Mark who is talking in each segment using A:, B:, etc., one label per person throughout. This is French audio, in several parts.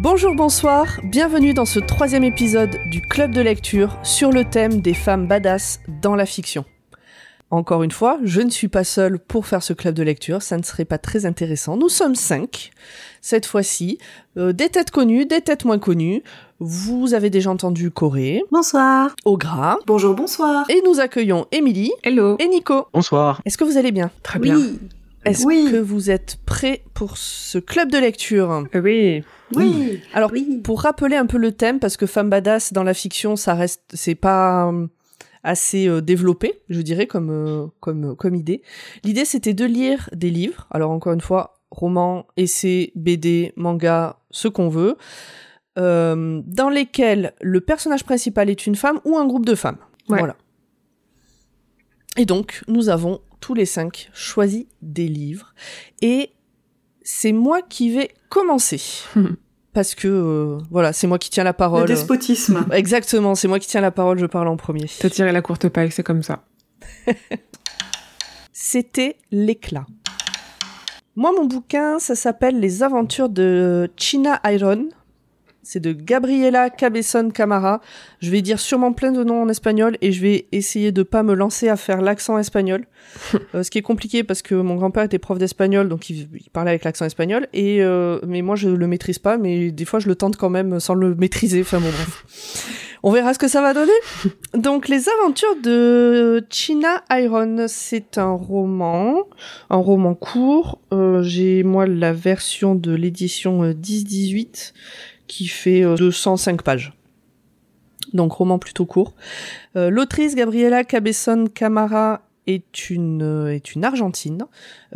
A: Bonjour, bonsoir, bienvenue dans ce troisième épisode du Club de lecture sur le thème des femmes badass dans la fiction. Encore une fois, je ne suis pas seule pour faire ce club de lecture, ça ne serait pas très intéressant. Nous sommes cinq, cette fois-ci, euh, des têtes connues, des têtes moins connues. Vous avez déjà entendu Corée,
B: Bonsoir.
A: Ogra,
B: Bonjour, bonsoir.
A: et nous accueillons Émilie
C: Hello.
A: et Nico.
D: Bonsoir.
A: Est-ce que vous allez bien?
C: Très bien.
A: Est-ce
B: Oui.
A: que vous êtes prêts pour ce club de lecture?
C: Euh, Oui.
B: Oui.
A: Alors,
B: Oui.
A: pour rappeler un peu le thème, parce que femme badass dans la fiction, ça reste, c'est pas euh, assez euh, développé, je dirais, comme euh, comme comme idée. L'idée, c'était de lire des livres. Alors encore une fois, romans, essais, BD, manga, ce qu'on veut, euh, dans lesquels le personnage principal est une femme ou un groupe de femmes.
C: Ouais.
A: Voilà. Et donc, nous avons tous les cinq choisi des livres, et c'est moi qui vais commencer parce que euh, voilà, c'est moi qui tiens la
B: Le
A: parole.
B: despotisme.
A: Exactement, c'est moi qui tiens la parole, je parle en premier.
C: T'as tiré la courte paille, c'est comme ça.
A: C'était l'éclat. Moi, mon bouquin, ça s'appelle Les aventures de China Iron. C'est de Gabriela Cabezon Camara. Je vais dire sûrement plein de noms en espagnol et je vais essayer de pas me lancer à faire l'accent espagnol. Euh, ce qui est compliqué parce que mon grand-père était prof d'espagnol, donc il, il parlait avec l'accent espagnol. Et euh, mais moi, je le maîtrise pas, mais des fois, je le tente quand même sans le maîtriser. Enfin bon, bref. On verra ce que ça va donner. Donc, les aventures de China Iron, c'est un roman, un roman court. Euh, J'ai moi la version de l'édition euh, 10-18 qui fait euh, 205 pages. Donc, roman plutôt court. Euh, L'autrice Gabriela Cabezon Camara est une euh, est une argentine.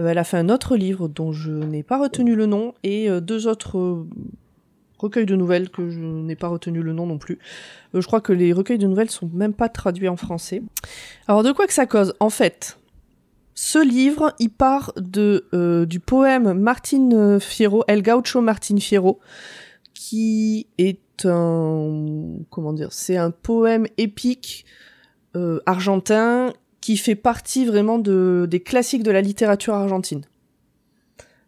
A: Euh, elle a fait un autre livre dont je n'ai pas retenu le nom et euh, deux autres euh, recueils de nouvelles que je n'ai pas retenu le nom non plus. Euh, je crois que les recueils de nouvelles sont même pas traduits en français. Alors de quoi que ça cause? En fait, ce livre, il part de euh, du poème Martin Fierro, El Gaucho Martin Fierro, qui est un comment dire, c'est un poème épique euh, argentin qui fait partie vraiment de des classiques de la littérature argentine.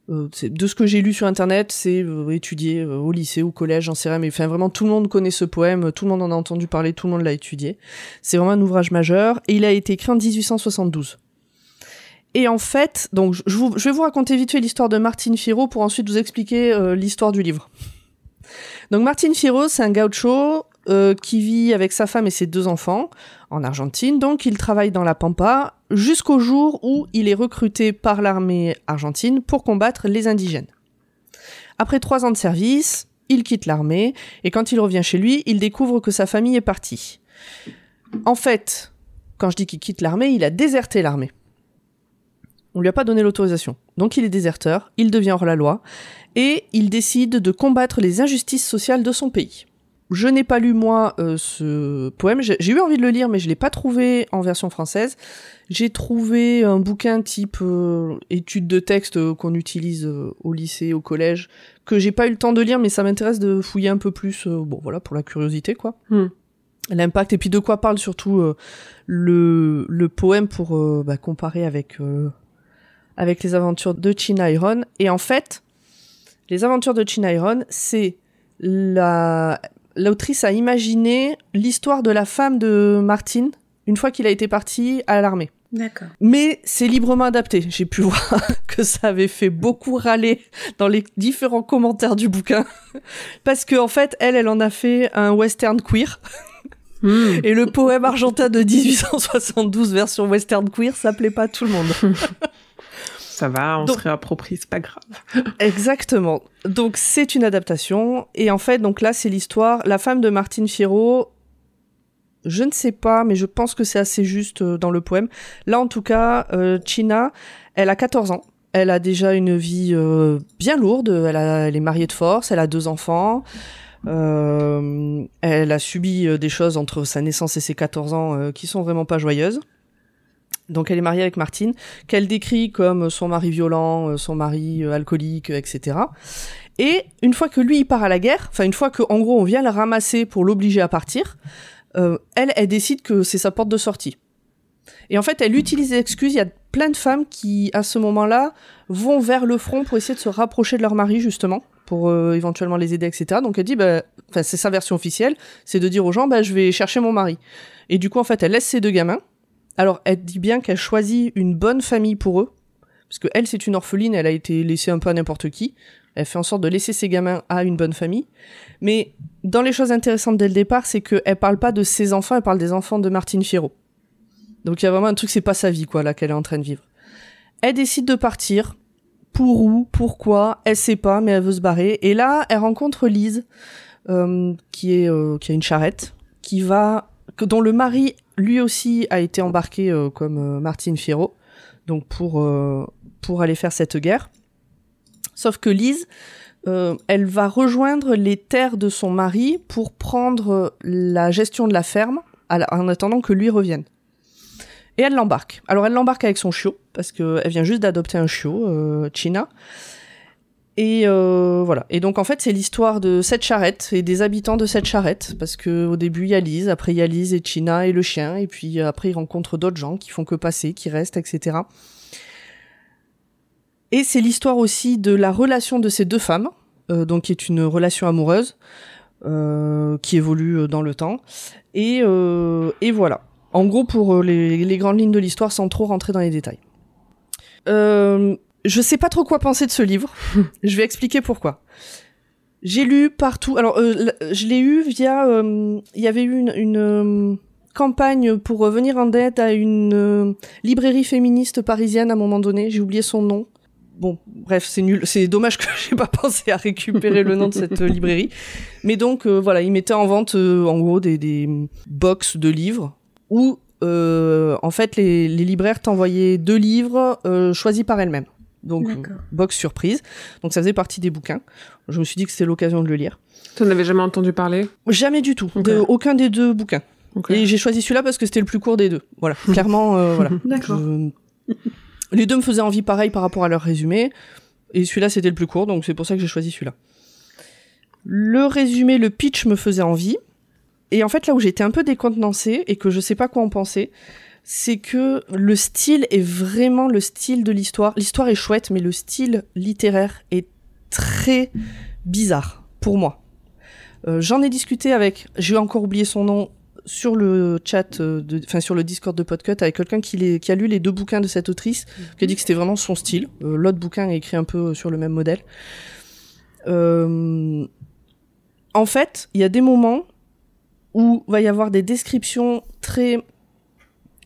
A: Euh, de ce que j'ai lu sur internet, c'est euh, étudié euh, au lycée, au collège, j'en sais rien, mais enfin vraiment tout le monde connaît ce poème, tout le monde en a entendu parler, tout le monde l'a étudié. C'est vraiment un ouvrage majeur et il a été écrit en 1872. Et en fait, donc je, vous- je vais vous raconter vite fait l'histoire de Martine Fierro pour ensuite vous expliquer euh, l'histoire du livre. Donc Martine Fierro, c'est un gaucho euh, qui vit avec sa femme et ses deux enfants en Argentine. Donc il travaille dans la pampa jusqu'au jour où il est recruté par l'armée argentine pour combattre les indigènes. Après trois ans de service, il quitte l'armée et quand il revient chez lui, il découvre que sa famille est partie. En fait, quand je dis qu'il quitte l'armée, il a déserté l'armée. On lui a pas donné l'autorisation. Donc il est déserteur, il devient hors-la-loi, et il décide de combattre les injustices sociales de son pays. Je n'ai pas lu, moi, euh, ce poème. J'ai eu envie de le lire, mais je l'ai pas trouvé en version française. J'ai trouvé un bouquin type euh, étude de texte euh, qu'on utilise euh, au lycée, au collège, que j'ai pas eu le temps de lire, mais ça m'intéresse de fouiller un peu plus, bon voilà, pour la curiosité, quoi.
C: Hmm.
A: L'impact, et puis de quoi parle surtout euh, le, le poème pour bah, comparer avec, euh, avec les aventures de China Iron. Et en fait, les aventures de China Iron, c'est la l'autrice a imaginé l'histoire de la femme de Martin une fois qu'il a été parti à l'armée.
B: D'accord.
A: Mais c'est librement adapté. J'ai pu voir que ça avait fait beaucoup râler dans les différents commentaires du bouquin. Parce que, en fait, elle, elle en a fait un western queer.
C: Hmm.
A: Et le poème argentin de 1872 version western queer, ça plaît pas à tout le monde.
C: Ça va, on
A: Donc-
C: se réapproprie, c'est pas grave.
A: Exactement. Donc c'est une adaptation et en fait donc là c'est l'histoire la femme de Martine Fierro. Je ne sais pas mais je pense que c'est assez juste euh, dans le poème. Là en tout cas euh, China, elle a 14 ans. Elle a déjà une vie euh, bien lourde, elle, a- elle est mariée de force, elle a deux enfants. Euh, elle a subi des choses entre sa naissance et ses 14 ans qui sont vraiment pas joyeuses. Donc elle est mariée avec Martine, qu'elle décrit comme son mari violent, euh, son mari euh, alcoolique, euh, etc. Et une fois que lui il part à la guerre, enfin une fois que en gros on vient le ramasser pour l'obliger à partir, euh, elle, elle décide que c'est sa porte de sortie. Et en fait, elle utilise des excuses. Il y a plein de femmes qui, à ce moment-là, vont vers le front pour essayer de se rapprocher de leur mari, justement, pour euh, éventuellement les aider, etc. Donc elle dit, bah, c'est sa version officielle, c'est de dire aux gens, bah, je vais chercher mon mari. Et du coup, en fait, elle laisse ses deux gamins. Alors, elle dit bien qu'elle choisit une bonne famille pour eux, parce que elle, c'est une orpheline, elle a été laissée un peu à n'importe qui. Elle fait en sorte de laisser ses gamins à une bonne famille. Mais dans les choses intéressantes dès le départ, c'est qu'elle parle pas de ses enfants, elle parle des enfants de Martine Fierro. Donc il y a vraiment un truc, c'est pas sa vie, quoi, là, qu'elle est en train de vivre. Elle décide de partir. Pour où? Pourquoi? Elle sait pas, mais elle veut se barrer. Et là, elle rencontre Lise, euh, qui est euh, qui a une charrette, qui va, dont le mari lui aussi a été embarqué euh, comme euh, Martine Fierro, donc pour euh, pour aller faire cette guerre. Sauf que Lise, elle va rejoindre les terres de son mari pour prendre la gestion de la ferme en attendant que lui revienne. Et elle l'embarque. Alors elle l'embarque avec son chiot, parce qu'elle vient juste d'adopter un chiot, China. Et euh, voilà. Et donc en fait c'est l'histoire de cette charrette et des habitants de cette charrette, parce que au début il y a Lise, après il y a Lise et China et le chien, et puis euh, après ils rencontrent d'autres gens qui font que passer, qui restent, etc. Et c'est l'histoire aussi de la relation de ces deux femmes, euh, donc qui est une relation amoureuse euh, qui évolue euh, dans le temps. Et, euh, et voilà. En gros, pour les, les grandes lignes de l'histoire, sans trop rentrer dans les détails. Euh, je sais pas trop quoi penser de ce livre. je vais expliquer pourquoi. J'ai lu partout. Alors, euh, je l'ai eu via. euh, Il y avait eu une, une, euh, campagne pour venir en aide à une librairie féministe parisienne à un moment donné. J'ai oublié son nom. Bon, bref, c'est nul. C'est dommage que j'ai pas pensé à récupérer le nom de cette librairie. Mais donc, voilà, ils mettaient en vente, en gros, des, des box de livres où, en fait, les, les libraires t'envoyaient deux livres choisis par elles-mêmes. Donc, box surprise. Donc, ça faisait partie des bouquins. Je me suis dit que c'était l'occasion de le lire.
C: Tu n'en avais jamais entendu parler?
A: Jamais du tout. De, aucun des deux bouquins. Et j'ai choisi celui-là parce que c'était le plus court des deux. Voilà. Clairement, euh, voilà.
B: D'accord.
A: Je- Les deux me faisaient envie pareil par rapport à leur résumé. Et celui-là, c'était le plus court, donc c'est pour ça que j'ai choisi celui-là. Le résumé, le pitch me faisait envie. Et en fait, là où j'étais un peu décontenancée et que je sais pas quoi en penser, c'est que le style est vraiment le style de l'histoire. L'histoire est chouette, mais le style littéraire est très bizarre pour moi. Euh, J'en ai discuté avec, j'ai encore oublié son nom, sur le chat, euh, enfin sur le Discord de Podcut, avec quelqu'un qui, a lu les deux bouquins de cette autrice, qui a dit que c'était vraiment son style. Euh, L'autre bouquin est écrit un peu sur le même modèle. En fait, il y a des moments où va y avoir des descriptions très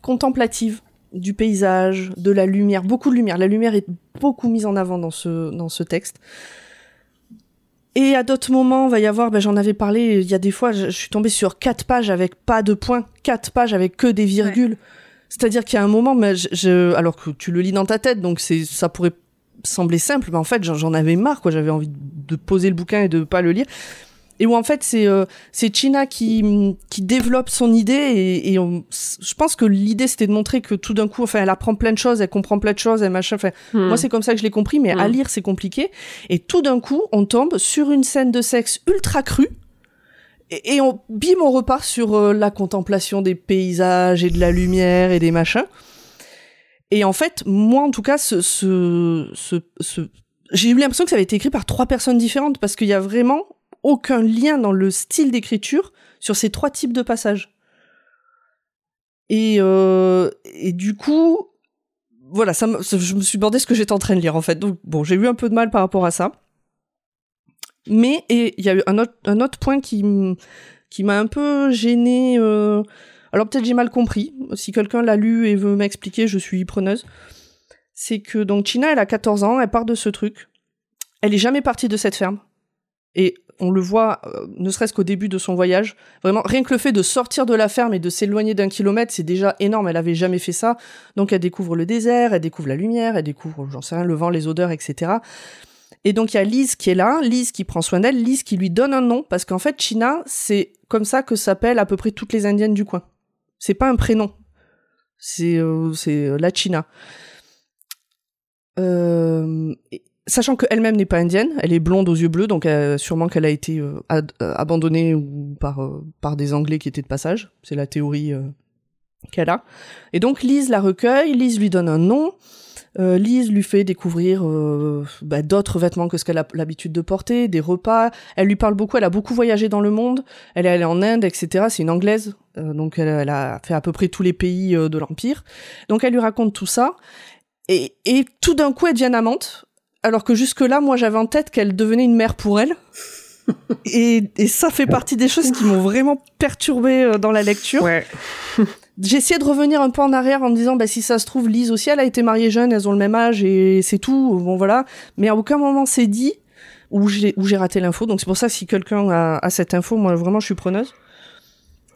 A: contemplatives du paysage, de la lumière, beaucoup de lumière. La lumière est beaucoup mise en avant dans ce, dans ce texte. Et à d'autres moments, va y avoir, ben, j'en avais parlé, il y a des fois, je, je suis tombée sur quatre pages avec pas de points, quatre pages avec que des virgules. C'est-à-dire qu'il y a un moment, mais je, je- alors que tu le lis dans ta tête, donc c'est, ça pourrait sembler simple, mais en fait, j'en, j'en avais marre, quoi. J'avais envie de poser le bouquin et de pas le lire. Et où en fait, c'est, euh, c'est China qui, qui développe son idée et, et on- je pense que l'idée c'était de montrer que tout d'un coup, enfin, elle apprend plein de choses, elle comprend plein de choses, elle machin, enfin,
C: Hmm.
A: moi, c'est comme ça que je l'ai compris, mais à
C: Mm.
A: lire, c'est compliqué. Et tout d'un coup, on tombe sur une scène de sexe ultra crue. Et, et on, bim, on repart sur euh, la contemplation des paysages et de la lumière et des machins. Et en fait, moi, en tout cas, ce, ce, ce, ce- j'ai eu l'impression que ça avait été écrit par trois personnes différentes parce qu'il y a vraiment aucun lien dans le style d'écriture sur ces trois types de passages. Et, euh, et du coup, voilà, ça je me suis demandé ce que j'étais en train de lire en fait. Donc bon, j'ai eu un peu de mal par rapport à ça. Mais et il y a eu un autre un autre point qui m'a un peu gêné. euh, alors peut-être j'ai mal compris. Si quelqu'un l'a lu et veut m'expliquer, je suis preneuse. C'est que donc China, elle a 14 ans, elle part de ce truc. Elle est jamais partie de cette ferme. Et on le voit, euh, ne serait-ce qu'au début de son voyage. Vraiment, rien que le fait de sortir de la ferme et de s'éloigner d'un kilomètre, c'est déjà énorme. Elle avait jamais fait ça. Donc elle découvre le désert, elle découvre la lumière, elle découvre, j'en sais rien, le vent, les odeurs, etc. Et donc il y a Lise qui est là, Lise qui prend soin d'elle, Lise qui lui donne un nom, parce qu'en fait, China, c'est comme ça que s'appellent à peu près toutes les Indiennes du coin. C'est pas un prénom. C'est euh, euh, la China. Sachant qu'elle-même n'est pas indienne, elle est blonde aux yeux bleus, donc euh, sûrement qu'elle a été euh, euh, abandonnée par des Anglais qui étaient de passage. C'est la théorie qu'elle a. Et donc Lise la recueille, Lise lui donne un nom. Lise lui fait découvrir bah, d'autres vêtements que ce qu'elle a l'habitude de porter, des repas. Elle lui parle beaucoup, elle a beaucoup voyagé dans le monde. Elle est allée en Inde, etc. C'est une Anglaise, donc elle, a fait à peu près tous les pays de l'Empire. Donc elle lui raconte tout ça. Et, et tout d'un coup, elle devient amante. Alors que jusque-là, moi, j'avais en tête qu'elle devenait une mère pour elle. et, et ça fait partie des choses qui m'ont vraiment perturbée euh, dans la lecture.
C: Ouais.
A: J'ai essayé de revenir un peu en arrière en me disant, bah, si ça se trouve, Lise aussi, elle a été mariée jeune, elles ont le même âge et c'est tout. Bon, voilà. Mais à aucun moment c'est dit où j'ai, où j'ai raté l'info. Donc c'est pour ça si quelqu'un a, a cette info, moi, vraiment, je suis preneuse.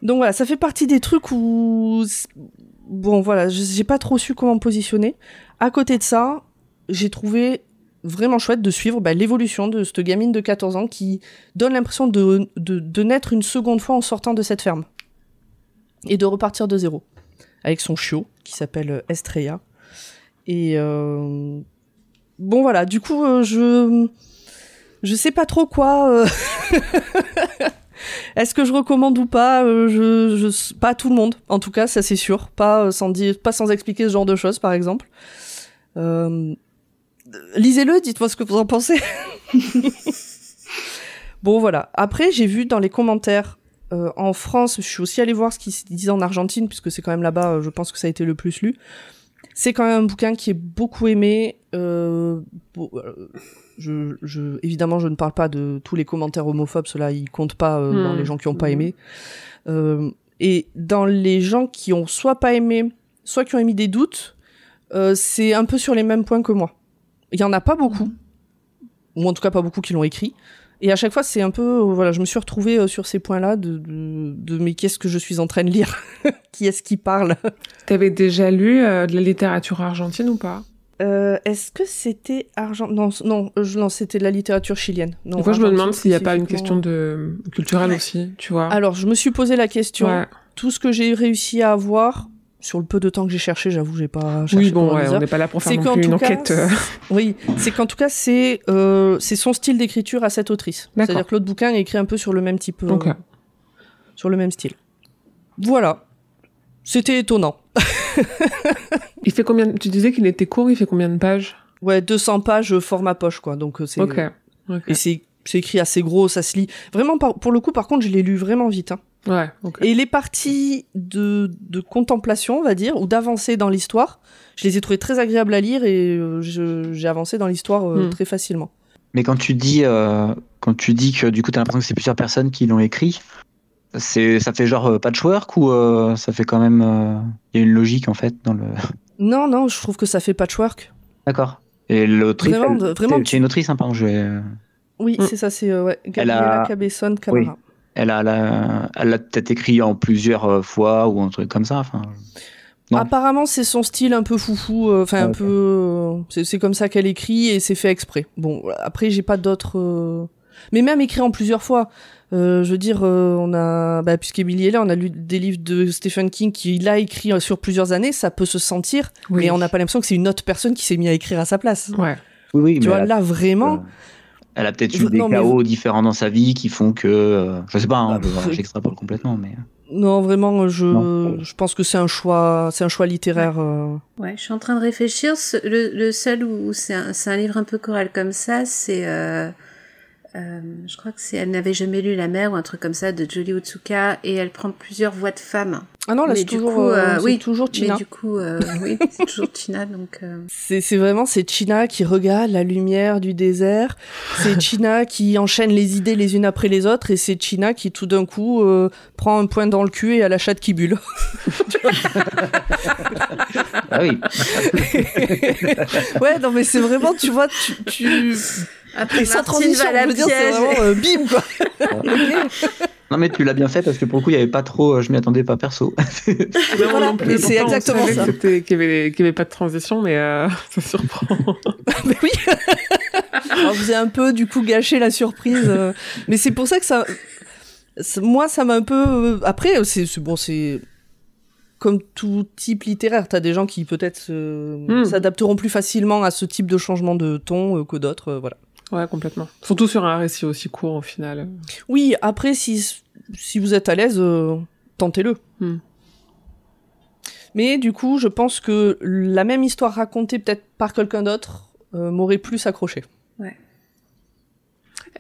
A: Donc voilà, ça fait partie des trucs où, bon, voilà, je- j'ai pas trop su comment me positionner. À côté de ça, j'ai trouvé vraiment chouette de suivre bah, l'évolution de cette gamine de 14 ans qui donne l'impression de, de, de naître une seconde fois en sortant de cette ferme et de repartir de zéro avec son chiot qui s'appelle euh, Estrella. Et euh, bon voilà, du coup euh, je je sais pas trop quoi. euh, Est-ce que je recommande ou pas euh, je, je pas à tout le monde, en tout cas, ça c'est sûr. Pas euh, sans dire, pas sans expliquer ce genre de choses, par exemple. Euh, Lisez-le, dites-moi ce que vous en pensez. bon voilà. Après, j'ai vu dans les commentaires euh, en France, je suis aussi allée voir ce qui se disait en Argentine, puisque c'est quand même là-bas, euh, je pense que ça a été le plus lu. C'est quand même un bouquin qui est beaucoup aimé. Euh, bon, euh, je, je, évidemment, je ne parle pas de tous les commentaires homophobes, cela ils comptent pas euh, dans
C: Hmm.
A: les gens qui ont pas
C: Hmm.
A: aimé. Euh, et dans les gens qui ont soit pas aimé, soit qui ont émis des doutes, euh, c'est un peu sur les mêmes points que moi. Il y en a pas beaucoup, ou en tout cas pas beaucoup qui l'ont écrit. Et à chaque fois, c'est un peu, euh, voilà, je me suis retrouvée euh, sur ces points-là de, de, de mais qu'est-ce que je suis en train de lire? Qui est-ce qui parle?
C: T'avais déjà lu euh, de la littérature argentine ou pas?
A: Euh, Est-ce que c'était argent Non, non, je- non, c'était de la littérature chilienne. Non,
C: Des fois, je me demande s'il n'y a pas une question de culturelle aussi, tu vois.
A: Alors, je me suis posé la question.
C: ouais.
A: Tout ce que j'ai réussi à avoir sur le peu de temps que j'ai cherché, j'avoue, j'ai pas cherché
C: Oui, bon, ouais, on n'est pas là pour faire non plus une
A: cas,
C: enquête. euh,
A: Oui, c'est qu'en tout cas, c'est euh, c'est son style d'écriture à cette autrice. C'est-à-dire que l'autre bouquin est écrit un peu sur le même type, euh, sur le même style. Voilà. C'était étonnant.
C: Il fait combien Tu disais qu'il était court, il fait combien de pages?
A: Ouais, 200 pages format poche, quoi. Donc c'est
C: Ok. ok.
A: et c'est c'est écrit assez gros, ça se lit. Vraiment, par- pour le coup, par contre, je l'ai lu vraiment vite. hein.
C: Ouais.
A: Et les parties de, de contemplation, on va dire, ou d'avancée dans l'histoire, je les ai trouvées très agréables à lire et euh, j'ai avancé dans l'histoire euh,
C: Hmm.
A: très facilement.
D: Mais quand tu dis, euh, quand tu dis que du coup tu as l'impression que c'est plusieurs personnes qui l'ont écrit, c'est, ça fait genre euh, patchwork ou euh, ça fait quand même, euh, il y a une logique en fait dans le.
A: Non, non, je trouve que ça fait patchwork.
D: D'accord. Et l'autrice,
A: Vraiment,
D: elle-
A: vraiment,
D: c'est-
A: tu-
D: c'est une autrice, hein, pardon, je vais,
A: Oui,
C: Hmm.
A: c'est ça, c'est euh, ouais, Gabriela Cabezón Camara.
D: Elle a, la- elle l'a peut-être écrit en plusieurs euh, fois ou un truc comme ça. Enfin, Non?
A: Apparemment, c'est son style un peu foufou, euh, enfin
D: Ah,
A: un
D: ok.
A: peu. euh, c'est c'est comme ça qu'elle écrit et c'est fait exprès. Bon, après, j'ai pas d'autres. euh, Mais même écrit en plusieurs fois. Euh, je veux dire, euh, on a, bah, puisqu'Emily est là, on a lu des livres de Stephen King qui l'a écrit sur plusieurs années. Ça peut se sentir,
C: Oui.
A: mais on n'a pas l'impression que c'est une autre personne qui s'est mis à écrire à sa place.
C: Ouais.
D: oui, oui,
A: Tu
D: mais
A: vois,
D: a-
A: là vraiment.
D: Euh, elle a peut-être eu des
A: non, mais
D: chaos différents dans sa vie qui font que, euh, je sais pas, hein,
A: Bah,
D: j'extrapole complètement, mais.
A: Non, vraiment, je,
D: Non.
A: je pense que c'est un choix, c'est un choix littéraire. euh,
B: Ouais, je suis en train de réfléchir. Le, le seul où c'est un, c'est un livre un peu choral comme ça, c'est. euh, euh, je crois que c'est Elle n'avait jamais lu La mer ou un truc comme ça de Julie Otsuka et elle prend plusieurs voix de femmes.
A: Ah non, là,
B: Mais
A: c'est
B: du
A: toujours,
B: coup,
A: euh,
B: euh,
A: c'est
B: oui,
A: toujours Tina.
B: Mais du coup, euh, oui, c'est toujours Tina donc. euh,
A: C'est c'est vraiment c'est China qui regarde la lumière du désert, c'est China qui enchaîne les idées les unes après les autres et c'est China qui tout d'un coup euh, prend un point dans le cul et a la chatte qui bulle.
D: Ah oui.
A: ouais, non mais c'est vraiment tu vois tu, tu...
B: Après,
A: et sans
B: Martine
A: transition,
B: va à la
A: je veux dire c'est vraiment euh, bim quoi.
D: Non mais tu l'as bien fait parce que pour le coup il y avait pas trop, euh, je m'y attendais pas perso.
A: Voilà, c'est exactement ça.
C: c'était- Qu'il y, avait- pas de transition, mais euh, ça surprend.
A: mais oui. Alors, vous avez un peu du coup gâché la surprise, mais c'est pour ça que ça, moi ça m'a un peu. Après c'est bon c'est comme tout type littéraire. T'as des gens qui peut-être euh,
C: Hmm.
A: s'adapteront plus facilement à ce type de changement de ton euh, que d'autres. euh, voilà.
C: Ouais, complètement. Surtout sur un récit aussi court au final.
A: Oui, après, si, si vous êtes à l'aise, euh, tentez-le.
C: Hmm.
A: Mais du coup, je pense que la même histoire racontée peut-être par quelqu'un d'autre euh, m'aurait plus accroché.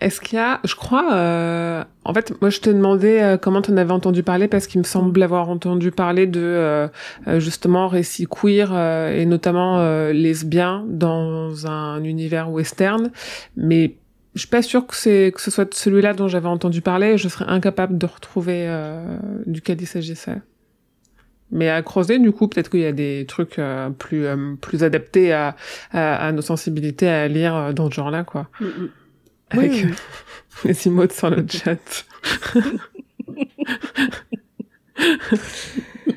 C: Est-ce qu'il y a, je crois, euh, en fait, moi je te demandais euh, comment tu en avais entendu parler parce qu'il me semble avoir entendu parler de euh, euh, justement récits queer euh, et notamment euh, lesbiens dans un univers western, mais je suis pas sûre que c'est que ce soit celui-là dont j'avais entendu parler. Je serais incapable de retrouver duquel il s'agissait. Mais à creuser, du coup, peut-être qu'il y a des trucs euh, plus euh, plus adaptés à, à, nos sensibilités à lire dans ce genre-là, quoi.
B: Mm, mm.
C: Avec
A: Oui, oui.
C: les emotes sur le chat.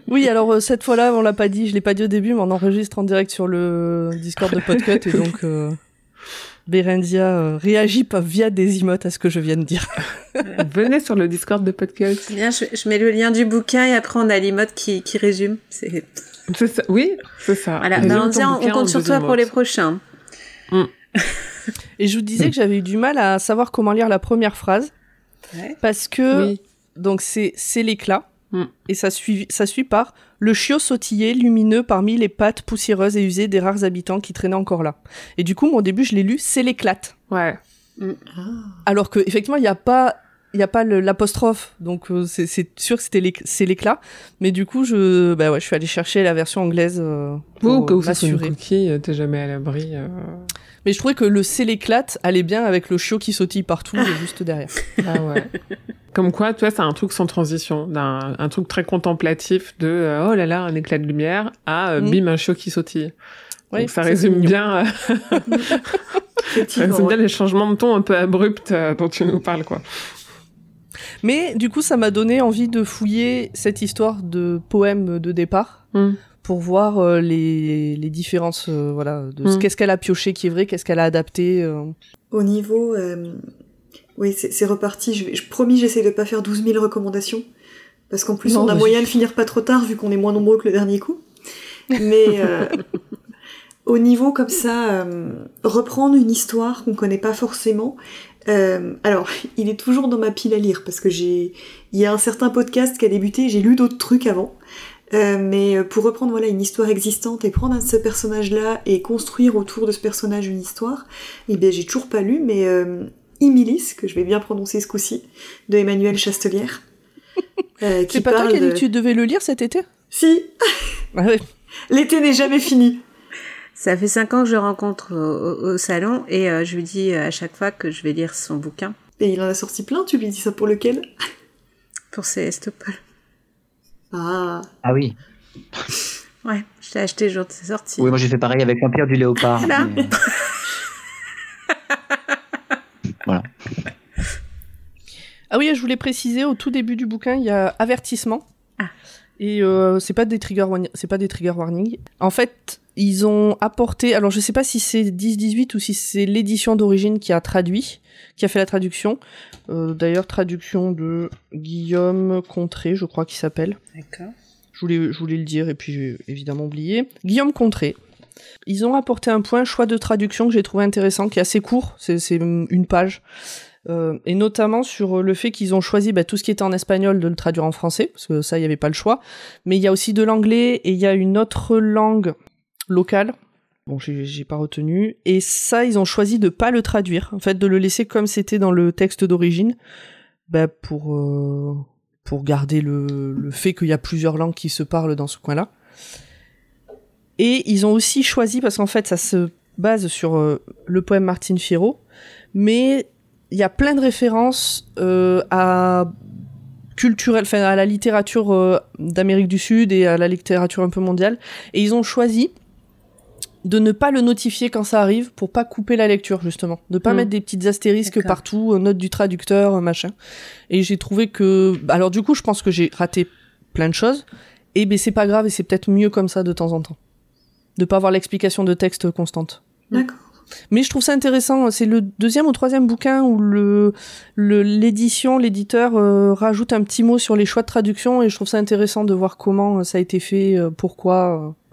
A: Oui, alors euh, cette fois-là, on l'a pas dit, je l'ai pas dit au début, mais on enregistre en direct sur le Discord de Podcut et donc euh, Berenzia euh, réagit pas via des emotes à ce que je viens de dire.
C: Venez sur le Discord de podcast.
B: C'est bien, je, je mets le lien du bouquin et après on a l'emote qui, qui résume. C'est
C: ça. Oui, c'est ça.
B: voilà. Bah, on,
C: bouquin
B: compte sur toi pour les prochains.
A: Et je vous disais que j'avais eu du mal à savoir comment lire la première phrase
B: Ouais.
A: parce que
C: Oui.
A: donc c'est c'est l'éclat
C: Mm.
A: et ça suit ça suit par le chiot sautillé lumineux parmi les pattes poussiéreuses et usées des rares habitants qui traînaient encore là. Et du coup, moi au début, je l'ai lu c'est l'éclate.
C: Ouais.
A: Alors que effectivement, il y a pas il y a pas l'apostrophe, donc euh, c'est c'est sûr que c'était c'est l'éclat. Mais du coup, je bah ouais, je suis allée chercher la version anglaise euh,
C: Ou
A: pour
C: que
A: euh,
C: vous ça une
A: m'assurer.
C: coquille, euh, t'es jamais à l'abri. euh.
A: Mais je trouvais que le c'est l'éclate allait bien avec le chiot qui sautille partout juste derrière.
C: Ah ouais. Comme quoi, tu vois, c'est un truc sans transition, un truc très contemplatif de euh, oh là là, un éclat de lumière à euh,
A: Mm.
C: bim un chiot qui sautille. Donc ça résume bien, euh, ça résume bien les changements de ton un peu abrupts euh, dont tu nous parles, quoi.
A: Mais du coup, ça m'a donné envie de fouiller cette histoire de poème de départ
C: Mm.
A: Pour voir euh, les, les différences, euh, voilà, de ce
C: Mm.
A: qu'est-ce qu'elle a pioché qui est vrai, qu'est-ce qu'elle a adapté. euh.
E: Au niveau... euh, Oui, c'est reparti. Je, je promis, j'essaie de pas faire 12 000 recommandations. Parce qu'en plus,
A: Non,
E: on a moyen de finir pas trop tard, vu qu'on est moins nombreux que le dernier coup. Mais euh, au niveau comme ça, euh, reprendre une histoire qu'on connaît pas forcément... euh, alors, il est toujours dans ma pile à lire, parce que j'ai... Il y a un certain podcast qui a débuté, j'ai lu d'autres trucs avant. Euh, mais euh, pour reprendre voilà une histoire existante et prendre un de ce personnage-là et construire autour de ce personnage une histoire, eh bien j'ai toujours pas lu, mais euh, Imilis, que je vais bien prononcer ce coup-ci, de Emmanuel Chastelière. euh,
A: C'est pas toi qui as dit
E: de-
A: que tu devais le lire cet été?
E: Si,
A: Ah ouais.
E: l'été n'est jamais fini.
B: Ça fait cinq ans que je le rencontre au, au- au salon et euh, je lui dis à chaque fois que je vais lire son bouquin
E: Et il en a sorti plein, tu lui dis ça pour lequel?
B: Pour Célestopol.
E: Ah,
D: Ah oui.
B: Ouais, je l'ai acheté le jour de sa sortie.
D: Oui, moi j'ai fait pareil avec l'Empire du Léopard.
B: Voilà.
D: mais-
A: Ah oui, je voulais préciser au tout début du bouquin, il y a avertissement.
B: Ah.
A: Et euh, c'est pas des trigger warning, c'est pas des trigger warning. En fait, ils ont apporté, alors je sais pas si c'est 10-18 ou si c'est l'édition d'origine qui a traduit, qui a fait la traduction. Euh, D'ailleurs, traduction de Guillaume Contré, je crois qu'il s'appelle.
B: D'accord.
A: Je voulais, je voulais le dire et puis j'ai évidemment oublié. Guillaume Contré. Ils ont apporté un point choix de traduction que j'ai trouvé intéressant, qui est assez court, c'est c'est une page. Euh, et notamment sur le fait qu'ils ont choisi bah, tout ce qui était en espagnol de le traduire en français, parce que ça, il n'y avait pas le choix. Mais il y a aussi de l'anglais et il y a une autre langue locale. Bon, j'ai pas retenu. Et ça, ils ont choisi de pas le traduire, en fait, de le laisser comme c'était dans le texte d'origine, bah, pour euh, pour garder le, le fait qu'il y a plusieurs langues qui se parlent dans ce coin-là. Et ils ont aussi choisi, parce qu'en fait, ça se base sur euh, le poème Martine Fierro, mais il y a plein de références euh, à à la littérature d'Amérique du Sud et à la littérature un peu mondiale, et ils ont choisi de ne pas le notifier quand ça arrive pour pas couper la lecture justement, de pas
C: Mm.
A: mettre des petites astérisques partout, euh, note du traducteur, euh, machin. Et j'ai trouvé que, alors du coup, je pense que j'ai raté plein de choses, et ben c'est pas grave et c'est peut-être mieux comme ça de temps en temps, de pas avoir l'explication de texte constante.
E: d'accord.
A: Mais je trouve ça intéressant. C'est le deuxième ou troisième bouquin où le le- l'édition, l'éditeur euh, rajoute un petit mot sur les choix de traduction et je trouve ça intéressant de voir comment ça a été fait, euh, pourquoi. euh.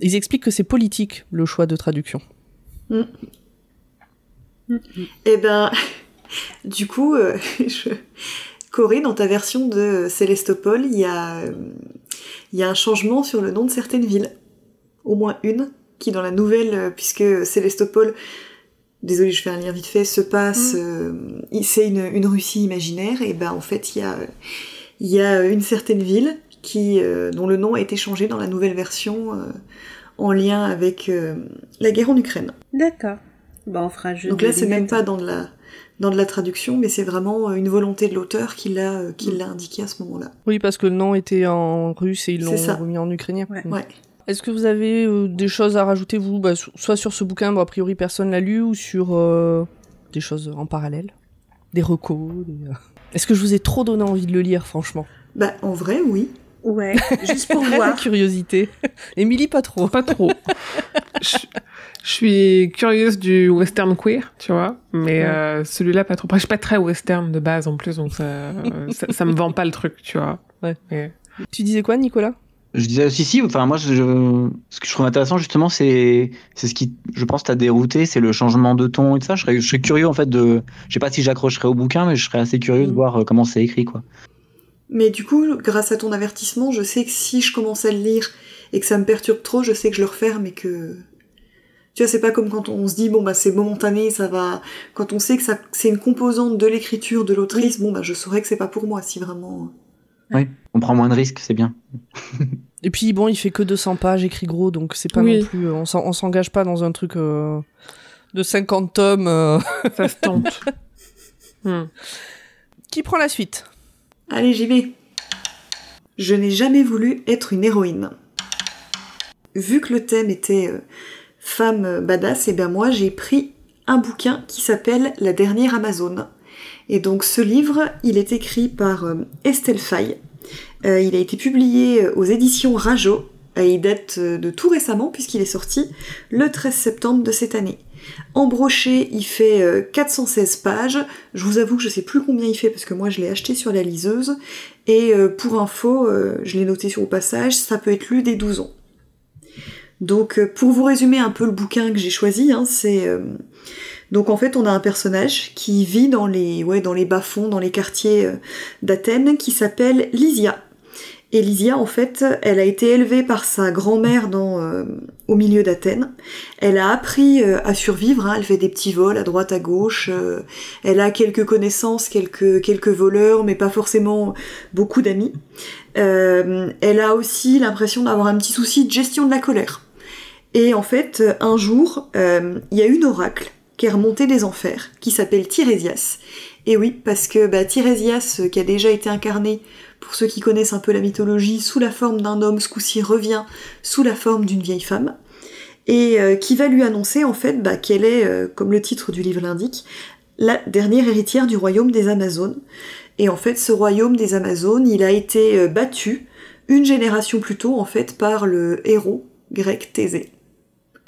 A: Ils expliquent que c'est politique le choix de traduction.
E: Eh ben, du coup, euh, je... Corée, dans ta version de Célestopol, il y, a, euh, il y a un changement sur le nom de certaines villes. Au moins une, qui dans la nouvelle, euh, puisque Célestopol, désolé, je fais un lien vite fait, se passe, euh, il- c'est une, une Russie imaginaire, et ben en fait, il y a, il y a une certaine ville qui, euh, dont le nom a été changé dans la nouvelle version euh, en lien avec euh, la guerre en Ukraine.
B: D'accord. Bon, on fera un jeu
E: Donc là, c'est même pas dans de la dans de la traduction, mais c'est vraiment une volonté de l'auteur qui l'a euh, qui l'a indiqué à ce moment-là.
A: Oui, parce que le nom était en russe et ils l'ont remis en ukrainien.
B: Ouais.
A: Mm.
E: Ouais.
A: Est-ce que vous avez euh, des choses à rajouter, vous, bah, so- soit sur ce bouquin, bon, a priori personne l'a lu, ou sur euh, des choses en parallèle? Des recos des, Est-ce que je vous ai trop donné envie de le lire, franchement?
E: Bah en vrai, oui.
B: Ouais, juste pour
A: La
B: voir.
A: curiosité. Émilie, pas trop.
C: Pas trop. je, je suis curieuse du western queer, tu vois, mais
A: Ouais.
C: euh, celui-là pas trop. Après, Je suis pas très western de base en plus, donc ça, ça, ça me vend pas le truc, tu vois.
A: Ouais.
C: Mais-
A: Tu disais quoi, Nicolas?
D: Je disais si si enfin moi je, je- ce que je trouve intéressant justement c'est c'est ce qui je pense t'a dérouté c'est le changement de ton et tout ça je serais, je serais curieux en fait de je sais pas si j'accrocherais au bouquin mais je serais assez curieux de
A: Mm.
D: voir euh, comment c'est écrit quoi
E: Mais du coup, grâce à ton avertissement, je sais que si je commence à le lire et que ça me perturbe trop, je sais que je le referme et que tu vois, c'est pas comme quand on se dit bon bah c'est momentané, ça va. Quand on sait que ça c'est une composante de l'écriture de l'autrice, bon bah je saurais que c'est pas pour moi si vraiment.
D: on prend moins de risques c'est bien
A: Et puis, bon, il fait que 200 pages, écrit gros, donc c'est pas
C: Oui.
A: non plus... euh, on s'en- on s'engage pas dans un truc euh, de 50 tomes. euh.
C: Ça se tente. Hmm.
A: Qui prend la suite?
E: Allez, j'y vais. Je n'ai jamais voulu être une héroïne. Vu que le thème était euh, femme euh, badass, et ben moi j'ai pris un bouquin qui s'appelle La dernière Amazone. Et donc ce livre, il est écrit par euh, Estelle. Euh, il a été publié aux éditions Rajo. Et il date de tout récemment puisqu'il est sorti le 13 septembre de cette année. En brochet, il fait euh, 416 pages. Je vous avoue que je sais plus combien il fait parce que moi je l'ai acheté sur la liseuse. Et euh, pour info, euh, je l'ai noté sur le passage, ça peut être lu dès 12 ans. Donc euh, pour vous résumer un peu le bouquin que j'ai choisi, hein, c'est euh, donc en fait on a un personnage qui vit dans les bas-fonds, dans les quartiers euh, d'Athènes, qui s'appelle Lysia. Et Lysia en fait, elle a été élevée par sa grand-mère euh, au milieu d'Athènes. Elle a appris euh, à survivre, hein, elle fait des petits vols à droite à gauche. euh, elle a quelques connaissances, quelques voleurs, mais pas forcément beaucoup d'amis. Elle a aussi l'impression d'avoir un petit souci de gestion de la colère. Et en fait, un jour, il y a une oracle qui est remontée des enfers, qui s'appelle Tirésias. Et oui, parce que bah, Tirésias, qui a déjà été incarné, pour ceux qui connaissent un peu la mythologie, sous la forme d'un homme, ce coup-ci revient sous la forme d'une vieille femme, et euh, qui va lui annoncer en fait bah, qu'elle est, euh, comme le titre du livre l'indique, la dernière héritière du royaume des Amazones. Et en fait, ce royaume des Amazones, il a été euh, battu une génération plus tôt, en fait, par le héros grec Thésée.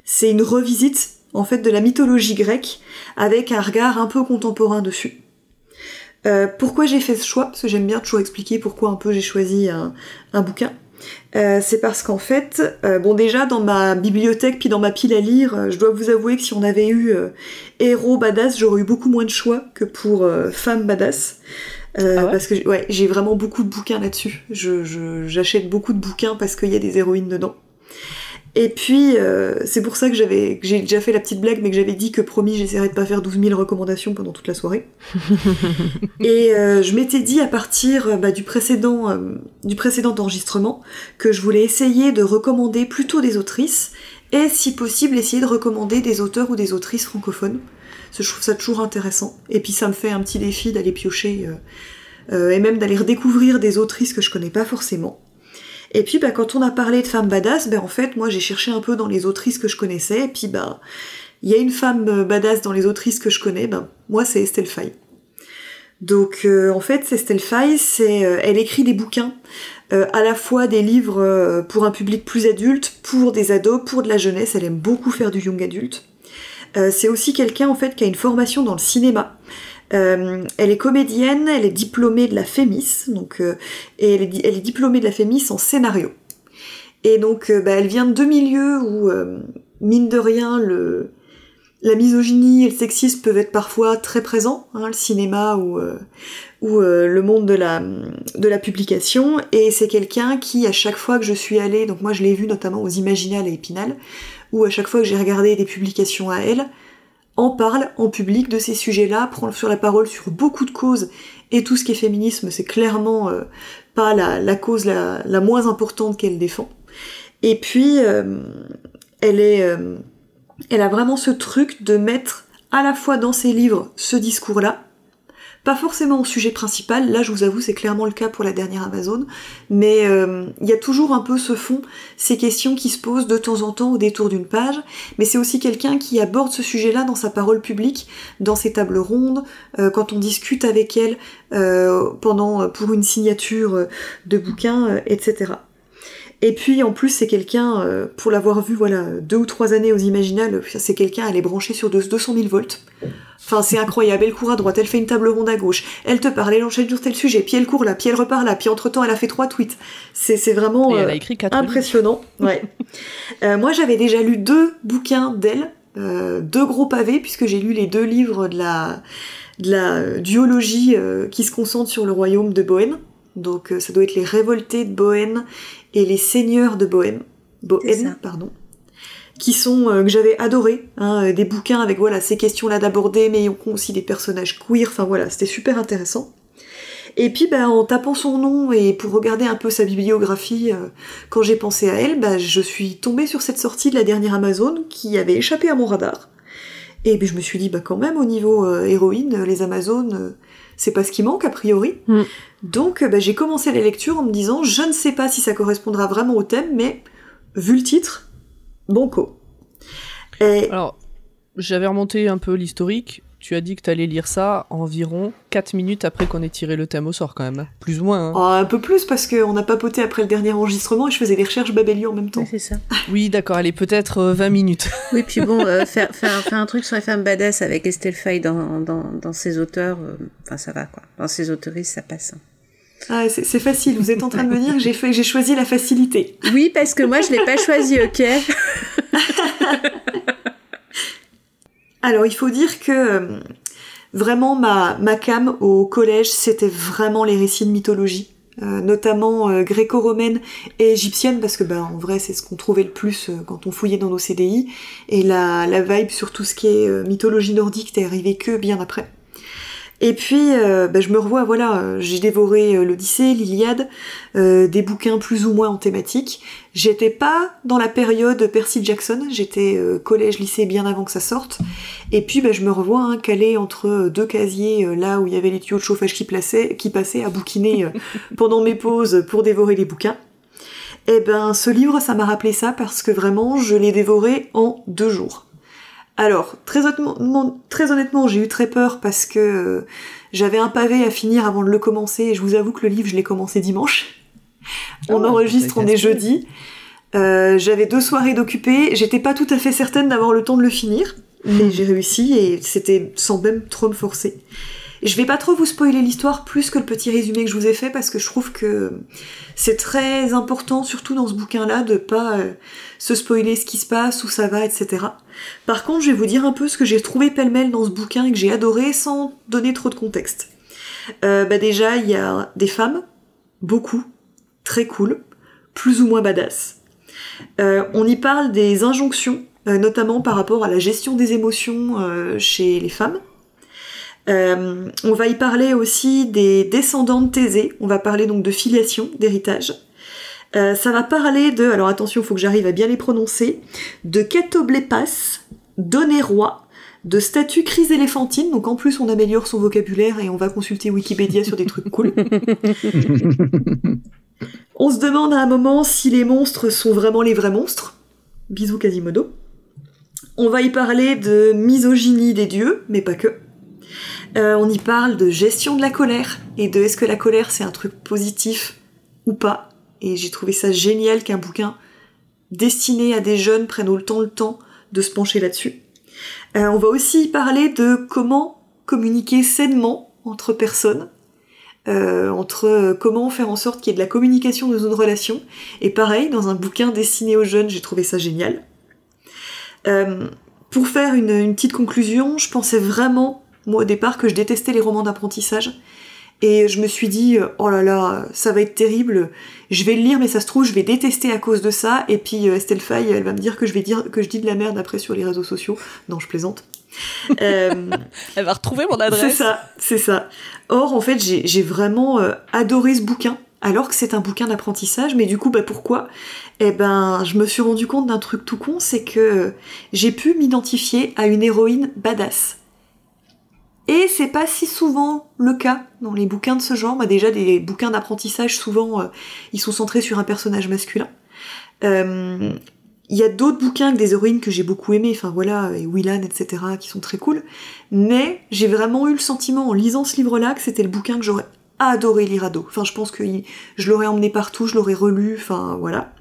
E: C'est une revisite, en fait, de la mythologie grecque, avec un regard un peu contemporain dessus. Euh, pourquoi j'ai fait ce choix? Parce que j'aime bien toujours expliquer pourquoi un peu j'ai choisi un, un bouquin. Euh, c'est parce qu'en fait, euh, bon déjà dans ma bibliothèque puis dans ma pile à lire, euh, je dois vous avouer que si on avait eu euh, héros badass, j'aurais eu beaucoup moins de choix que pour euh, femme badass. Euh,
A: Ah ouais?
E: parce que j'ai- ouais, j'ai vraiment beaucoup de bouquins là-dessus. Je, je- j'achète beaucoup de bouquins parce qu'il y a des héroïnes dedans. Et puis, euh, c'est pour ça que j'avais, j'ai déjà fait la petite blague, mais que j'avais dit que promis, j'essaierais de pas faire 12 000 recommandations pendant toute la soirée. Et euh, je m'étais dit à partir euh, bah, du précédent, euh, du précédent enregistrement que je voulais essayer de recommander plutôt des autrices et, si possible, essayer de recommander des auteurs ou des autrices francophones. Parce que je trouve ça toujours intéressant. Et puis, ça me fait un petit défi d'aller piocher et même d'aller redécouvrir des autrices que je connais pas forcément. Et puis bah, quand on a parlé de femmes badass, ben en fait moi j'ai cherché un peu dans les autrices que je connaissais, et puis bah il y a une femme euh, badass dans les autrices que je connais, ben moi c'est Estelle Faye. Donc euh, en fait, c'est Stelfai, c'est euh, elle écrit des bouquins, euh, à la fois des livres euh, pour un public plus adulte, pour des ados, pour de la jeunesse. Elle aime beaucoup faire du young adulte. Euh, c'est aussi quelqu'un en fait qui a une formation dans le cinéma. Euh, elle est comédienne, elle est diplômée de la FEMIS, donc euh, et elle est, diplômée de la FEMIS en scénario. Et donc euh, bah, elle vient de deux milieux où mine de rien le la misogynie et le sexisme peuvent être parfois très présents, hein, le cinéma ou le monde de la de la publication. Et c'est quelqu'un qui à chaque fois que je suis allée, donc moi je l'ai vu notamment aux Imaginales et Épinal, où à chaque fois que j'ai regardé des publications à elle, en parle en public de ces sujets-là, prend sur la parole sur beaucoup de causes, et tout ce qui est féminisme, c'est clairement euh, pas la, cause la, la moins importante qu'elle défend. Et puis, euh, elle est, euh, elle a vraiment ce truc de mettre à la fois dans ses livres ce discours-là, pas forcément au sujet principal, là je vous avoue c'est clairement le cas pour la dernière Amazon, mais euh, il y a toujours un peu ce fond, ces questions qui se posent de temps en temps au détour d'une page, mais c'est aussi quelqu'un qui aborde ce sujet-là dans sa parole publique, dans ses tables rondes, euh, quand on discute avec elle euh, pendant pour une signature de bouquin, etc. Et puis en plus c'est quelqu'un, euh, pour l'avoir vu voilà deux ou trois années aux Imaginales, c'est quelqu'un, elle est branchée sur deux- 200 000 volts. Enfin c'est incroyable, elle court à droite, elle fait une table ronde à gauche, elle te parle, elle enchaîne sur tel sujet, puis elle court là, puis elle repart là, puis entre temps elle a fait trois tweets. C'est vraiment euh,
A: écrit
E: impressionnant. Ouais. Euh, moi j'avais déjà lu deux bouquins d'elle, euh, deux gros pavés puisque j'ai lu les deux livres de la de la euh, duologie euh, qui se concentre sur le royaume de Bohème. Donc euh, ça doit être les révoltés de Bohème et les seigneurs de Bohème. Bohème, pardon. Qui sont euh, que j'avais adoré, hein, euh, des bouquins avec voilà ces questions-là d'aborder, mais aussi des personnages queer. Enfin voilà, c'était super intéressant. Et puis bah, en tapant son nom et pour regarder un peu sa bibliographie, euh, quand j'ai pensé à elle, bah, je suis tombée sur cette sortie de la dernière Amazon qui avait échappé à mon radar. Et puis je me suis dit, bah quand même, au niveau euh, héroïne, les Amazones, c'est pas ce qui manque a priori.
C: Mm.
E: Donc euh, bah, j'ai commencé la lecture en me disant, je ne sais pas si ça correspondra vraiment au thème, mais vu le titre, banco. Et
A: Alors, j'avais remonté un peu l'historique. Tu as dit que tu allais lire ça environ 4 minutes après qu'on ait tiré le thème au sort, quand même. Plus ou moins. hein.
E: oh, un peu plus parce qu'on a papoté après le dernier enregistrement et je faisais des recherches Babeli en même temps.
B: Oui, c'est ça.
A: Oui, d'accord, allez, peut-être euh, 20 minutes.
B: Oui, puis bon, euh, faire, faire, faire un truc sur les femmes badass avec Estelle Faye dans, dans, dans ses auteurs, euh, enfin ça va quoi. Dans ses autoristes, ça passe. hein.
E: Ah, c'est c'est facile, vous êtes en train de me dire que j'ai fait, j'ai choisi la facilité.
B: Oui, parce que moi je l'ai pas choisi, ok?
E: Alors, il faut dire que euh, vraiment ma, ma cam au collège, c'était vraiment les récits de mythologie, euh, notamment euh, gréco-romaine et égyptienne, parce que ben en vrai, c'est ce qu'on trouvait le plus euh, quand on fouillait dans nos CDI. Et la, la vibe sur tout ce qui est mythologie nordique t'est arrivé que bien après. Et puis, euh, ben, je me revois, voilà, j'ai dévoré euh, l'Odyssée, l'Iliade, euh, des bouquins plus ou moins en thématique. J'étais pas dans la période Percy Jackson, j'étais euh, collège-lycée bien avant que ça sorte. Et puis bah, je me revois hein, calé entre deux casiers, là où il y avait les tuyaux de chauffage qui, plaçaient, qui passaient à bouquiner pendant mes pauses pour dévorer les bouquins. Et ben ce livre, ça m'a rappelé ça parce que vraiment, je l'ai dévoré en deux jours. Alors, très honnêtement, très honnêtement j'ai eu très peur parce que euh, j'avais un pavé à finir avant de le commencer et je vous avoue que le livre, je l'ai commencé dimanche. On
A: Ah ouais,
E: enregistre, on est jeudi. Euh, j'avais deux soirées d'occupées, j'étais pas tout à fait certaine d'avoir le temps de le finir, mais j'ai réussi et c'était sans même trop me forcer. Je vais pas trop vous spoiler l'histoire plus que le petit résumé que je vous ai fait parce que je trouve que c'est très important, surtout dans ce bouquin-là, de pas euh, se spoiler ce qui se passe, où ça va, etc. Par contre, je vais vous dire un peu ce que j'ai trouvé pêle-mêle dans ce bouquin et que j'ai adoré sans donner trop de contexte. Euh, bah déjà, il y a des femmes, beaucoup, très cool, plus ou moins badass. Euh, on y parle des injonctions, notamment par rapport à la gestion des émotions chez les femmes. Euh, on va y parler aussi des descendants de Thésée, on va parler donc de filiation, d'héritage. Euh, ça va parler de, alors attention, il faut que j'arrive à bien les prononcer, de Catoblépas, d'Onérois, de statue chryséléphantine, donc en plus on améliore son vocabulaire et on va consulter Wikipédia sur des trucs cool. On se demande à un moment si les monstres sont vraiment les vrais monstres. Bisous Quasimodo. On va y parler de misogynie des dieux, mais pas que. Euh, on y parle de gestion de la colère et de est-ce que la colère c'est un truc positif ou pas. Et j'ai trouvé ça génial qu'un bouquin destiné à des jeunes prenne le temps de se pencher là-dessus. Euh, on va aussi parler de comment communiquer sainement entre personnes, euh, entre comment faire en sorte qu'il y ait de la communication dans une relation. Et pareil, dans un bouquin destiné aux jeunes, j'ai trouvé ça génial. Pour faire une petite conclusion, je pensais vraiment, moi au départ, que je détestais les romans d'apprentissage. Et je me suis dit, euh, oh là là, ça va être terrible. Je vais le lire, mais ça se trouve, je vais détester à cause de ça. Et puis euh, Estelle Faye, elle va me dire que je vais dire que je dis de la merde après sur les réseaux sociaux. Non, je plaisante. Euh,
A: Elle va retrouver mon
E: c'est
A: adresse.
E: ça, c'est ça. Or, en fait, j'ai vraiment euh, adoré ce bouquin, alors que c'est un bouquin d'apprentissage. Mais du coup, bah pourquoi? Eh ben, je me suis rendu compte d'un truc tout con, c'est que j'ai pu m'identifier à une héroïne badass. Et c'est pas si souvent le cas dans les bouquins de ce genre. Bah déjà, des bouquins d'apprentissage, souvent, euh, ils sont centrés sur un personnage masculin. Euh, Il y a d'autres bouquins avec des héroïnes que j'ai beaucoup aimés, enfin voilà, et Willan, etc., qui sont très cool. Mais j'ai vraiment eu le sentiment en lisant ce livre-là que c'était le bouquin que j'aurais adoré lire ado. Enfin, je pense que je l'aurais emmené partout, je l'aurais relu, enfin voilà.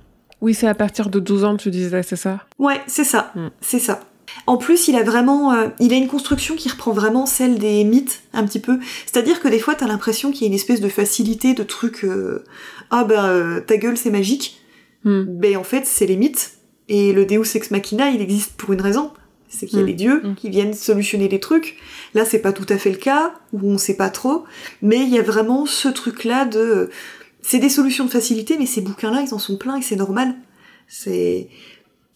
C: Oui, c'est à partir de 12 ans, tu disais, c'est ça?
E: Ouais, c'est ça,
C: Mm.
E: c'est ça. En plus, il a vraiment, euh, il a une construction qui reprend vraiment celle des mythes un petit peu. C'est-à-dire que des fois, t'as l'impression qu'il y a une espèce de facilité, de truc, euh, ah ben euh, ta gueule c'est magique.
C: Hmm.
E: Ben en fait, c'est les mythes. Et le Deus ex machina, il existe pour une raison. C'est qu'il y a
C: Mm.
E: les dieux
A: Mm.
E: qui viennent solutionner les trucs. Là, c'est pas tout à fait le cas, ou on sait pas trop. Mais il y a vraiment ce truc-là de, c'est des solutions de facilité, mais ces bouquins-là, ils en sont pleins et c'est normal. C'est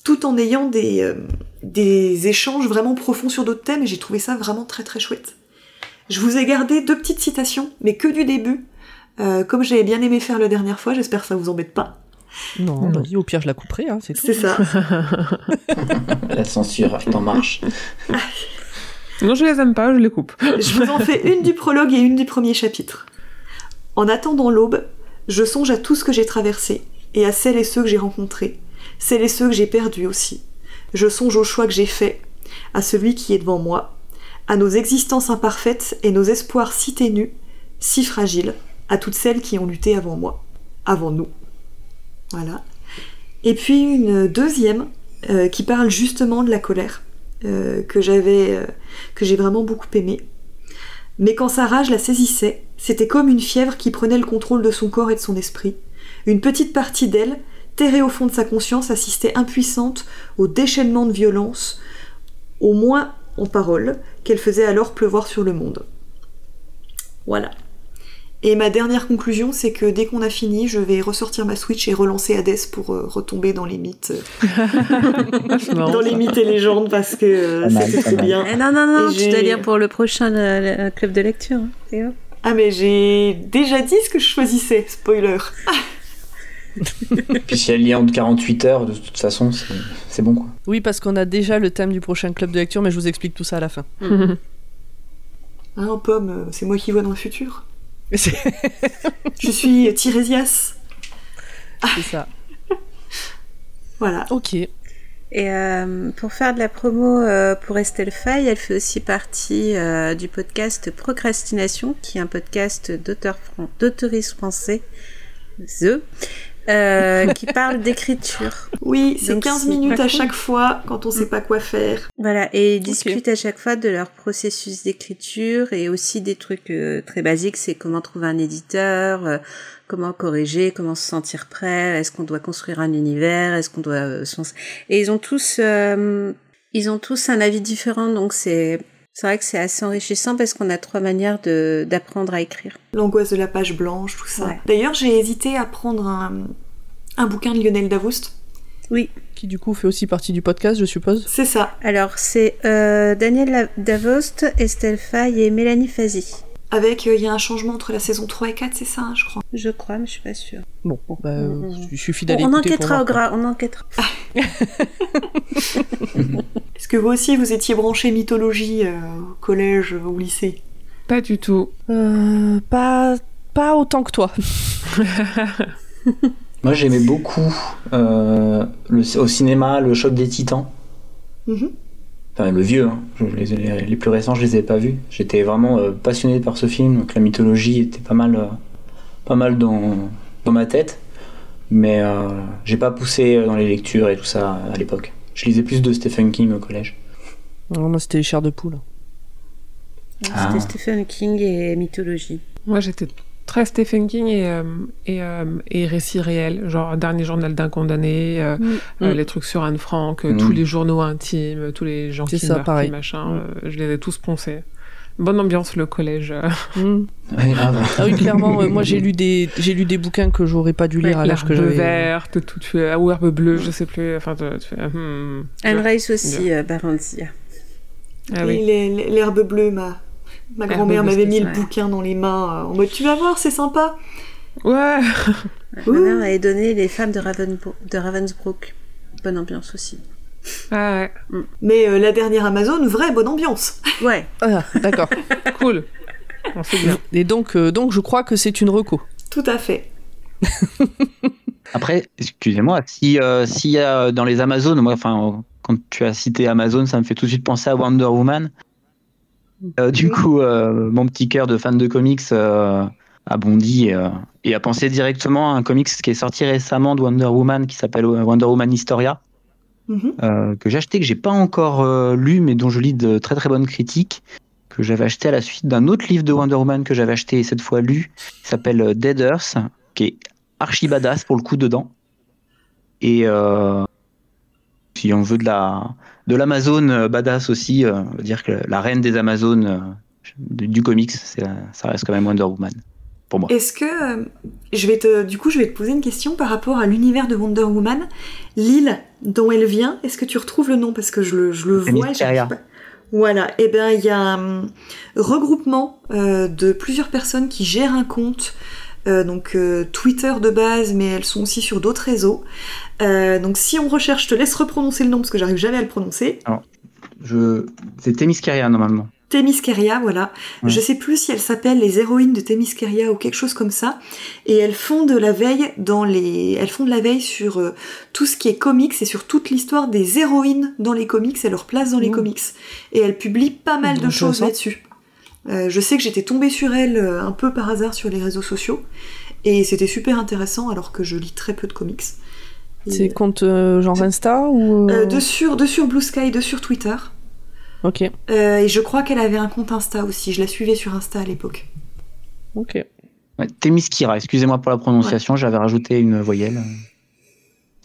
E: tout en ayant des, euh, des échanges vraiment profonds sur d'autres thèmes, et j'ai trouvé ça vraiment très très chouette. Je vous ai gardé deux petites citations, mais que du début. Euh, comme j'avais bien aimé faire la dernière fois, j'espère que ça vous embête pas.
A: Non,
F: Non.
A: au pire, je la couperai, hein, c'est tout.
E: C'est ça.
D: La censure est en marche.
C: Non, je les aime pas, je les coupe.
E: Je vous en fais une du prologue et une du premier chapitre. En attendant l'aube, je songe à tout ce que j'ai traversé, et à celles et ceux que j'ai rencontrés, celles et ceux que j'ai perdus aussi. Je songe au choix que j'ai fait, à celui qui est devant moi, à nos existences imparfaites et nos espoirs si ténus, si fragiles, à toutes celles qui ont lutté avant moi, avant nous. Voilà. Et puis une deuxième euh, qui parle justement de la colère, euh, que j'avais, euh, que j'ai vraiment beaucoup aimée. Mais quand sa rage la saisissait, c'était comme une fièvre qui prenait le contrôle de son corps et de son esprit. Une petite partie d'elle, terrée au fond de sa conscience, assistait impuissante au déchaînement de violence, au moins en paroles, qu'elle faisait alors pleuvoir sur le monde. Voilà. Et ma dernière conclusion, c'est que dès qu'on a fini, je vais ressortir ma Switch et relancer Hades pour euh, retomber dans les mythes, euh,
C: C'est marrant,
E: dans les mythes et légendes parce que euh,
D: mal.
E: bien.
B: Eh non, non, non,
E: Et
B: tu dois lire pour le prochain le- le club de lecture. hein.
E: Ah mais j'ai déjà dit ce que je choisissais, spoiler.
D: Puis si elle lit en 48 heures, de toute façon, c'est bon quoi.
A: Oui, parce qu'on a déjà le thème du prochain club de lecture, mais je vous explique tout ça à la fin.
E: Hein, pomme, euh, c'est moi qui vois dans le futur. Je suis Tirésias.
A: c'est ça.
E: Voilà.
A: Ok.
B: Et euh, pour faire de la promo euh, pour Estelle Faye, elle fait aussi partie euh, du podcast Procrastination, qui est un podcast d'auteurs fran- français, The, euh, qui parle d'écriture.
E: Oui, c'est
B: Donc,
E: 15
B: c'est
E: minutes à chaque fois quand on sait pas quoi faire.
B: Voilà, et ils discutent à chaque fois de leur processus d'écriture et aussi des trucs euh, très basiques, c'est comment trouver un éditeur, euh, comment corriger, comment se sentir prêt, est-ce qu'on doit construire un univers, est-ce qu'on doit... euh, Et ils ont tous, euh, ils ont tous un avis différent, donc c'est, c'est vrai que c'est assez enrichissant parce qu'on a trois manières de, d'apprendre à écrire.
E: L'angoisse de la page blanche, tout ça.
B: Ouais.
E: D'ailleurs, j'ai hésité à prendre un, un bouquin de Lionel Davoust.
B: Oui,
A: Qui du coup fait aussi partie du podcast, je suppose.
E: C'est ça.
B: alors c'est euh, Daniel Davost, Estelle Faye et Mélanie Fazi.
E: Avec, euh, il y a un changement entre la saison 3 et 4, c'est ça, hein, je crois.
B: Je crois, mais je suis pas sûre.
A: Bon, bah, euh,
B: Mm,
A: il suffit d'aller
B: On
A: pour
B: enquêtera au gras, on enquêtera.
E: Est-ce que vous aussi, vous étiez branché mythologie euh, au collège ou au lycée?
C: Pas du tout.
A: Euh, pas, pas autant que toi.
D: Moi j'aimais beaucoup euh, le, au cinéma le choc des titans.
E: Mhm.
D: Enfin, le vieux, hein. Je- les, les, les plus récents, je les ai pas vus. J'étais vraiment euh, passionné par ce film, donc la mythologie était pas mal, euh, pas mal dans, dans ma tête. Mais euh, j'ai pas poussé dans les lectures et tout ça à l'époque. Je lisais plus de Stephen King au collège.
A: Non, moi, c'était les chairs de poule.
B: C'était
D: Ah.
B: Stephen King et mythologie.
C: Moi, j'étais très Stephen King et, euh, et, euh, et récits réels, genre Dernier journal d'un condamné, euh, euh,
A: Mm.
C: les trucs sur Anne Frank,
D: Mm.
C: tous les journaux intimes, tous les gens qui qui machin,
A: Mm.
C: euh, je les ai tous poncés. Bonne ambiance, le collège.
D: Ouais, grave.
A: Ah oui, clairement, euh, moi j'ai lu des j'ai lu des bouquins que j'aurais pas dû lire à l'âge que j'avais.
C: verte, tout, tu, ou herbe bleue, je sais plus. Enfin, tu, tu fais, hmm,
B: Anne. Rice aussi, euh, Baranzia.
C: Ah
E: Et
C: oui.
E: les- l'herbe bleue, ma, ma grand-mère m'avait mis le bouquin dans les mains euh, en mode tu vas voir, c'est sympa.
C: Ouais.
B: Ma mère m'avait donné Les femmes de, Ravensbrück. Bonne ambiance aussi.
C: Ah ouais.
E: Mais euh, la dernière Amazon, vraie bonne ambiance.
B: Ouais,
A: Ah, d'accord.
C: Cool. On sait bien.
A: Et donc euh, donc je crois que c'est une reco.
E: Tout à fait.
D: Après, excusez-moi, si euh, s'il y a dans les Amazones, moi, enfin, quand tu as cité Amazon, ça me fait tout de suite penser à Wonder Woman. Euh, du coup, euh, mon petit cœur de fan de comics euh, a bondi et a pensé directement à un comics qui est sorti récemment de Wonder Woman qui s'appelle Wonder Woman Historia,
E: Mhm.
D: que j'ai acheté, que j'ai pas encore lu, mais dont je lis de très très bonnes critiques, que j'avais acheté à la suite d'un autre livre de Wonder Woman que j'avais acheté et cette fois lu, qui s'appelle Dead Earth, qui est archi badass pour le coup dedans. Et si on veut de la de l'Amazon euh, badass aussi, euh, on va dire que la reine des Amazones euh, du, du comics, ça reste quand même Wonder Woman pour moi.
E: Est-ce que je vais te, du coup, je vais te poser une question par rapport à l'univers de Wonder Woman, l'île dont elle vient. Est-ce que tu retrouves le nom? Parce que je le, je le vois. Voilà. Et ben, il y a un regroupement euh, de plusieurs personnes qui gèrent un compte. Euh, donc euh, Twitter de base, mais elles sont aussi sur d'autres réseaux. Euh, donc si on recherche, je te laisse reprononcer le nom parce que j'arrive jamais à le prononcer.
D: Je... C'est Themyscira normalement.
E: Themyscira, voilà.
D: Ouais.
E: Je sais plus si elles s'appellent les héroïnes de Themyscira ou quelque chose comme ça. Et elles font de la veille dans les, elles font de la veille sur euh, tout ce qui est comics et sur toute l'histoire des héroïnes dans les comics et leur place dans les
A: Mmh.
E: comics. Et elles publient pas mal de
A: Intéressant.
E: choses là-dessus. Euh, je sais que j'étais tombée sur elles euh, un peu par hasard sur les réseaux sociaux et c'était super intéressant alors que je lis très peu de comics.
A: C'est compte euh, genre Insta ou
E: euh, de sur de sur Blue Sky, de sur Twitter.
A: Ok.
E: Euh, et je crois qu'elle avait un compte Insta aussi. Je la suivais sur Insta à l'époque.
A: Ok.
D: Ouais, Themyscira, excusez-moi pour la prononciation, j'avais rajouté une voyelle.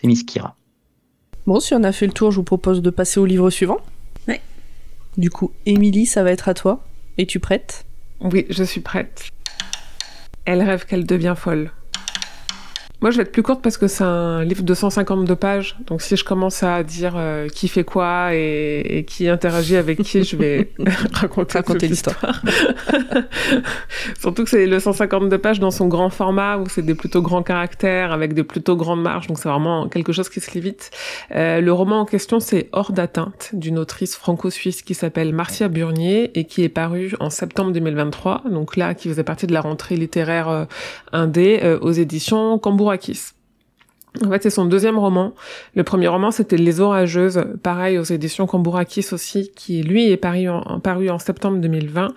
D: Themyscira.
A: Bon, si on a fait le tour, je vous propose de passer au livre suivant.
B: Ouais.
A: Du coup, Émilie, ça va être à toi. Es-tu prête
C: Oui, je suis prête. Elle rêve qu'elle devient folle. Moi, je vais être plus courte parce que c'est un livre de 152 pages. Donc, si je commence à dire euh, qui fait quoi et, et qui interagit avec qui, je vais raconter,
A: l'histoire.
C: Surtout que c'est le 152 pages dans son grand format où c'est des plutôt grands caractères avec des plutôt grandes marges. Donc, c'est vraiment quelque chose qui se lit vite. Euh, le roman en question, c'est Hors d'atteinte d'une autrice franco-suisse qui s'appelle Marcia Burnier et qui est paru en septembre 2023. Donc là, qui faisait partie de la rentrée littéraire euh, indé euh, aux éditions Cambourakis. En fait, c'est son deuxième roman. Le premier roman, c'était Les Orageuses, pareil aux éditions Cambourakis aussi, qui lui est paru en, paru en septembre 2020.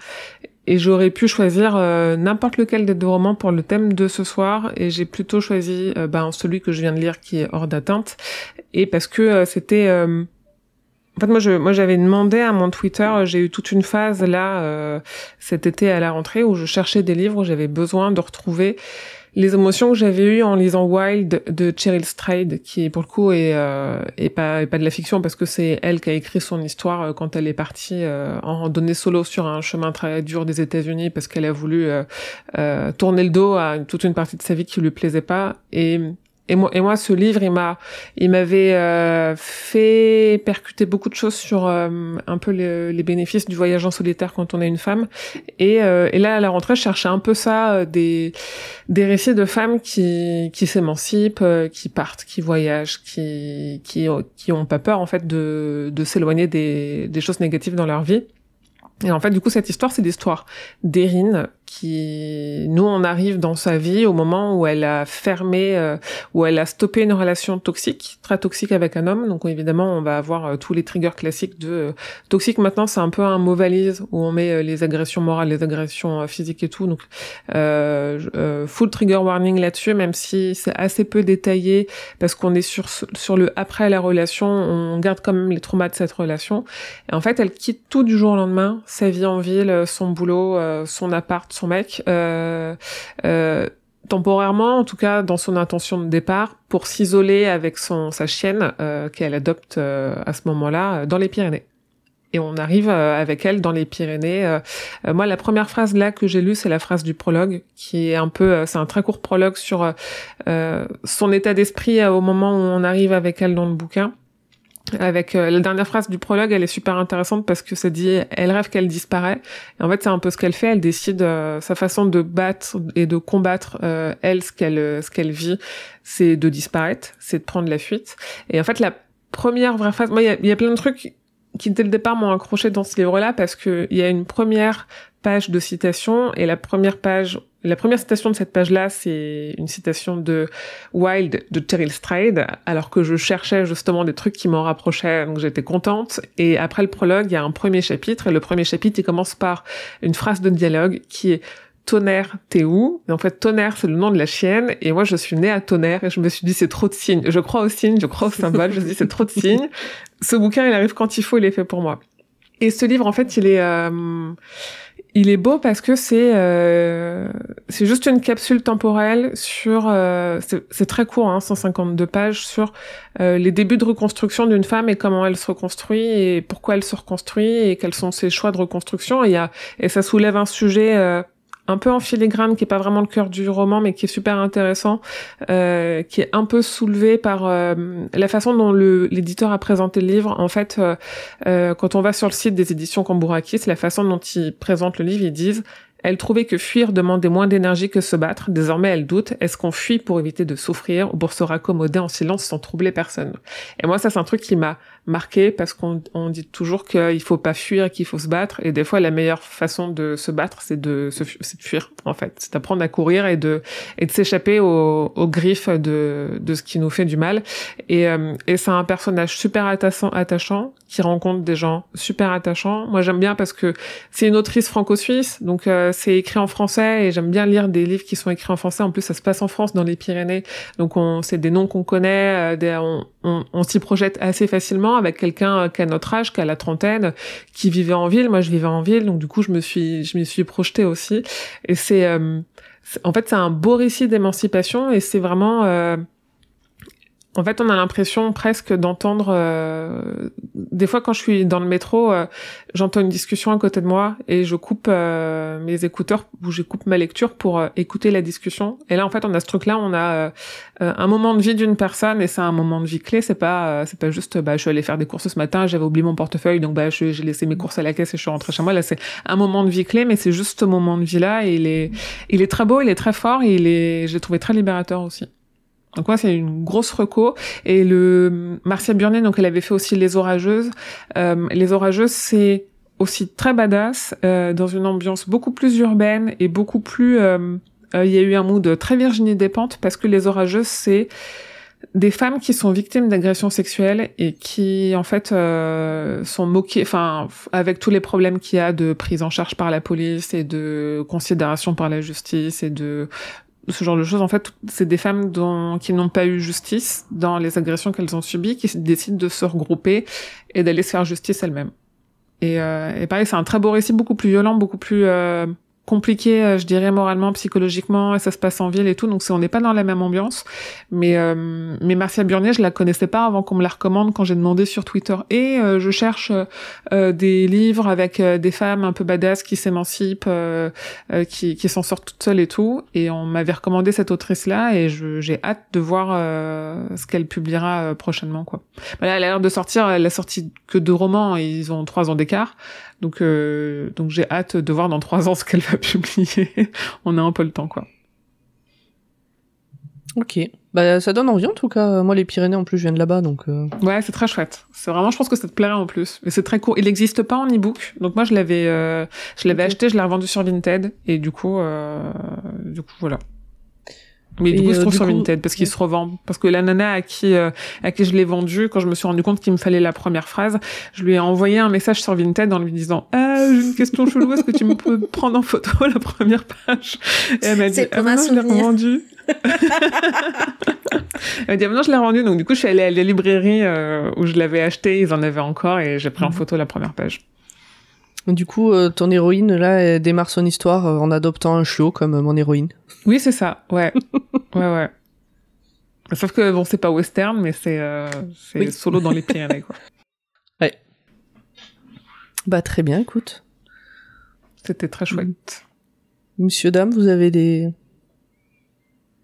C: Et j'aurais pu choisir euh, n'importe lequel des deux romans pour le thème de ce soir, et j'ai plutôt choisi euh, ben, celui que je viens de lire, qui est Hors d'atteinte, et parce que euh, c'était... euh, En fait, moi, j'avais demandé à mon Twitter, j'ai eu toute une phase là cet été à la rentrée où je cherchais des livres où j'avais besoin de retrouver les émotions que j'avais eues en lisant Wild de Cheryl Strayed, qui pour le coup est, euh, est pas de la fiction parce que c'est elle qui a écrit son histoire euh, quand elle est partie euh, en randonnée solo sur un chemin très dur des États-Unis parce qu'elle a voulu euh, tourner le dos à toute une partie de sa vie qui lui plaisait pas. Et et moi, ce livre, il m'a, il m'avait euh, fait percuter beaucoup de choses sur euh, un peu le- les bénéfices du voyage en solitaire quand on est une femme. Et, euh, et là, à la rentrée, je cherchais un peu ça, euh, des des récits de femmes qui qui s'émancipent, euh, qui partent, qui voyagent, qui qui qui ont pas peur en fait de de s'éloigner des des choses négatives dans leur vie. Et en fait, du coup, cette histoire, c'est l'histoire d'Erin, qui, nous, on arrive dans sa vie au moment où elle a fermé, euh, où elle a stoppé une relation toxique, très toxique avec un homme. Donc évidemment, on va avoir euh, tous les triggers classiques de euh, toxique. Maintenant, c'est un peu un mot valise où on met les agressions morales, les agressions physiques et tout. Donc full trigger warning là-dessus, même si c'est assez peu détaillé parce qu'on est sur sur le après la relation, on garde quand même les traumas de cette relation. Et en fait, elle quitte tout du jour au lendemain, sa vie en ville, son boulot, son appart son mec, euh, euh, temporairement, en tout cas dans son intention de départ, pour s'isoler avec son sa chienne euh, qu'elle adopte à ce moment-là dans les Pyrénées. Et on arrive avec elle dans les Pyrénées. moi, la première phrase là que j'ai lue, c'est la phrase du prologue, qui est un peu, c'est un très court prologue sur son état d'esprit au moment où on arrive avec elle dans le bouquin avec euh, la dernière phrase du prologue, elle est super intéressante parce que ça dit elle rêve qu'elle disparaît. Et en fait, c'est un peu ce qu'elle fait. Elle décide euh, sa façon de battre et de combattre euh, elle ce qu'elle ce qu'elle vit, c'est de disparaître, c'est de prendre la fuite. Et en fait, la première vraie phrase, moi, il y a, y a, plein de trucs qui dès le départ m'ont accroché dans ce livre-là parce que il y a une première page de citation et la première page la première citation de cette page-là, c'est une citation de Wild de Terry Stride, alors que je cherchais justement des trucs qui m'en rapprochaient, donc j'étais contente. Et après le prologue, il y a un premier chapitre, et le premier chapitre, il commence par une phrase de dialogue qui est Tonnerre, t'es où? Et en fait, Tonnerre, c'est le nom de la chienne, et moi, je suis née à Tonnerre, et je me suis dit, c'est trop de signes. Je crois aux signes, je crois aux symboles, je me dis, c'est trop de signes. Ce bouquin, il arrive quand il faut, il est fait pour moi. Et ce livre, en fait, il est... Euh, il est beau parce que c'est euh, c'est juste une capsule temporelle sur euh, c'est très court hein, 152 pages sur euh, les débuts de reconstruction d'une femme et comment elle se reconstruit et pourquoi elle se reconstruit et quels sont ses choix de reconstruction. Et, y a, et ça soulève un sujet euh, un peu en filigrane, qui est pas vraiment le cœur du roman, mais qui est super intéressant, euh, qui est un peu soulevé par euh, la façon dont l'éditeur a présenté le livre. En fait, euh, euh, quand on va sur le site des éditions Cambourakis, la façon dont ils présentent le livre, ils disent elle trouvait que fuir demandait moins d'énergie que se battre. Désormais, elle doute. Est-ce qu'on fuit pour éviter de souffrir ou pour se raccommoder en silence sans troubler personne? Et moi, ça, c'est un truc qui m'a marqué parce qu'on dit toujours qu'il faut pas fuir, qu'il faut se battre. Et des fois, la meilleure façon de se battre, c'est de, se, de fuir, en fait. C'est d'apprendre à courir et de, et de s'échapper aux, aux, griffes de, de ce qui nous fait du mal. Et, euh, et c'est un personnage super attachant, attachant qui rencontre des gens super attachants. Moi, j'aime bien parce que c'est une autrice franco-suisse, donc euh, c'est écrit en français et j'aime bien lire des livres qui sont écrits en français. En plus, ça se passe en France, dans les Pyrénées, donc on, c'est des noms qu'on connaît, euh, des, on, on, on s'y projette assez facilement avec quelqu'un qui a notre âge, qui a la trentaine, qui vivait en ville. Moi, je vivais en ville, donc du coup, je me suis, je m'y suis projetée aussi. Et c'est, euh, en fait, c'est un beau récit d'émancipation et c'est vraiment en fait, on a l'impression presque d'entendre. Euh, des fois, quand je suis dans le métro, euh, j'entends une discussion à côté de moi et je coupe euh, mes écouteurs ou je coupe ma lecture pour écouter la discussion. Et là, en fait, on a ce truc-là. On a un moment de vie d'une personne et c'est un moment de vie clé. C'est pas, c'est pas juste. Bah, je suis allée faire des courses ce matin, j'avais oublié mon portefeuille, donc bah, j'ai laissé mes courses à la caisse et je suis rentrée chez moi. Là, c'est un moment de vie clé, mais c'est juste ce moment de vie-là. Et il est, il est très beau, il est très fort et il est, j'ai trouvé très libérateur aussi. Donc moi c'est une grosse reco et le Marcia Burnet donc elle avait fait aussi les orageuses. Euh, les orageuses c'est aussi très badass euh, dans une ambiance beaucoup plus urbaine et beaucoup plus euh, euh, il y a eu un mood très Virginie Despentes parce que les orageuses c'est des femmes qui sont victimes d'agressions sexuelles et qui en fait euh, sont moquées, enfin avec tous les problèmes qu'il y a de prise en charge par la police et de considération par la justice et de ce genre de choses. En fait, c'est des femmes dont, qui n'ont pas eu justice dans les agressions qu'elles ont subies, qui décident de se regrouper et d'aller se faire justice elles-mêmes. Et, euh, et pareil, c'est un très beau récit, beaucoup plus violent, beaucoup plus euh, compliqué, euh, je dirais moralement, psychologiquement, et ça se passe en ville et tout, donc on n'est pas dans la même ambiance. Mais euh, mais Marcia Burnier, je la connaissais pas avant qu'on me la recommande quand j'ai demandé sur Twitter. Et euh, je cherche euh, des livres avec des femmes un peu badass qui s'émancipent, qui qui s'en sortent toutes seules et tout. Et on m'avait recommandé cette autrice là, et j'ai hâte de voir ce qu'elle publiera prochainement quoi. Voilà, elle a l'air de sortir, elle a sorti que deux romans, et ils ont trois ans d'écart. Donc, euh, donc j'ai hâte de voir dans trois ans ce qu'elle va publier. On a un peu le temps, quoi.
A: Ok. Bah, ça donne envie en tout cas. Moi, les Pyrénées, en plus, je viens de là-bas, donc. euh,
C: Ouais, c'est très chouette. C'est vraiment, je pense que ça te plairait en plus. Et c'est très court. Il n'existe pas en e-book. Donc moi, je l'avais, euh, je l'avais acheté, je l'ai revendu sur Vinted. Et du coup, euh, du coup, voilà. Mais du coup, il se
A: euh,
C: trouve
A: du
C: sur
A: coup-
C: Vinted parce qu'il se revend. Parce que la nana à qui, euh, à qui je l'ai vendu, quand je me suis rendu compte qu'il me fallait la première phrase, je lui ai envoyé un message sur Vinted en lui disant, ah, j'ai une question chelou, est-ce que tu me peux prendre en photo la première page? Et elle m'a dit, ah,
B: un
C: maintenant, je l'ai revendu. Elle m'a dit, ah, maintenant je l'ai rendu. Donc, du coup, je suis allée à la librairie euh, où je l'avais acheté. Ils en avaient encore et j'ai pris en
A: Mhm.
C: photo la première page.
A: Du coup, euh, ton héroïne, là, elle démarre son histoire euh, en adoptant un chiot comme euh, mon héroïne.
C: Oui, c'est ça. Ouais. ouais, ouais. Sauf que, bon, c'est pas western, mais c'est euh,
A: Oui.
C: solo dans les Pyrénées, quoi.
A: Bah, très bien, écoute.
C: C'était très chouette.
A: Monsieur, dame, vous avez des.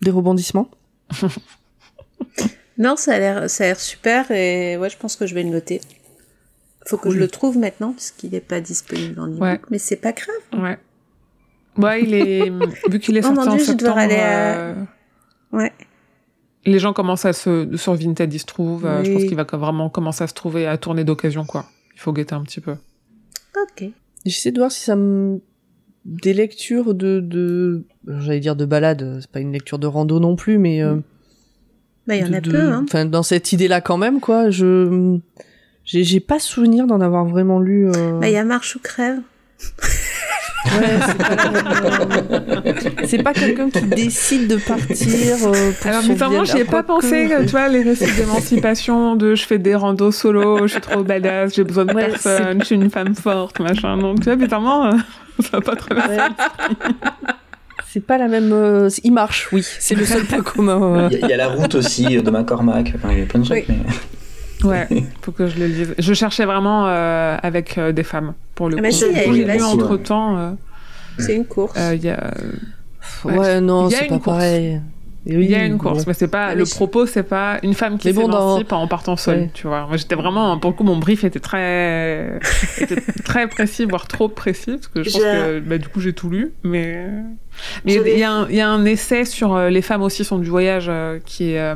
A: des rebondissements?
B: Non, ça a l'air, ça a l'air super et ouais, je pense que je vais le noter. Faut que je le trouve maintenant parce qu'il n'est pas disponible en e-book,
C: Ouais.
B: mais c'est pas grave.
C: Ouais. Ouais, il est, vu qu'il est
B: Oh
C: sorti
B: mon
C: en
B: Dieu, je vais devoir
C: septembre,
B: aller à-
C: euh,
B: Ouais.
C: les gens commencent à se, sur Vinted, ils se trouvent, euh, je pense
B: Oui.
C: qu'il va vraiment commencer à se trouver, à tourner d'occasion, quoi. Il faut guetter un petit peu.
B: Ok.
A: J'essaie de voir si ça me. des lectures de. de... J'allais dire de balade, c'est pas une lecture de rando non plus, mais. euh,
B: Bah, il y en
A: de-
B: a
A: de-
B: peu, hein.
A: Enfin, dans cette idée-là quand même, quoi. Je. J'ai j'ai pas souvenir d'en avoir vraiment lu. euh,
B: Bah, il y a Marche ou Crève.
A: Ouais, c'est pas, euh, c'est pas quelqu'un qui décide de partir. euh, pour
C: Alors, bizarrement, j'y ai pas pensé, tu vois, les récits d'émancipation, de je fais des randos solo, je suis trop badass, j'ai besoin de
A: Ouais,
C: personne, je suis une femme forte, machin. Donc, tu vois, bizarrement, euh, ça va pas traverser.
A: Ouais. C'est pas la même. euh, Il marche, oui. C'est le seul point commun.
G: Il y, a- il y a la route aussi de McCormack. Enfin, il y a plein de trucs.
B: Oui.
G: mais-
C: Ouais, faut que je le lise. Je cherchais vraiment euh, avec euh, des femmes, pour le
B: Ah,
C: coup.
B: mais si, il y a
C: J'ai lu entre temps,
B: C'est une course.
C: il y a,
A: Ouais,
C: Ouais.
A: non, c'est
C: une
A: pas
C: course.
A: pareil. Et
C: il y a une course,
A: bon.
C: mais c'est pas
B: Ah,
C: le propos, c'est pas une femme qui
A: Mais bon, dans-
C: s'émancipe en partant seule,
A: Ouais.
C: tu vois. Moi, j'étais vraiment, pour le coup, mon brief était très, était très précis, voire trop précis, parce que je pense
E: J'ai-
C: que, bah, du coup, j'ai tout lu, mais, mais il y, a un- il y a un essai sur euh, les femmes aussi sont du voyage euh, qui est, euh,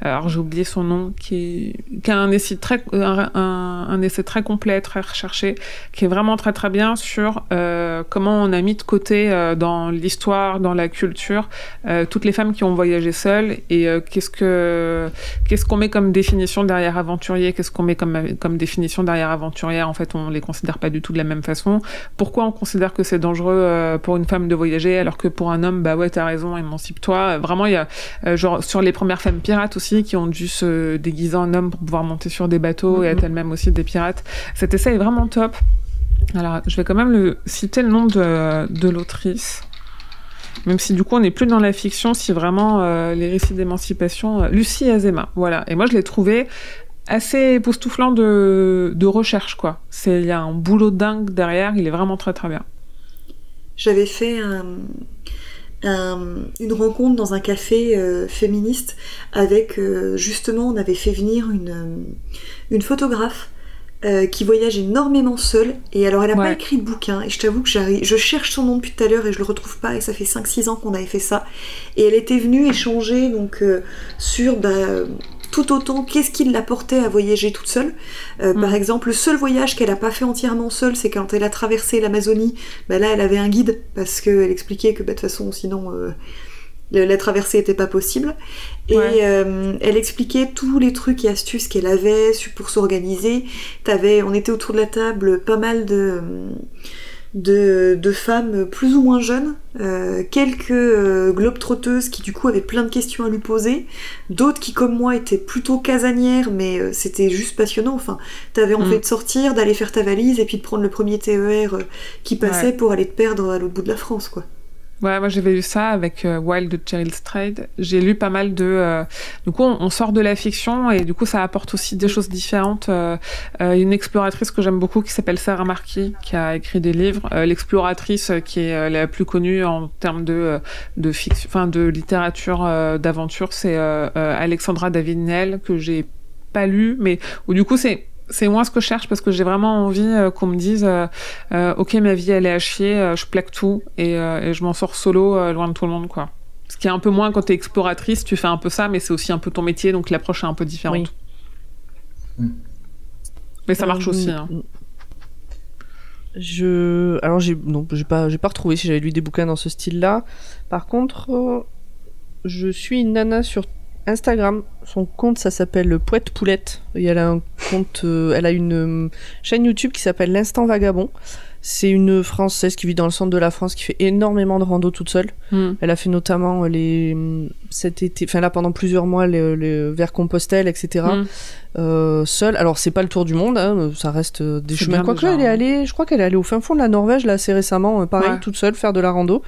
C: alors j'ai oublié son nom, qui est, qui a un essai très, un, un, un essai très complet, très recherché, qui est vraiment très très bien sur comment on a mis de côté dans l'histoire, dans la culture, toutes les femmes qui ont voyagé seules et qu'est-ce que qu'est-ce qu'on met comme définition derrière aventurier, qu'est-ce qu'on met comme comme définition derrière aventurière? En fait, on les considère pas du tout de la même façon. Pourquoi on considère que c'est dangereux pour une femme de voyager? Alors que pour un homme, bah ouais, t'as raison, émancipe-toi. Vraiment, il y a euh, genre sur les premières femmes pirates aussi qui ont dû se déguiser en homme pour pouvoir monter sur des bateaux et
A: Mhm.
C: être elles-mêmes aussi des pirates. Cet essai est vraiment top. Alors, je vais quand même le, citer le nom de, de l'autrice. Même si du coup on n'est plus dans la fiction, si vraiment euh, les récits d'émancipation, euh, Lucie Azema, voilà. Et moi je l'ai trouvé assez époustouflant de, de recherche quoi. C'est il y a un boulot dingue derrière, il est vraiment très très bien.
E: J'avais fait un- un- une rencontre dans un café euh, féministe avec euh, justement on avait fait venir une, une photographe euh, qui voyage énormément seule et alors elle a pas écrit de bouquin et je t'avoue que j'arrive je cherche son nom depuis tout à l'heure et je le retrouve pas et ça fait 5-6 ans qu'on avait fait ça. Et elle était venue échanger donc euh, sur bah, tout autant qu'est-ce qui l'a portait à voyager toute seule Euh,
C: Mm.
E: par exemple le seul voyage qu'elle a pas fait entièrement seule c'est quand elle a traversé l'Amazonie bah là elle avait un guide parce qu'elle expliquait que bah, de toute façon sinon euh, la traversée était pas possible et
C: Ouais.
E: euh, elle expliquait tous les trucs et astuces qu'elle avait pour s'organiser T'avais, on était autour de la table pas mal de de, de femmes plus ou moins jeunes, euh, quelques euh, globetrotteuses qui du coup avaient plein de questions à lui poser, d'autres qui comme moi étaient plutôt casanières mais euh, c'était juste passionnant. Enfin, t'avais envie de sortir, d'aller faire ta valise et puis de prendre le premier TER euh, qui passait
C: Ouais.
E: pour aller te perdre à l'autre bout de la France quoi.
C: Ouais, moi j'avais lu ça avec euh, Wild de Cheryl Strayed. J'ai lu pas mal de. euh, Du coup, on, sort de la fiction et du coup, ça apporte aussi des choses différentes. Euh, euh, une exploratrice que j'aime beaucoup qui s'appelle Sarah Marquis, qui a écrit des livres. Euh, L'exploratrice qui est la plus connue en termes de de fiction, enfin de littérature d'aventure, c'est Alexandra David Nell que j'ai pas lu, mais où du coup c'est c'est moi ce que je cherche parce que j'ai vraiment envie euh, qu'on me dise euh, euh, ok ma vie elle est à chier euh, je plaque tout et, euh, et je m'en sors solo euh, loin de tout le monde quoi Ce qui est un peu moins quand t'es exploratrice, tu fais un peu ça, mais c'est aussi un peu ton métier, donc l'approche est un peu différente.
G: Mm.
C: Mais ça
A: Euh,
C: marche aussi. Hein.
A: Je, alors j'ai non, j'ai pas, j'ai pas retrouvé si j'avais lu des bouquins dans ce style-là. Par contre, euh, je suis une nana sur Instagram. Son compte, ça s'appelle Poète Poulette. Et elle a un compte, euh, elle a une euh, chaîne YouTube qui s'appelle L'Instant Vagabond. C'est une française qui vit dans le centre de la France, qui fait énormément de rando toute seule.
C: Hmm.
A: Elle a fait notamment les cet été, enfin là pendant plusieurs mois, les, les vers Compostelle, etc.
C: Hmm.
A: Euh, seule. Alors c'est pas le tour du monde, hein, ça reste euh, des chemins. Quoique elle est
C: hein.
A: allée, je crois qu'elle est allée au fin fond de la Norvège là assez récemment, euh, pareil
C: Ouais.
A: toute seule faire de la rando.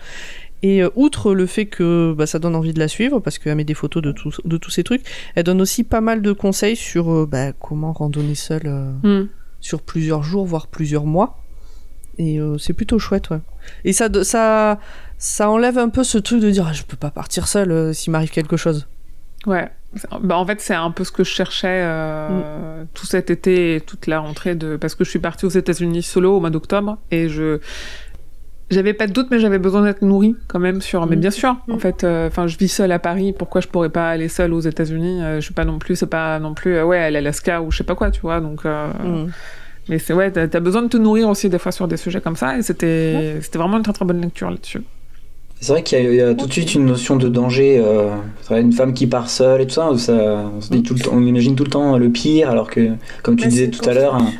A: Et euh, outre le fait que bah, ça donne envie de la suivre parce qu'elle met des photos de, tout- de tous ces trucs, elle donne aussi pas mal de conseils sur euh, bah, comment randonner seule euh,
C: Hmm.
A: sur plusieurs jours voire plusieurs mois. Et euh, c'est plutôt chouette, ouais. Et ça, ça, ça enlève un peu ce truc de dire ah, je peux pas partir seule euh, s'il m'arrive quelque chose.
C: Ouais. Bah, en fait, c'est un peu ce que je cherchais euh, tout cet été et toute la rentrée de parce que je suis partie aux États-Unis solo au mois d'octobre et je j'avais pas de doute, mais j'avais besoin d'être nourrie quand même sur. Mais
A: Mm.
C: bien sûr, en
A: Mm.
C: fait, enfin, je vis seule à Paris. Pourquoi je pourrais pas aller seule aux États-Unis Euh, Je suis pas non plus, c'est pas non plus, euh, ouais, à l'Alaska ou je sais pas quoi, tu vois. Donc, euh,
A: Mm.
C: mais c'est ouais, t'as as besoin de te nourrir aussi des fois sur des sujets comme ça. Et c'était c'était vraiment une très très bonne lecture là-dessus.
G: C'est vrai qu'il y, a- il y a tout de suite une notion de danger. Euh, une femme qui part seule et tout ça, ça on, se dit tout le temps, on imagine tout le temps le pire, alors que, comme tu disais tout à l'heure, un.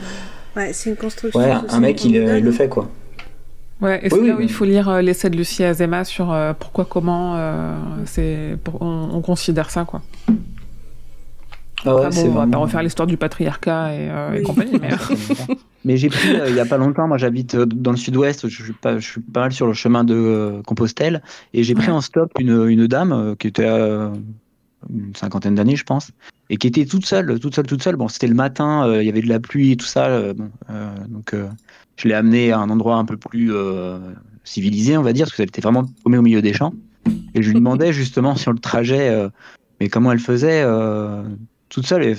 B: Ouais, c'est une construction.
G: ouais, un mec, il, il le fait, quoi.
C: Ouais, et
G: Oui,
C: c'est
G: oui,
C: là où
G: mais-
C: il faut lire euh, l'essai de Lucie Azema sur euh, pourquoi, comment, euh, c'est, pour- on, on considère ça, quoi.
G: Ah ouais,
C: Après,
G: c'est
C: bon, on va pas refaire l'histoire du patriarcat et, euh, compagnie, mais...
D: Mais j'ai pris euh, il y a pas longtemps, moi j'habite dans le sud-ouest, je suis pas, je suis pas mal sur le chemin de euh, Compostelle, et j'ai pris en stop une, une dame euh, qui était à une cinquantaine d'années, je pense, et qui était toute seule, toute seule, toute seule. Bon, c'était le matin, euh, il y avait de la pluie et tout ça, euh, bon, euh, donc euh, je l'ai amenée à un endroit un peu plus euh, civilisé, on va dire, parce qu'elle était vraiment paumée au milieu des champs. Et je lui demandais justement sur le trajet, euh, mais comment elle faisait euh, toute seule. Et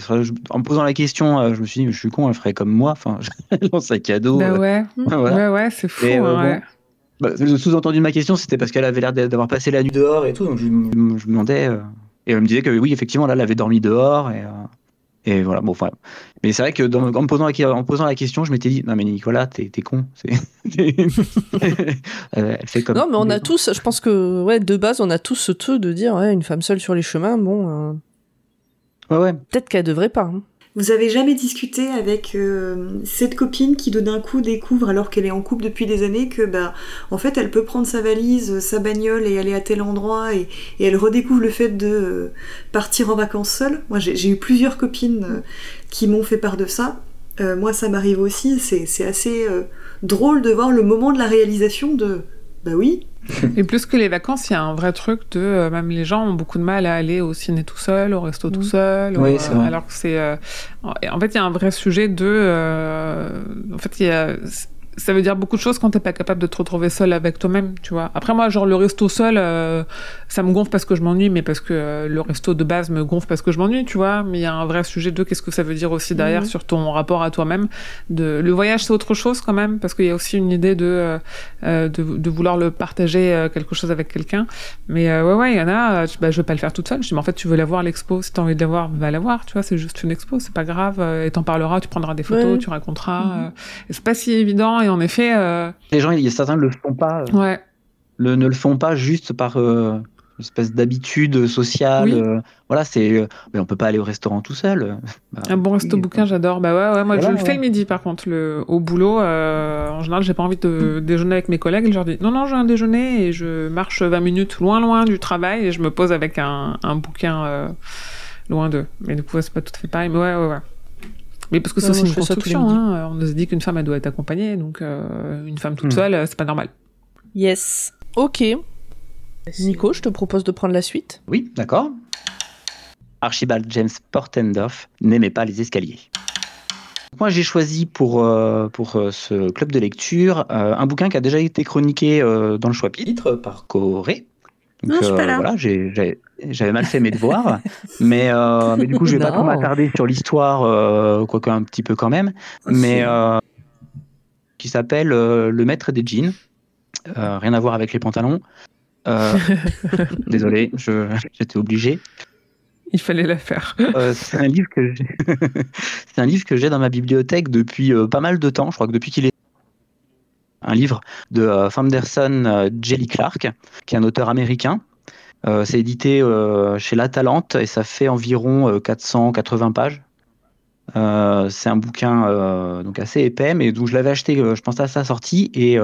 D: en me posant la question, je me suis dit, mais je suis con, elle ferait comme moi, enfin, dans sac à dos.
C: bah ouais,
D: voilà.
C: ouais, ouais, c'est fou,
D: Et,
C: hein, ouais.
D: Bah, le sous-entendu de ma question, c'était parce qu'elle avait l'air d'avoir passé la nuit dehors et tout, donc je, me- je me demandais. euh, et elle me disait que oui, effectivement, là, elle avait dormi dehors et, euh, et voilà. Bon, enfin, mais c'est vrai que dans- en, me posant la, en me posant la question, je m'étais dit non mais Nicolas, t'es con. c'est- Euh, elle fait comme.
A: Non, mais on a tous, je pense que, ouais, de base, on a tous ce truc de dire, ouais, une femme seule sur les chemins, bon, euh.
D: Ouais, ouais.
A: peut-être qu'elle devrait pas. hein.
E: Vous avez jamais discuté avec euh, cette copine qui d'un coup découvre, alors qu'elle est en couple depuis des années, que bah en fait elle peut prendre sa valise, sa bagnole et aller à tel endroit et, elle redécouvre le fait de euh, partir en vacances seule? Moi j'ai eu plusieurs copines euh, qui m'ont fait part de ça. Euh, moi ça m'arrive aussi, c'est assez euh, drôle de voir le moment de la réalisation de bah oui,
C: Et plus que les vacances, il y a un vrai truc de euh, même les gens ont beaucoup de mal à aller au ciné tout seul, au resto tout seul.
G: Oui,
C: ou,
G: c'est
C: euh,
G: vrai.
C: alors que c'est euh, en en fait il y a un vrai sujet de euh, en fait il y a ça veut dire beaucoup de choses quand t'es pas capable de te retrouver seul avec toi-même, tu vois. Après moi, genre le resto seul, euh, ça me gonfle parce que je m'ennuie, mais parce que euh, le resto de base me gonfle parce que je m'ennuie, tu vois. Mais il y a un vrai sujet de qu'est-ce que ça veut dire aussi derrière
A: Mhm.
C: sur ton rapport à toi-même. De le voyage, c'est autre chose quand même, parce qu'il y a aussi une idée de euh, de, de vouloir le partager quelque chose avec quelqu'un. Mais ouais, ouais, il y en a. bah, je vais pas le faire toute seule. Je dis, mais en fait, tu veux la voir l'expo. Si t'as envie de la voir, va la voir. Tu vois, c'est juste une expo, c'est pas grave. Et t'en parleras, tu prendras des photos,
A: Ouais.
C: tu raconteras. Et c'est pas si évident. Et en effet, euh,
D: Les gens, il y a certains ne le font pas, euh,
C: ouais.
D: le, ne le font pas juste par euh, une espèce d'habitude sociale.
C: Oui.
D: voilà, c'est. mais on peut pas aller au restaurant tout seul. bah,
C: Un bon resto bouquin, j'adore. Bah ouais, ouais, moi je le fais le midi par contre, le, au boulot. en général, j'ai pas envie de déjeuner avec mes collègues. Je leur dis non, non, j'ai un déjeuner et je marche 20 minutes loin, loin du travail et je me pose avec un, un bouquin loin d'eux. Mais du coup, c'est pas tout à fait pareil. Mais ouais, ouais, ouais. Mais parce que c'est aussi une construction. Hein. On se dit qu'une femme, elle doit être accompagnée. Donc, euh, une femme toute
D: Hmm.
C: seule, euh, c'est pas normal.
A: Yes. Ok. Nico, je te propose de prendre la suite.
D: Oui, d'accord. Archibald James Portendoff n'aimait pas les escaliers. Moi, j'ai choisi pour, euh, pour euh, ce club de lecture euh, un bouquin qui a déjà été chroniqué euh, dans le choix
G: Titre par
D: Corée.
B: Non, je suis pas là.
D: voilà, j'avais mal fait mes devoirs, mais, euh, mais du coup, je vais pas trop m'attarder sur l'histoire, euh, quoique un petit peu quand même, mais euh, qui s'appelle euh, Le Maître des jeans. Euh, rien à voir avec les pantalons. Euh, désolé, je- j'étais obligé.
C: Il fallait la faire.
D: Euh, c'est un livre que j'ai- c'est un livre que j'ai dans ma bibliothèque depuis euh, pas mal de temps. Je crois que depuis qu'il est un livre de euh, Fanderson euh, Jelly Clark, qui est un auteur américain. Euh, c'est édité chez La Talente et ça fait environ euh, 480 pages. C'est un bouquin donc assez épais, mais donc je l'avais acheté, je pense à sa sortie et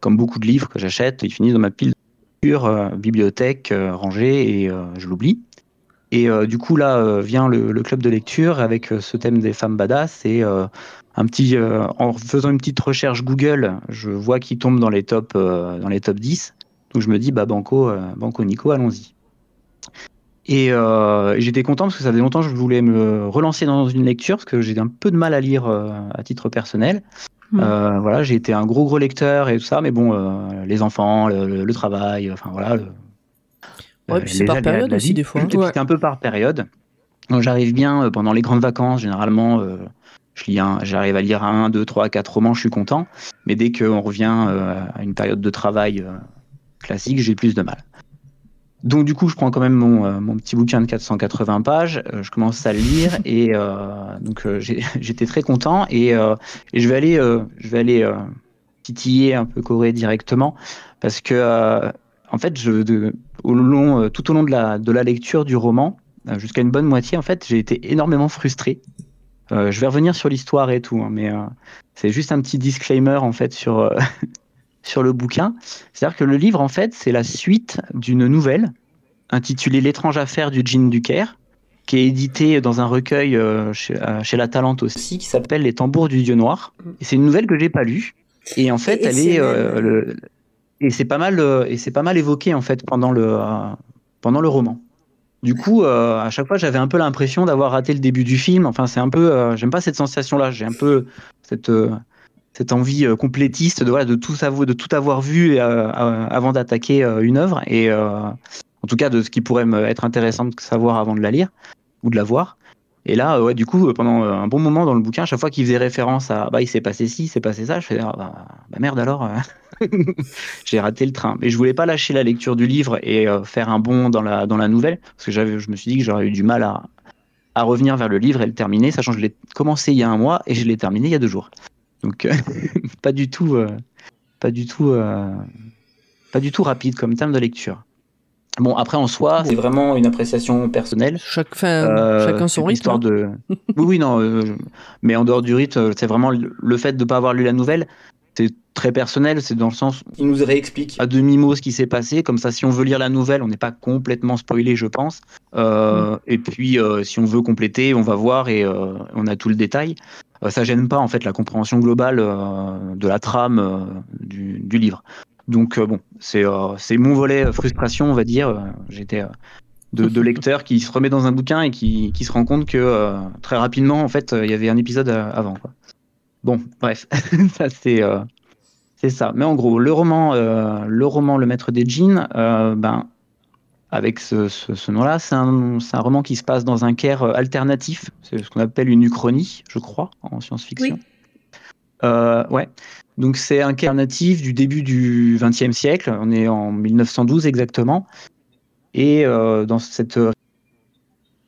D: comme beaucoup de livres que j'achète, ils finissent dans ma pile de lecture, bibliothèque rangée et je l'oublie. Et euh, du coup, là euh, vient le, le club de lecture avec euh, ce thème des femmes badass. Et un petit, en faisant une petite recherche Google, je vois qu'il tombe dans les top, dans les top 10. Donc je me dis, bah Banco, Banco Nico, allons-y. Et, euh, j'étais content parce que ça faisait longtemps que je voulais me relancer dans une lecture parce que j'ai un peu de mal à lire euh, à titre personnel.
C: Mm.
D: Euh, voilà, j'ai été un gros gros lecteur et tout ça, mais bon, les enfants, le, le- le travail, enfin voilà. le-
A: Ouais, puis c'est
D: les
A: par période aussi, des fois, hein.
D: Et puis,
C: Ouais.
D: C'est un peu par période. Donc j'arrive bien euh, pendant les grandes vacances, généralement, euh, je lis un- j'arrive à lire un, deux, trois, quatre romans, je suis content. Mais dès qu'on revient euh, à une période de travail euh, classique, j'ai plus de mal. Donc du coup, je prends quand même mon, euh, mon petit bouquin de 480 pages, euh, je commence à le lire et euh, donc euh, j'ai- j'étais très content et, euh, et je vais aller, euh, je vais aller euh, titiller un peu Corée directement parce que euh, en fait, je, de- au long, euh, tout au long de la, de la lecture du roman, euh, jusqu'à une bonne moitié, en fait, j'ai été énormément frustré. Euh, je vais revenir sur l'histoire et tout, hein, mais euh, c'est juste un petit disclaimer en fait sur euh, sur le bouquin. C'est-à-dire que le livre, en fait, c'est la suite d'une nouvelle intitulée L'étrange affaire du djinn du Caire, qui est éditée dans un recueil chez, chez La Talente aussi, qui s'appelle Les tambours du dieu noir. Et c'est une nouvelle que j'ai pas lue. Et en fait,
E: Et-
D: elle est le- et c'est pas mal euh, et c'est pas mal évoqué en fait pendant le euh, pendant le roman. Du coup, euh, à chaque fois, j'avais un peu l'impression d'avoir raté le début du film. Enfin, c'est un peu, j'aime pas cette sensation-là. J'ai un peu cette cette envie complétiste de voilà de tout savoir, de tout avoir vu avant d'attaquer une œuvre et en tout cas de ce qui pourrait me être intéressant de savoir avant de la lire ou de la voir. Et là, euh, ouais, du coup, euh, pendant euh, un bon moment dans le bouquin, à chaque fois qu'il faisait référence à bah il s'est passé ci, il s'est passé ça, je fais ah, bah, bah, merde alors, j'ai raté le train. Mais je voulais pas lâcher la lecture du livre et euh, faire un bond dans la dans la nouvelle parce que je me suis dit que j'aurais eu du mal à à revenir vers le livre et le terminer, sachant que je l'ai commencé il y a un mois et je l'ai terminé il y a deux jours. Donc euh, pas du tout, euh, pas du tout, pas du tout rapide comme terme de lecture. Bon après en soi, c'est vraiment une appréciation personnelle.
A: Chaque, fin,
D: Euh,
A: chacun son rythme.
D: l'histoire
A: hein.
D: de. Oui, oui, non. euh, je- Mais en dehors du rythme, euh, c'est vraiment le fait de ne pas avoir lu la nouvelle. C'est très personnel. C'est dans le sens. Il nous réexplique à demi mot ce qui s'est passé. Comme ça, si on veut lire la nouvelle, on n'est pas complètement spoilé, je pense. Euh, Et puis, euh, si on veut compléter, on va voir et euh, on a tout le détail. Euh, ça gêne pas en fait la compréhension globale euh, de la trame euh, du, du livre. Donc euh, bon, c'est euh, c'est mon volet euh, frustration, on va dire. J'étais de, de lecteur qui se remet dans un bouquin et qui, qui se rend compte que très rapidement, en fait, il y avait un épisode avant. Quoi. Bon, bref, ça c'est c'est ça. Mais en gros, le roman, le roman Le Maître des euh, ben avec ce, ce, ce nom-là, c'est un, un roman qui se passe dans un Caire alternatif. C'est ce qu'on appelle une uchronie, je crois, en science-fiction.
E: Oui.
D: Euh, ouais. Donc c'est un Caire natif du début du XXe siècle. On est en 1912 exactement. Et euh, dans cette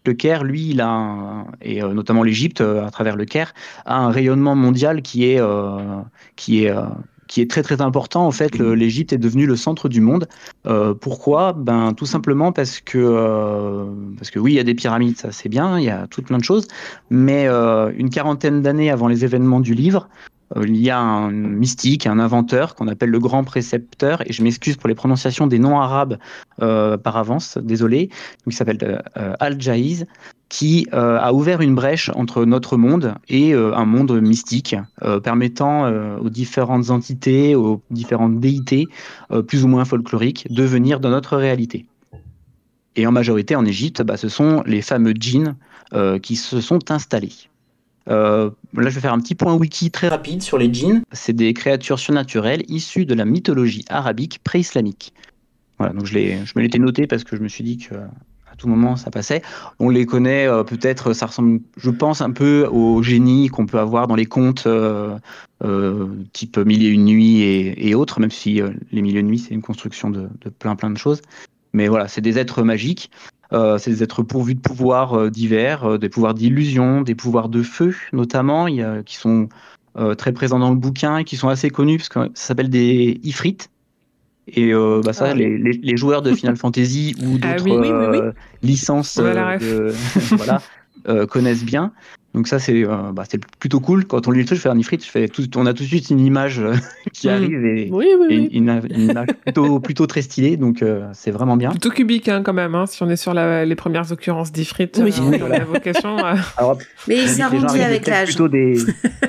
D: le Caire, lui, il a et euh, notamment l'Égypte euh, à travers le Caire a un rayonnement mondial qui est euh, qui est euh, qui est très très important. En fait, l'Égypte est devenue le centre du monde. Euh, pourquoi? Ben tout simplement parce que euh, parce que oui, il y a des pyramides, ça c'est bien, il y a tout plein de choses, mais euh, une quarantaine d'années avant les événements du livre, euh, il y a un mystique, un inventeur qu'on appelle le grand précepteur, et je m'excuse pour les prononciations des noms arabes euh, par avance, désolé, il s'appelle euh, Al-Jahiz, qui euh, a ouvert une brèche entre notre monde et euh, un monde mystique, euh, permettant euh, aux différentes entités, aux différentes déités, euh, plus ou moins folkloriques, de venir dans notre réalité. Et en majorité en Égypte, bah, ce sont les fameux djinns euh, qui se sont installés. Euh, là, je vais faire un petit point wiki très rapide sur les djinns. C'est des créatures surnaturelles issues de la mythologie arabique pré-islamique. Voilà, donc je, je me l'étais noté parce que je me suis dit que, à tout moment ça passait. On les connaît euh, peut-être, ça ressemble, je pense, un peu au génie qu'on peut avoir dans les contes euh, euh, type Mille et une nuits et, autres, même si les Mille et une nuits c'est une construction de plein plein de choses. Mais voilà, c'est des êtres magiques. Euh, c'est des êtres pourvus de pouvoirs euh, divers, euh, des pouvoirs d'illusion, des pouvoirs de feu notamment, y a, qui sont euh, très présents dans le bouquin et qui sont assez connus parce que ça s'appelle des ifrites. Et euh, bah ça,
A: Ah
D: les, les, les joueurs de Final Fantasy ou
C: Ah
D: d'autres
C: oui, oui,
A: oui, oui.
D: licences de- voilà, euh, connaissent bien. Donc ça, c'est euh, bah, c'est plutôt cool. Quand on lit le truc, je fais un ifrit, je fais tout, on a tout de suite une image euh, qui
C: Mm.
D: arrive et,
A: Oui, oui,
D: et
A: oui.
D: une, une image plutôt, plutôt très stylée. Donc euh, c'est vraiment bien.
C: Plutôt cubique hein, quand même, hein, si on est sur la- les premières occurrences d'Ifrit
A: Oui.
C: euh, euh,
D: Alors,
B: Mais il
D: J'invite les gens à
B: s'arrondit
D: regarder
B: avec l'âge.
D: Plutôt des,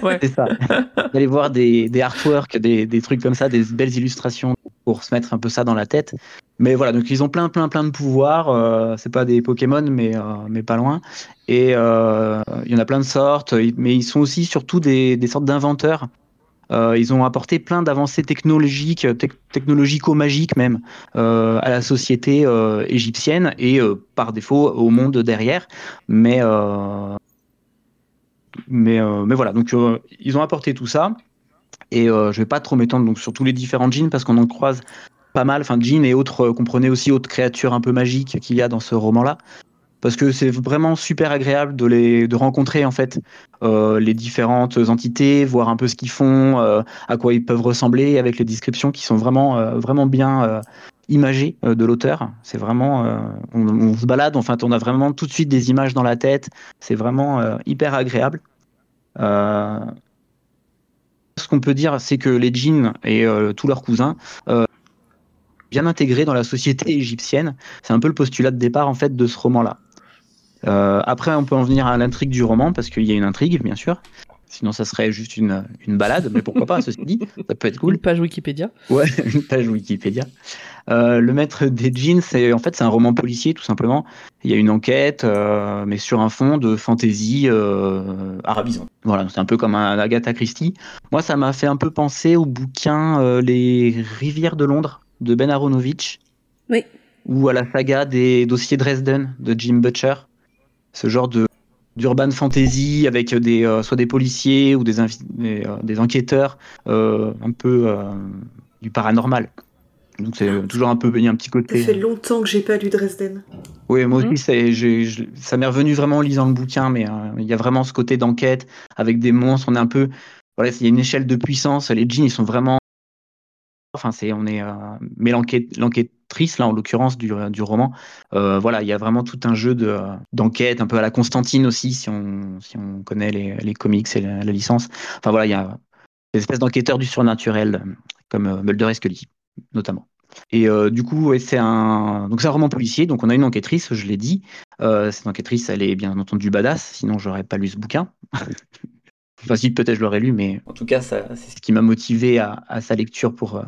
C: Ouais.
D: c'est ça. Vous allez voir des, des artworks, des, des trucs comme ça, des belles illustrations pour se mettre un peu ça dans la tête. Mais voilà, donc ils ont plein, plein, plein de pouvoirs. Euh, c'est pas des Pokémon, mais, euh, mais pas loin. Et euh, il y en a plein de sortes. Mais ils sont aussi surtout des, des sortes d'inventeurs. Euh, ils ont apporté plein d'avancées technologiques, tec- technologico-magiques même, à la société égyptienne et par défaut au monde derrière. Mais mais, mais voilà, donc ils ont apporté tout ça. Et euh, je vais pas trop m'étendre donc, sur tous les différents djinns parce qu'on en croise pas mal, enfin djinns et autres, euh, comprenez aussi autres créatures un peu magiques qu'il y a dans ce roman-là. Parce que c'est vraiment super agréable de, les, de rencontrer en fait euh, les différentes entités, voir un peu ce qu'ils font, euh, à quoi ils peuvent ressembler, avec les descriptions qui sont vraiment, vraiment bien euh, de l'auteur. C'est vraiment, on, se balade, enfin on a vraiment tout de suite des images dans la tête. C'est vraiment hyper agréable. Ce qu'on peut dire, c'est que les djinns et euh, tous leurs cousins, euh, bien intégrés dans la société égyptienne, c'est un peu le postulat de départ en fait de ce roman-là. Euh, après, on peut en venir à l'intrigue du roman parce qu'il y a une intrigue, bien sûr. Sinon, ça serait juste une, une balade, mais pourquoi pas, ceci dit, ça peut être cool.
A: Une page Wikipédia.
D: Ouais, une page Wikipédia. Euh, le maître des jeans, c'est en fait c'est un roman policier tout simplement. Il y a une enquête, euh, mais sur un fond de fantasy euh, arabisant. Voilà, c'est un peu comme un Agatha Christie. Moi, ça m'a fait un peu penser au bouquin euh, Les rivières de Londres de Ben Aronovich.
B: Oui.
D: Ou à la saga des dossiers Dresden de Jim Butcher. Ce genre de d'urban fantasy avec des euh, soit des policiers ou des, euh, des enquêteurs euh, un peu euh, du paranormal. Donc c'est toujours un peu il y a un petit
E: Ça
D: côté.
E: fait longtemps que j'ai pas lu Dresden.
D: Oui, moi aussi c'est j'ai- je- ça m'est revenu vraiment en lisant le bouquin, mais euh, il y a vraiment ce côté d'enquête avec des monstres. On est un peu voilà, il y a une échelle de puissance. Les djinns ils sont vraiment enfin c'est on est euh, mais l'enquête là en l'occurrence du, du roman. Euh, voilà il y a vraiment tout un jeu de d'enquête un peu à la Constantine aussi si on si on connaît les, les comics et la, la licence. Enfin voilà il y a des espèces d'enquêteurs du surnaturel comme euh, Mulder et Scully notamment. Et euh, du coup ouais, c'est un donc c'est un roman policier donc on a une enquêtrice je l'ai dit. Euh, cette enquêtrice elle est bien entendu badass sinon j'aurais pas lu ce bouquin. Enfin, si, peut-être je l'aurais lu, mais en tout cas, ça, c'est ce qui m'a motivé à, à sa lecture pour,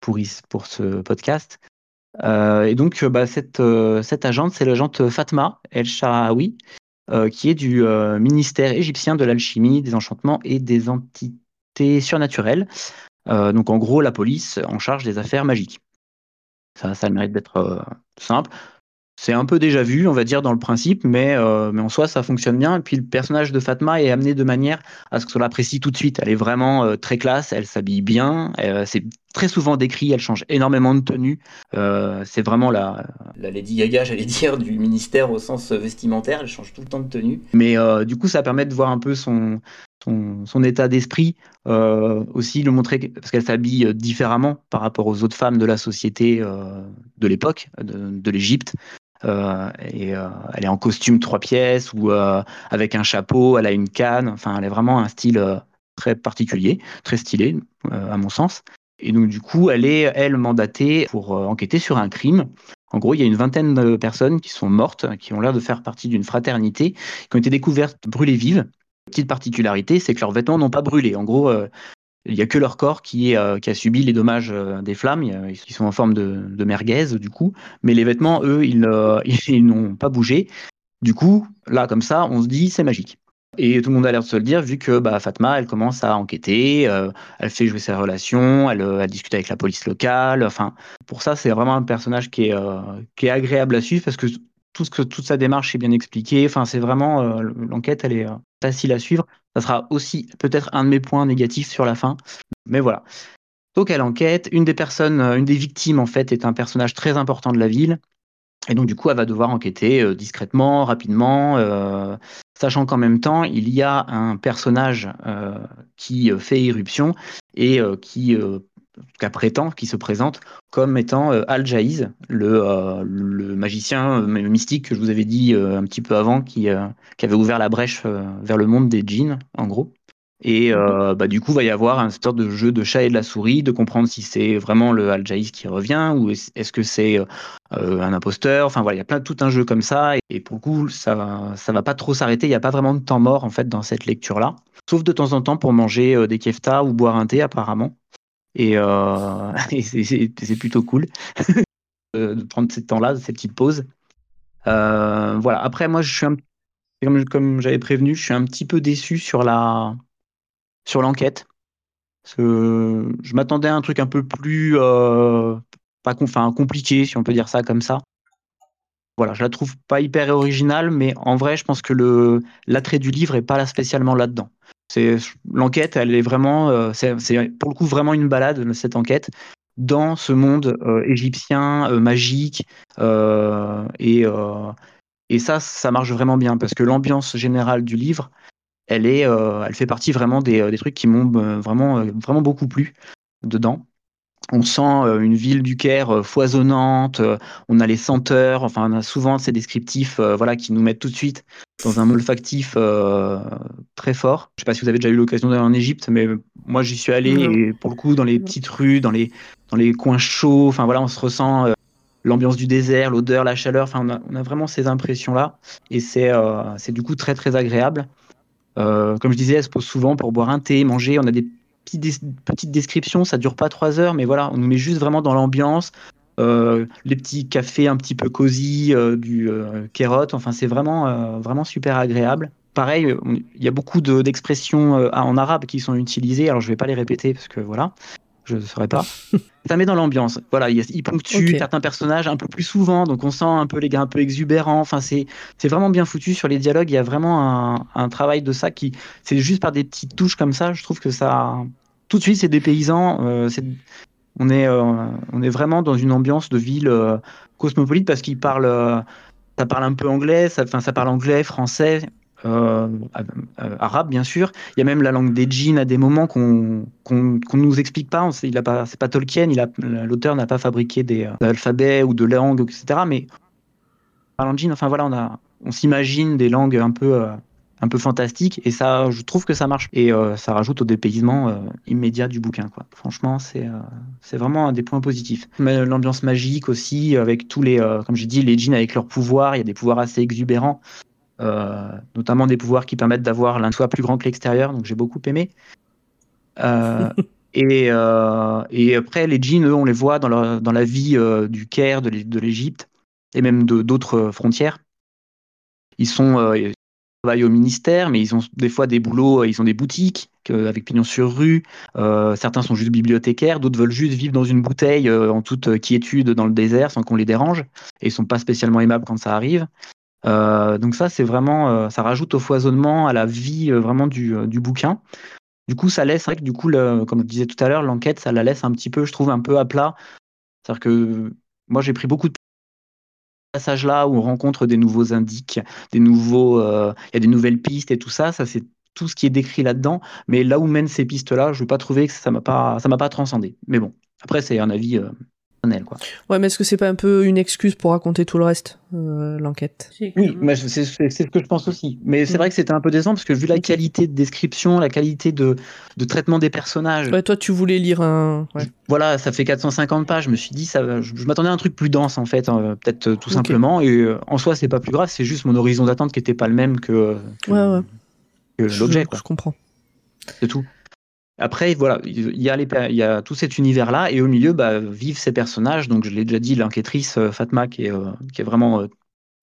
D: pour, pour ce podcast. Euh, et donc, euh, bah, cette, euh, cette agente, c'est l'agente Fatma El Sharawi, qui est du ministère égyptien de l'alchimie, des enchantements et des entités surnaturelles. Donc, en gros, la police en charge des affaires magiques. Ça, a le mérite d'être simple. C'est un peu déjà vu, on va dire, dans le principe, mais, euh, mais en soi, ça fonctionne bien. Et puis, le personnage de Fatma est amené de manière à ce qu'on l'apprécie tout de suite. Elle est vraiment euh, très classe, elle s'habille bien, euh, c'est très souvent décrit, elle change énormément de tenue. Euh, c'est vraiment la, la Lady Gaga, j'allais dire, du ministère au sens vestimentaire, elle change tout le temps de tenue. Mais du coup, ça permet de voir un peu son, son, son état d'esprit, euh, aussi le montrer, que- parce qu'elle s'habille différemment par rapport aux autres femmes de la société euh, de l'époque, de, de l'Égypte. Euh, et euh, elle est en costume trois pièces ou euh, avec un chapeau, elle a une canne. Enfin, elle a vraiment un style très particulier, très stylé, à mon sens. Et donc, du coup, elle est, elle, mandatée pour enquêter sur un crime. En gros, il y a une vingtaine de personnes qui sont mortes, qui ont l'air de faire partie d'une fraternité, qui ont été découvertes brûlées vives. Petite particularité, c'est que leurs vêtements n'ont pas brûlé. En gros, il n'y a que leur corps qui, euh, a subi les dommages euh, des flammes. Ils sont en forme de, merguez, du coup. Mais les vêtements, eux, ils, euh, ils n'ont pas bougé. Du coup, là, comme ça, on se dit, c'est magique. Et tout le monde a l'air de se le dire, vu que bah, Fatma, elle commence à enquêter, elle fait jouer ses relations, elle, elle discute avec la police locale. Enfin, pour ça, c'est vraiment un personnage qui est, qui est agréable à suivre parce que tout ce que toute sa démarche est bien expliquée. Enfin, c'est vraiment euh, l'enquête, elle est euh, facile à suivre. Ça sera aussi peut-être un de mes points négatifs sur la fin, mais voilà. Donc elle enquête. Une des personnes, une des victimes en fait, est un personnage très important de la ville. Et donc du coup, elle va devoir enquêter discrètement, rapidement, sachant qu'en même temps, il y a un personnage qui fait irruption et qui cas prétend, qui se présente comme étant euh, Al Jaiz, le, euh, le, magicien euh, mystique que je vous avais dit un petit peu avant, qui, avait ouvert la brèche vers le monde des djinns, en gros. Et bah, du coup, il va y avoir un sorte de jeu de chat et de la souris, de comprendre si c'est vraiment le Al qui revient ou est-ce que c'est un imposteur. Enfin voilà, il y a tout un jeu comme ça. Et, pour le coup, ça ça va pas trop s'arrêter. Il n'y a pas vraiment de temps mort en fait dans cette lecture-là, sauf de temps en temps pour manger des keftas ou boire un thé apparemment. Et, euh, c'est plutôt cool de prendre ce temps-là, ces petites pauses. Euh, voilà. Après, moi, je suis un, comme, comme j'avais prévenu, je suis un petit peu déçu sur la sur l'enquête. Je m'attendais à un truc un peu plus euh, pas compliqué, si on peut dire ça comme ça. Voilà, je la trouve pas hyper originale, mais en vrai, je pense que l'attrait du livre est pas là spécialement là-dedans. C'est l'enquête, elle est vraiment, euh, c'est pour le coup vraiment une balade cette enquête dans ce monde euh, égyptien euh, magique et et ça, ça marche vraiment bien parce que l'ambiance générale du livre, elle est, elle fait partie vraiment des, des trucs qui m'ont vraiment vraiment beaucoup plu dedans. On sent une ville du Caire foisonnante, on a les senteurs, enfin on a souvent ces descriptifs voilà, qui nous mettent tout de suite dans un olfactif très fort. Je ne sais pas si vous avez déjà eu l'occasion d'aller en Égypte, mais moi j'y suis allé et pour le coup dans les petites rues, dans les, dans les coins chauds, enfin voilà, on se ressent l'ambiance du désert, l'odeur, la chaleur, enfin on a, on a, vraiment ces impressions-là et c'est c'est du coup très très agréable. comme je disais, elle se pose souvent pour boire un thé, manger, on a des petite description, ça dure pas trois heures, mais voilà, on nous met juste vraiment dans l'ambiance. Euh, les petits cafés un petit peu cosy euh, du euh, enfin c'est vraiment vraiment super agréable. Pareil, il y a beaucoup d'expressions en arabe qui sont utilisées. Alors je vais pas les répéter parce que voilà, je ne saurais pas. ça met dans l'ambiance. Voilà, il, ponctue certains personnages un peu plus souvent, donc on sent un peu les gars un peu exubérants. Enfin, c'est vraiment bien foutu sur les dialogues. Il y a vraiment un, un travail de ça qui, c'est juste par des petites touches comme ça. Je trouve que ça, tout de suite, c'est des paysans. Euh, on est, euh, on est vraiment dans une ambiance de ville euh, cosmopolite parce qu'ils parlent, ça parle un peu anglais, ça, ça parle anglais, français, euh, arabe bien sûr. Il y a même la langue des djinns à des moments qu'on qu'on nous explique pas. On il a pas, c'est pas Tolkien. Il l'auteur n'a pas fabriqué des, alphabets ou de langues, etc. Mais parlant de djinn, enfin voilà, on on s'imagine des langues un peu un peu fantastiques et ça, je trouve que ça marche et euh, ça rajoute au dépaysement euh, immédiat du bouquin. Quoi. Franchement, c'est c'est vraiment un des points positifs. L'ambiance magique aussi, avec tous les, comme j'ai dit, les djinns avec leurs pouvoirs. Il y a des pouvoirs assez exubérants. Euh, notamment des pouvoirs qui permettent d'avoir l'un soit plus grand que l'extérieur, donc j'ai beaucoup aimé. Euh, et, euh, et, après, les djinns, eux, on les voit dans, leur, dans la vie du Caire, de l'Égypte, et même d'autres frontières. Ils sont travaillent au ministère, mais ils ont des fois des boulots, ils ont des boutiques avec pignon sur rue. certains sont juste bibliothécaires, d'autres veulent juste vivre dans une bouteille en toute quiétude dans le désert sans qu'on les dérange. Et ils sont pas spécialement aimables quand ça arrive. Euh, donc ça, c'est vraiment, euh, ça rajoute au foisonnement, à la vie euh, vraiment du, du, bouquin. Du coup, ça laisse, vrai que du coup, le, comme je disais tout à l'heure, l'enquête, ça la laisse un petit peu, je trouve, un peu à plat. C'est-à-dire que moi, j'ai pris beaucoup de passages là où on rencontre des nouveaux indices, des nouveaux, il y a des nouvelles pistes et tout ça. Ça, c'est tout ce qui est décrit là-dedans. Mais là où mènent ces pistes-là, je n'ai pas trouvé que ça m'a pas, ça m'a pas transcendé. Mais bon, après, c'est un avis Quoi.
A: Ouais, mais est-ce que c'est pas un peu une excuse pour raconter tout le reste, euh, l'enquête?
D: Oui, mais c'est ce que je pense aussi. Mais c'est mm. vrai que c'était un peu décevant parce que vu la qualité de description, la qualité de, de traitement des personnages.
A: Ouais, toi, tu voulais lire un.
D: Voilà, ça fait 450 pages. Je me suis dit, ça, je, m'attendais à un truc plus dense en fait, hein, peut-être euh, tout simplement. Et euh, en soi, c'est pas plus grave. C'est juste mon horizon d'attente qui était pas le même que,
A: ouais,
D: que l'objet.
A: Je comprends.
D: C'est tout. Après, voilà, il y, a les, il y a tout cet univers-là, et au milieu, bah, vivent ces personnages. Donc, je l'ai déjà dit, l'enquêtrice euh, Fatma, qui est, euh, qui est vraiment euh,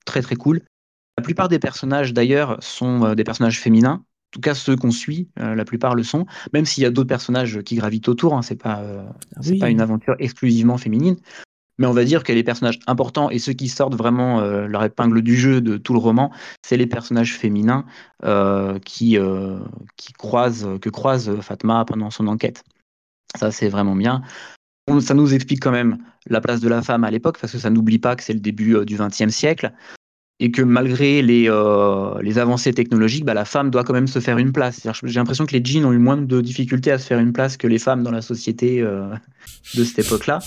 D: très très cool. La plupart des personnages, d'ailleurs, sont des personnages féminins. En tout cas, ceux qu'on suit, la plupart le sont. Même s'il y a d'autres personnages qui gravitent autour, hein, c'est pas, ah c'est pas une aventure exclusivement féminine. Mais on va dire que les personnages importants et ceux qui sortent vraiment euh, leur épingle du jeu de tout le roman, c'est les personnages féminins euh, qui, euh, qui croisent, que croise Fatma pendant son enquête. Ça, c'est vraiment bien. Ça nous explique quand même la place de la femme à l'époque, parce que ça n'oublie pas que c'est le début du XXe siècle et que malgré les, euh, les avancées technologiques, bah, la femme doit quand même se faire une place. J'ai l'impression que les jeans ont eu moins de difficultés à se faire une place que les femmes dans la société euh, de cette époque-là.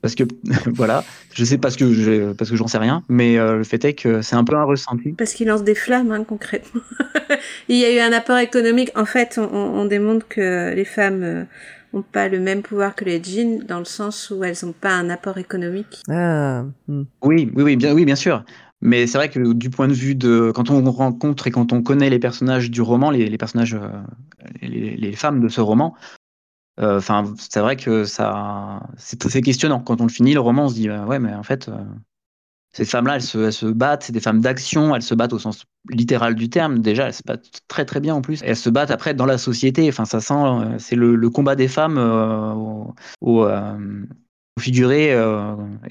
D: Parce que, voilà, je sais parce que parce que j'en sais rien, mais euh, le fait est que c'est un peu un ressenti.
B: Parce qu'ils lancent des flammes, hein, concrètement. Il y a eu un apport économique. En fait, on, on démontre que les femmes n'ont pas le même pouvoir que les jeans dans le sens où elles n'ont pas un apport économique.
A: Ah, hmm.
D: Oui, oui, oui, bien, oui, bien sûr. Mais c'est vrai que du point de vue de quand on rencontre et quand on connaît les personnages du roman, les, personnages, euh, les, femmes de ce roman, euh, enfin, c'est vrai que ça, c'est questionnant. Quand on le finit, le roman, on se dit euh, ouais, mais en fait, ces femmes-là, elles se, battent, c'est des femmes d'action, elles se battent au sens littéral du terme. Déjà, elles se battent très très bien en plus. elles se battent après dans la société. Enfin, ça sent, c'est le, combat des femmes au, au, figuré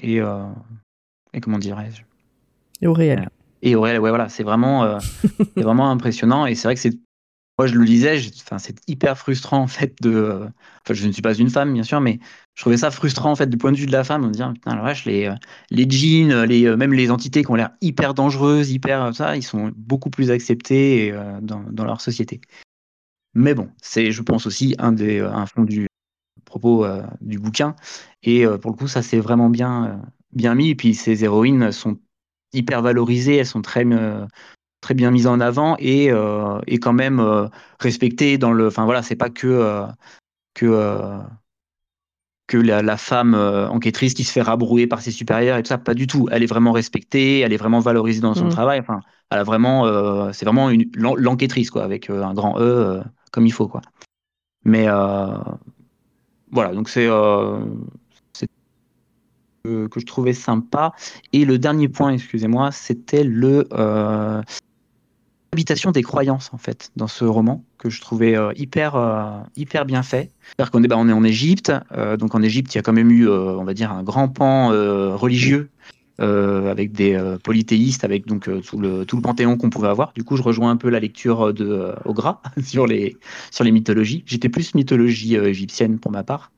D: et, et comment dirais-je?
A: Et au réel.
D: Et au réel, ouais, voilà, c'est vraiment, euh, vraiment impressionnant. Et c'est vrai que c'est, moi je le disais, enfin, c'est hyper frustrant en fait de, euh, enfin, je ne suis pas une femme bien sûr, mais je trouvais ça frustrant en fait du point de vue de la femme, de me dire putain la vache, les, euh, les jeans, les, même les entités qui ont l'air hyper dangereuses, hyper ça, ils sont beaucoup plus acceptés dans, dans, leur société. Mais bon, c'est, je pense aussi un des, un fond du propos du bouquin. Et pour le coup, ça c'est vraiment bien, bien mis. Et puis ces héroïnes sont hyper valorisées, elles sont très euh, très bien mises en avant et, euh, et quand même euh, respectées dans le. Enfin voilà, c'est pas que que que la, femme enquêtrice qui se fait rabrouer par ses supérieurs et tout ça, pas du tout. Elle est vraiment respectée, elle est vraiment valorisée dans son mmh. travail. Enfin, elle a vraiment, c'est vraiment l'enquêtrice quoi, avec un grand E comme il faut quoi. Mais voilà, donc c'est que, je trouvais sympa. Et le dernier point, excusez-moi, c'était le euh, des croyances en fait dans ce roman que je trouvais euh, hyper euh, hyper bien fait. cest qu'on est bah, on est en Égypte, donc en Égypte il y a quand même eu on va dire un grand pan religieux. avec des polythéistes, avec donc tout le tout le panthéon qu'on pouvait avoir. Du coup, je rejoins un peu la lecture de Ogra sur les sur les mythologies. J'étais plus mythologie égyptienne pour ma part.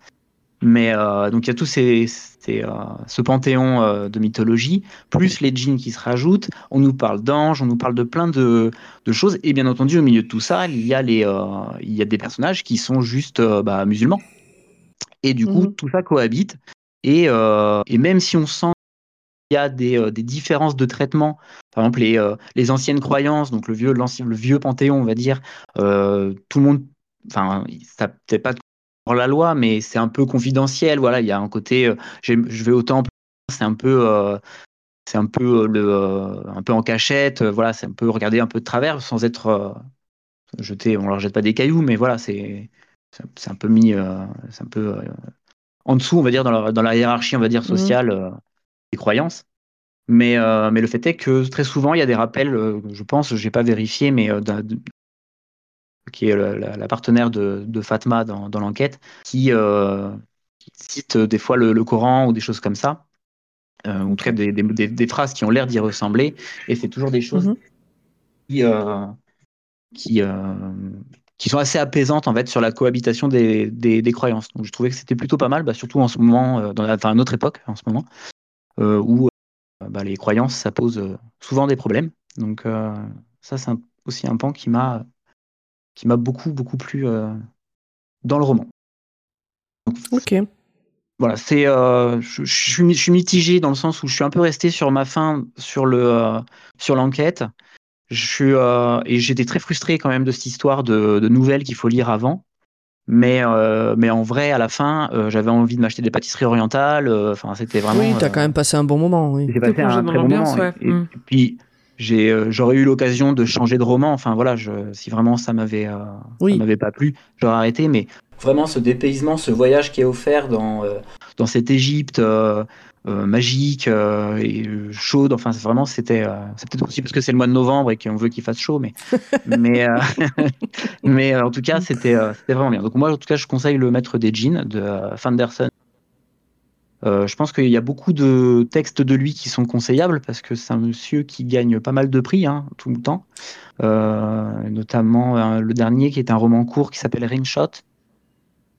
D: Mais euh, donc il y a tout ces, euh, ce panthéon euh, de mythologie, plus les djinns qui se rajoutent. On nous parle d'anges, on nous parle de plein de, de, choses. Et bien entendu, au milieu de tout ça, il y a, les, il y a des personnages qui sont juste bah, musulmans. Et du coup, mhm. tout ça cohabite. Et, et, même si on sent qu'il y a des, des, différences de traitement, par exemple les, les anciennes croyances, donc le vieux, le vieux panthéon, on va dire, tout le monde, enfin, ça peut-être pas la loi, mais c'est un peu confidentiel. Voilà, il y a un côté, euh, je vais autant, c'est un peu, euh, c'est un peu euh, le, un peu en cachette. voilà, c'est un peu regarder un peu de travers sans être jeté. On leur jette pas des cailloux, mais voilà, c'est, c'est un peu mis, c'est un peu en dessous, on va dire dans la, dans la hiérarchie, on va dire mmh. sociale des croyances. Mais, mais le fait est que très souvent, il y a des rappels, je pense, j'ai pas vérifié, mais qui est la, partenaire de, Fatma dans, l'enquête, euh, qui, cite des fois le, Coran ou des choses comme ça, euh, ou très des, des, phrases qui ont l'air d'y ressembler, et c'est toujours des choses mhm. qui, euh, qui, qui, sont assez apaisantes en fait sur la cohabitation des, croyances. Donc je trouvais que c'était plutôt pas mal, bah, surtout en ce moment, dans enfin, à notre époque en ce moment, où bah, les croyances, ça pose souvent des problèmes. Donc ça, c'est aussi un pan qui m'a qui m'a beaucoup, beaucoup plu euh, dans le roman.
A: ok.
D: Voilà, c'est, euh, je, je, suis mitigé dans le sens où je suis un peu resté sur ma fin sur le euh, sur l'enquête. Je suis et j'étais très frustré quand même de cette histoire de, de nouvelles qu'il faut lire avant. Mais, mais en vrai, à la fin, j'avais envie de m'acheter des pâtisseries orientales. Enfin, c'était vraiment.
A: Oui, t'as quand même passé un bon moment. Oui.
D: J'ai passé un très bon moment. et, mm. puis, euh, j'aurais eu l'occasion de changer de roman. Enfin voilà, je, si vraiment ça m'avait euh, m'avait pas plu, j'aurais arrêté. Mais vraiment ce dépaysement, ce voyage qui est offert dans euh, dans cette Égypte magique et chaude. Enfin vraiment c'était c'est peut-être aussi parce que c'est le mois de novembre et qu'on veut qu'il fasse chaud, mais mais mais en tout cas c'était c'était vraiment bien. Donc moi en tout cas je conseille le Maître des jeans de Fanderson Euh, je pense qu'il y a beaucoup de textes de lui qui sont conseillables parce que c'est un monsieur qui gagne pas mal de prix hein, tout le temps. Euh, notamment euh, le dernier qui est un roman court qui s'appelle Ringshot,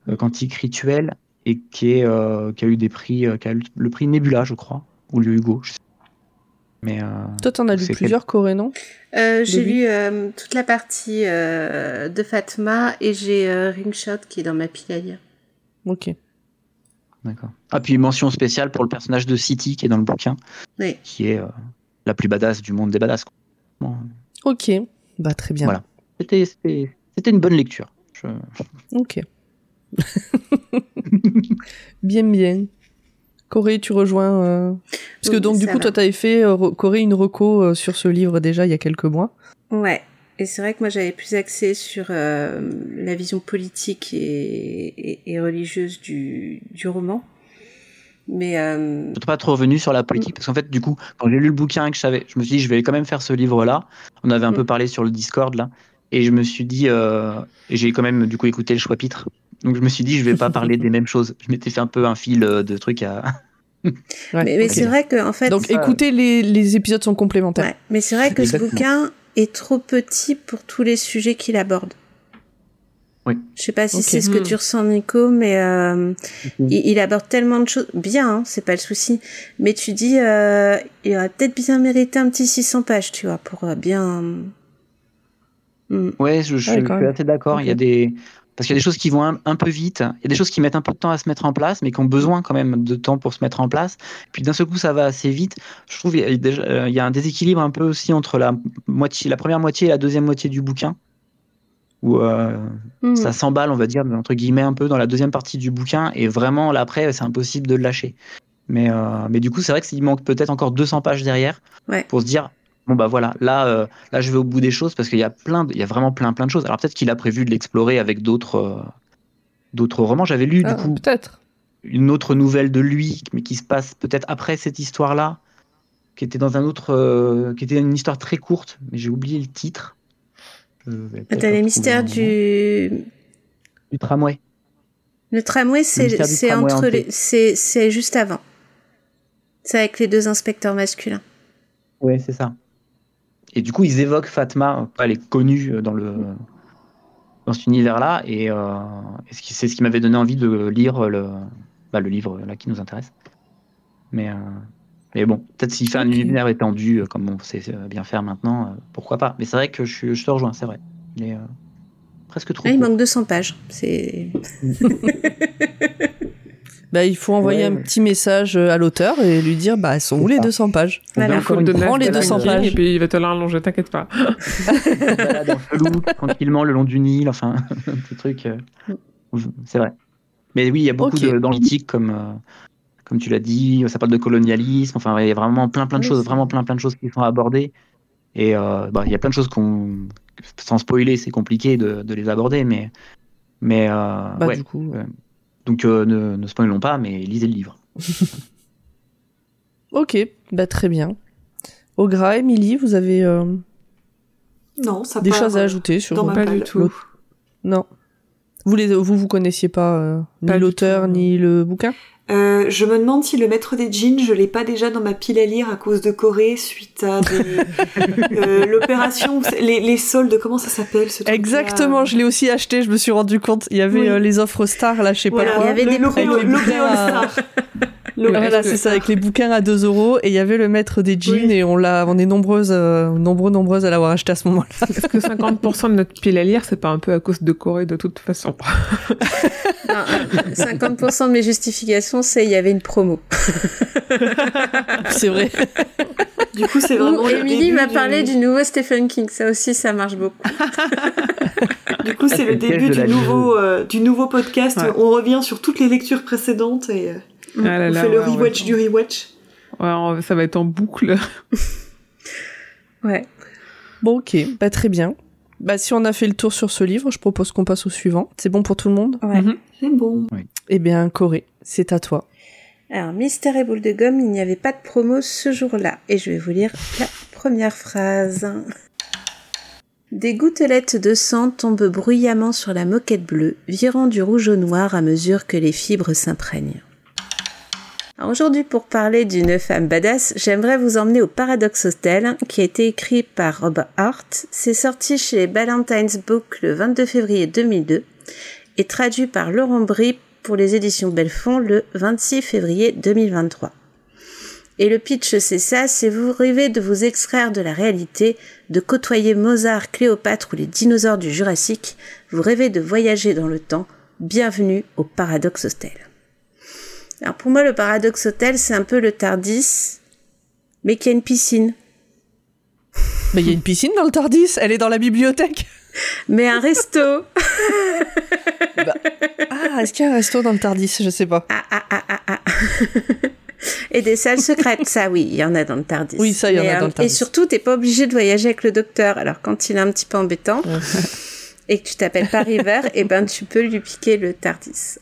D: euh, Quantique Rituel, et qui, est, euh, qui a eu des prix, euh, qui a eu le prix Nebula, je crois, ou le Hugo. Je sais. Mais euh,
A: Toi, t'en as lu plusieurs Corée, non?
B: Euh, j'ai lu euh, toute la partie euh, de Fatma et j'ai euh, Ringshot qui est dans ma pile à lire.
A: Ok.
D: D'accord. Ah puis mention spéciale pour le personnage de City qui est dans le bouquin,
B: Oui.
D: qui est euh, la plus badass du monde des badass. Bon,
A: Ok. Bah, très bien.
D: Voilà. C'était c'était c'était une bonne lecture. Je-
A: Ok. bien, bien. Corée, tu rejoins. euh, Parce que
B: Oui,
A: du coup,
B: va.
A: toi, t'avais fait, euh, Corée, une reco euh, sur ce livre déjà il y a quelques mois.
B: Ouais. Et c'est vrai que moi j'avais plus axé sur euh, la vision politique et, et, et religieuse du, du roman. Mais euh,
D: Je suis pas trop revenu sur la politique? Parce qu'en fait, du coup, quand j'ai lu le bouquin et que je savais, je me suis dit, je vais quand même faire ce livre-là. On avait un peu
B: Mm.
D: parlé sur le Discord là, et je me suis dit, euh, et j'ai quand même du coup écouté le chapitre. Donc je me suis dit, je vais pas parler des mêmes choses. Je m'étais fait un peu un fil euh, de trucs à.
A: Ouais,
B: mais, c'est vrai que en fait,
A: Donc, écoutez, les, les épisodes sont complémentaires.
B: ouais. mais c'est vrai que ce bouquin est trop petit pour tous les sujets qu'il aborde.
D: Oui.
B: Je sais pas si c'est ce que
C: Hmm.
B: tu ressens, Nico, mais euh, il, il aborde tellement de choses. Bien, hein, c'est pas le souci. Mais tu dis, euh, il aurait peut-être bien mérité un petit 600 pages, tu vois, pour euh, bien. Hmm.
D: Ouais, je, je
A: Ouais,
D: suis assez d'accord. Il y a des parce qu'il y a des choses qui vont un, un peu vite. Il y a des choses qui mettent un peu de temps à se mettre en place, mais qui ont besoin quand même de temps pour se mettre en place. Puis d'un seul coup, ça va assez vite. Je trouve il y euh, y a un déséquilibre un peu aussi entre la moitié, la première moitié et la deuxième moitié du bouquin, où euh,
B: Hmm.
D: ça s'emballe, on va dire, entre guillemets, un peu dans la deuxième partie du bouquin, et vraiment, là, après, c'est impossible de le lâcher. Mais, euh, mais du coup, c'est vrai qu'il manque peut-être encore 200 pages derrière
B: Ouais.
D: pour se dire, bon, bah voilà, là, euh, là, je vais au bout des choses parce qu'il y a plein, de- il y a vraiment plein, plein de choses. Alors peut-être qu'il a prévu de l'explorer avec d'autres, euh, d'autres romans. J'avais lu,
A: Ah,
D: du coup,
A: Peut-être.
D: une autre nouvelle de lui, mais qui se passe peut-être après cette histoire-là, qui était dans un autre, euh, qui était une histoire très courte, mais j'ai oublié le titre. Peut-être
B: T'as
D: le
B: les mystères du.
D: du tramway.
B: Le tramway, c'est entre les. C'est c'est juste avant. C'est avec les deux inspecteurs masculins.
D: Ouais, c'est ça. Et du coup, ils évoquent Fatma, elle est connue euh, dans le dans cet univers-là, et, euh, et c'est ce qui m'avait donné envie de lire le, bah, le livre là qui nous intéresse. Mais, euh, mais bon, peut-être s'il fait un univers étendu, comme on sait bien faire maintenant, pourquoi pas. Mais c'est vrai que je, je te rejoins, c'est vrai. Il est presque trop.
B: Ah, il manque 200 pages. C'est.
A: Bah, il faut envoyer
D: Ouais,
A: un petit message euh, à l'auteur et lui dire, bah, elles sont où les
D: ça.
A: 200 pages
B: Voilà.
D: Encore
C: Faut
A: prends les
C: Stephen
A: 200
C: King,
A: pages.
C: Et puis il va te l'allonger, t'inquiète pas.
D: tranquillement le long du Nil, enfin, des trucs. euh, c'est vrai. Mais oui, il y a beaucoup
A: Ok.
D: de d'antiques comme, euh, comme tu l'as dit, ça parle de colonialisme, enfin, il y a vraiment plein, plein de
A: Oui,
D: choses, vraiment plein, plein de choses qui sont abordées. Et euh, bah, il y a plein de choses qu'on, sans spoiler, c'est compliqué de, de les aborder, mais, mais euh,
A: Bah,
D: ouais.
A: du coup.
D: Euh, Donc euh, ne, ne spoilons pas, mais lisez le livre.
A: Ok, bah, très bien. Ogra, Emily, vous avez euh,
E: Non, ça
A: des choses à ajouter sur
C: Pas du tout.
A: Non. Vous les, vous, vous connaissiez pas euh, ni
C: Pas
A: l'auteur ni le bouquin?
E: Euh, je me demande si le maître des jeans, je l'ai pas déjà dans ma pile à lire à cause de Corée suite à des- euh, l'opération, les, les soldes, comment ça s'appelle ce truc
A: Exactement, je l'ai aussi acheté, je me suis rendu compte. Il y avait
E: Oui.
A: euh, les offres stars, là, je sais
E: Voilà,
A: pas quoi.
B: Il y avait des
E: l'Opé-
A: prix.
E: l'Opé
A: Avec les
E: All Star.
A: Voilà, c'est ça, avec les bouquins à 2 euros, et il y avait le maître des jeans,
E: Oui.
A: et on l'a, on est nombreuses, euh, nombreux, nombreuses à l'avoir acheté à ce moment-là.
C: Est-ce que 50% de notre pile à lire, c'est pas un peu à cause de Corée de toute façon
B: Non, euh, 50% de mes justifications, c'est il y avait une promo.
A: c'est vrai.
E: Du coup, c'est vraiment début
B: m'a
E: du-
B: parlé du nouveau Stephen King. Ça aussi, ça marche beaucoup.
E: Du coup, c'est le début du nouveau, euh, du nouveau podcast.
C: Ouais.
E: On revient sur toutes les lectures précédentes et euh,
C: Ah là
E: on
C: là,
E: fait le
C: ouais,
E: rewatch du rewatch.
C: Ouais, on- ça va être en boucle.
B: Ouais.
A: Bon, ok, bah, très bien. Bah, si on a fait le tour sur ce livre, je propose qu'on passe au suivant. C'est bon pour tout le monde?
B: Ouais.
C: Mhm.
E: C'est bon.
A: Eh bien, Corée, c'est à toi.
B: Alors, Mystère et boule de gomme, il n'y avait pas de promo ce jour-là. Et je vais vous lire la première phrase. Des gouttelettes de sang tombent bruyamment sur la moquette bleue, virant du rouge au noir à mesure que les fibres s'imprègnent. Aujourd'hui, pour parler d'une femme badass, j'aimerais vous emmener au Paradox Hotel, qui a été écrit par Rob Hart. C'est sorti chez Ballantines Book le 22 février 2002 et traduit par Laurent Brie pour les éditions Belfond le 26 février 2023. Et le pitch, c'est ça, c'est vous rêvez de vous extraire de la réalité, de côtoyer Mozart, Cléopâtre ou les dinosaures du Jurassique, vous rêvez de voyager dans le temps, bienvenue au Paradox Hotel. Alors pour moi, le Paradox Hotel, c'est un peu le Tardis, mais qui a une piscine.
A: Mais il y a une piscine dans le Tardis, elle est dans la bibliothèque.
B: Mais un resto
A: Ah, est-ce qu'il y a un resto dans le Tardis? Je sais pas.
B: Ah, ah, ah, ah, ah. Et des salles secrètes, ça oui, il y en a dans le Tardis.
A: Oui, ça, il y en a dans
B: euh,
A: le Tardis.
B: Et surtout, t'es pas obligé de voyager avec le docteur. Alors quand il est un petit peu embêtant et que tu t'appelles pas River, et ben tu peux lui piquer le Tardis.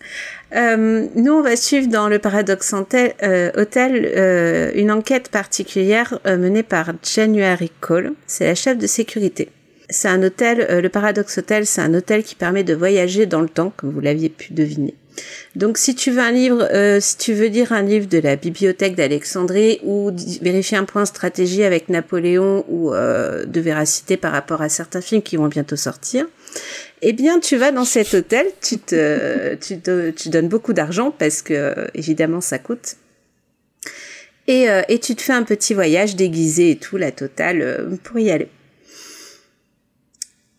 B: Euh, nous, on va suivre dans le Paradox Hotel, euh, euh, une enquête particulière euh, menée par January Cole. C'est la chef de sécurité. C'est un hôtel, euh, le Paradox Hotel, c'est un hôtel qui permet de voyager dans le temps, comme vous l'aviez pu deviner. Donc, si tu veux un livre, euh, si tu veux lire un livre de la bibliothèque d'Alexandrie ou vérifier un point stratégie avec Napoléon ou euh, de véracité par rapport à certains films qui vont bientôt sortir, eh bien, tu vas dans cet hôtel, tu te, tu, donnes beaucoup d'argent parce que évidemment ça coûte. Et, euh, et tu te fais un petit voyage déguisé et tout, la totale, euh, pour y aller.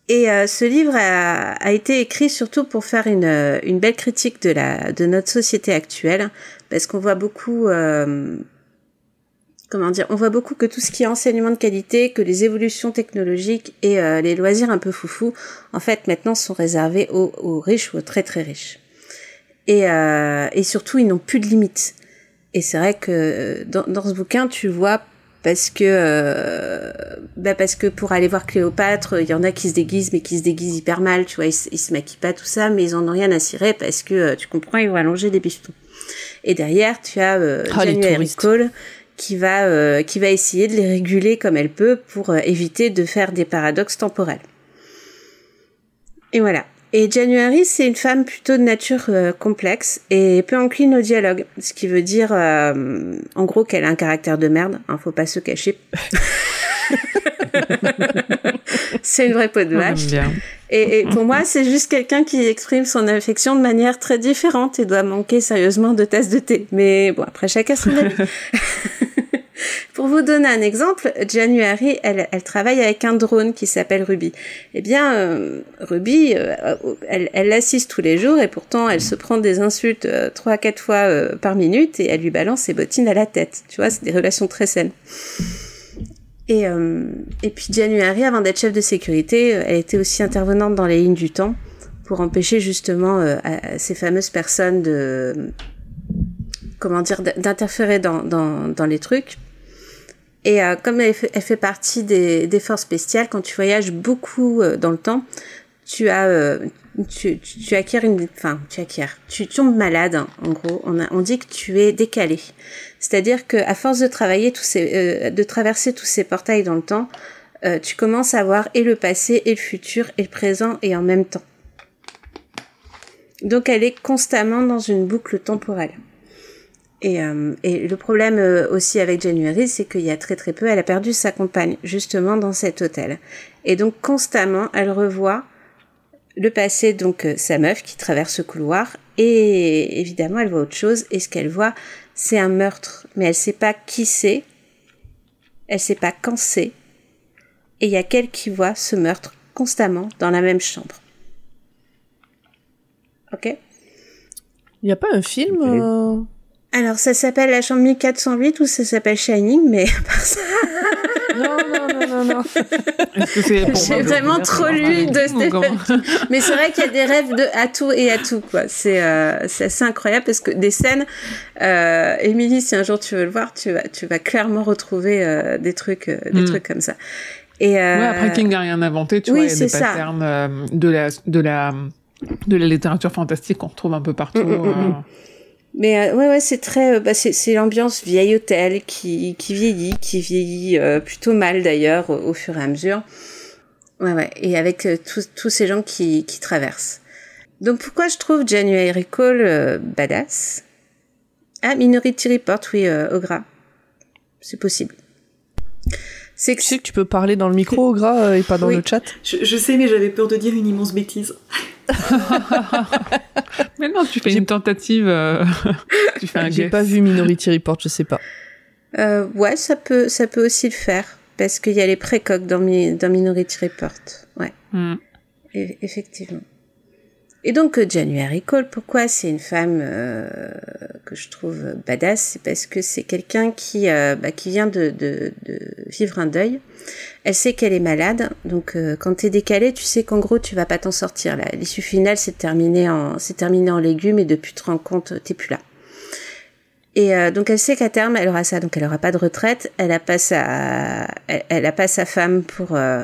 B: Et euh, ce livre a, a été écrit surtout pour faire une, une belle critique de, la, de notre société actuelle, parce qu'on voit beaucoup, comment dire, on voit beaucoup que tout ce qui est enseignement de qualité, que les évolutions technologiques et euh, les loisirs un peu foufou, en fait, maintenant sont réservés aux, aux riches ou aux très très riches. Et, euh, et surtout, ils n'ont plus de limites. Et c'est vrai que dans, dans ce bouquin, tu vois parce que euh, bah parce que pour aller voir Cléopâtre, il y en a qui se déguisent mais qui se déguisent hyper mal, tu vois, ils, se- ils se maquillent pas tout ça, mais ils en ont rien à cirer parce que euh, tu comprends, ils vont allonger des bifetons. Et derrière, tu as euh,
A: les
B: January. Cole qui va euh, qui va essayer de les réguler comme elle peut pour euh, éviter de faire des paradoxes temporels. Et voilà. Et January, c'est une femme plutôt de nature euh, complexe et peu encline au dialogue, ce qui veut dire, euh, en gros, qu'elle a un caractère de merde. Hein, faut pas se cacher. c'est une vraie peau de vache. Et, et pour moi, c'est juste quelqu'un qui exprime son affection de manière très différente et doit manquer sérieusement de tasses de thé. Mais bon, après, chacun son avis. Pour vous donner un exemple, January, elle, elle travaille avec un drone qui s'appelle Ruby. Eh bien, euh, Ruby, euh, elle, l'assiste tous les jours et pourtant, elle se prend des insultes euh, trois à quatre fois euh, par minute et elle lui balance ses bottines à la tête. Tu vois, c'est des relations très saines. Et, euh, et puis January, avant d'être chef de sécurité, euh, elle était aussi intervenante dans les lignes du temps pour empêcher justement euh, ces fameuses personnes de comment dire d'interférer dans, les trucs. Et comme elle fait, partie des, forces spéciales, quand tu voyages beaucoup dans le temps, tu as tu, acquiers une enfin tu acquiers tu tombes malade hein, en gros on dit que tu es décalé c'est-à-dire que à force de travailler tous ces euh, de traverser tous ces portails dans le temps euh, tu commences à voir et le passé et le futur et le présent et en même temps donc elle est constamment dans une boucle temporelle et, euh, et le problème euh, aussi avec January, c'est qu'il y a très très peu, elle a perdu sa compagne justement dans cet hôtel. Et donc constamment, elle revoit le passé, donc sa meuf qui traverse le couloir, et évidemment, elle voit autre chose. Et ce qu'elle voit, c'est un meurtre, mais elle sait pas qui c'est, elle sait pas quand c'est. Et il y a qu'elle qui voit ce meurtre constamment dans la même chambre. Ok?
A: Il y a pas un film euh,
B: Alors, ça s'appelle la chambre 1408 ou ça s'appelle Shining, mais à part ça,
A: Non, non, non, non,
B: J'ai vraiment trop lu de
C: ou comment
B: mais c'est vrai qu'il y a des rêves de à tout et à tout, quoi. C'est euh, assez incroyable parce que des scènes, euh, Émilie, si un jour tu veux le voir, tu vas, tu vas clairement retrouver euh, des trucs, euh, des
C: Mm.
B: trucs comme ça. Et
C: Ouais, après King n'a rien inventé, tu
B: oui,
C: vois, il y a des
B: c'est ça.
C: patterns de la de la de la littérature fantastique qu'on retrouve un peu partout.
B: Mm, mm, mm, mm. Mais euh, ouais, ouais, c'est très, euh, bah, c'est c'est l'ambiance vieil hôtel qui qui vieillit, qui vieillit euh, plutôt mal d'ailleurs au, au fur et à mesure. Ouais, ouais, et avec euh, tous tous ces gens qui qui traversent. Donc pourquoi je trouve January Cole euh, badass? Ah, Minority Report, oui, euh, au gras. C'est possible. C'est que
A: Tu sais que tu peux parler dans le micro, gras, euh, et pas dans
E: Oui.
A: le chat.
E: Je, je sais, mais j'avais peur de dire une immense bêtise.
C: Mais non, tu fais
A: J'ai-
C: une tentative. euh, tu fais un
A: J'ai pas vu Minority Report, je sais pas.
B: Euh, ouais, ça peut, ça peut aussi le faire. Parce qu'il y a les précoques dans, Mi- dans Minority Report. Ouais,
C: Hmm.
B: e- effectivement. Et donc, euh, January Cole, pourquoi c'est une femme euh, que je trouve badass? C'est parce que c'est quelqu'un qui, euh, bah, qui vient de, de, de vivre un deuil. Elle sait qu'elle est malade, donc euh, quand t'es décalé, tu sais qu'en gros tu vas pas t'en sortir. L'issue finale c'est terminé en, c'est terminé en légumes et depuis tu te rends compte t'es plus là. Et euh, donc elle sait qu'à terme elle aura ça, donc elle aura pas de retraite, elle a pas sa, elle, elle a pas sa femme pour euh,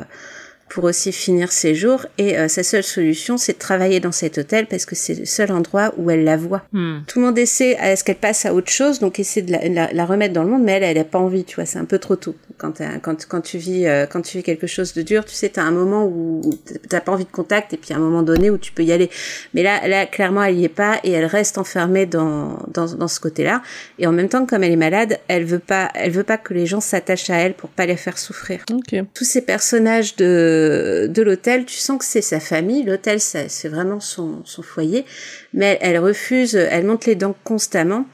B: pour aussi finir ses jours et euh, sa seule solution c'est de travailler dans cet hôtel parce que c'est le seul endroit où elle la voit.
C: Hmm.
B: Tout le monde essaie à ce qu'elle passe à autre chose, donc essaie de la, la- la remettre dans le monde, mais elle, elle a pas envie, tu vois, c'est un peu trop tôt. Quand, quand, quand tu vis, euh, quand tu vis quelque chose de dur, tu sais, t'as un moment où t'as pas envie de contact, et puis un moment donné où tu peux y aller. Mais là, là, clairement, elle y est pas, et elle reste enfermée dans, dans, dans ce côté-là. Et en même temps, comme elle est malade, elle veut pas, elle veut pas que les gens s'attachent à elle pour pas les faire souffrir
A: Ok.
B: tous ces personnages de, de l'hôtel, tu sens que c'est sa famille. L'hôtel, c'est vraiment son, son foyer. Mais elle, elle refuse, elle monte les dents constamment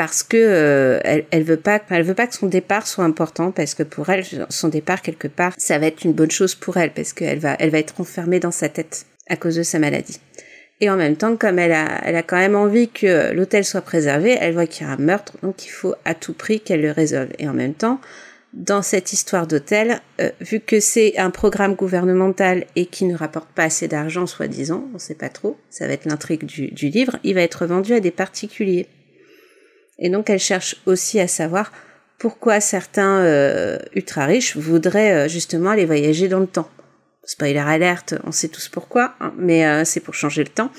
B: parce que euh, elle, elle veut pas, elle veut pas que son départ soit important parce que pour elle, son départ quelque part, ça va être une bonne chose pour elle parce qu'elle va, elle va être enfermée dans sa tête à cause de sa maladie. Et en même temps, comme elle a, elle a quand même envie que l'hôtel soit préservé, elle voit qu'il y a un meurtre, donc il faut à tout prix qu'elle le résolve. Et en même temps, dans cette histoire d'hôtel, euh, vu que c'est un programme gouvernemental et qui ne rapporte pas assez d'argent, soi-disant, on sait pas trop, ça va être l'intrigue du, livre, il va être vendu à des particuliers. Et donc elle cherche aussi à savoir pourquoi certains euh, ultra riches voudraient euh, justement aller voyager dans le temps. Spoiler alerte, on sait tous pourquoi, hein, mais c'est pour changer le temps.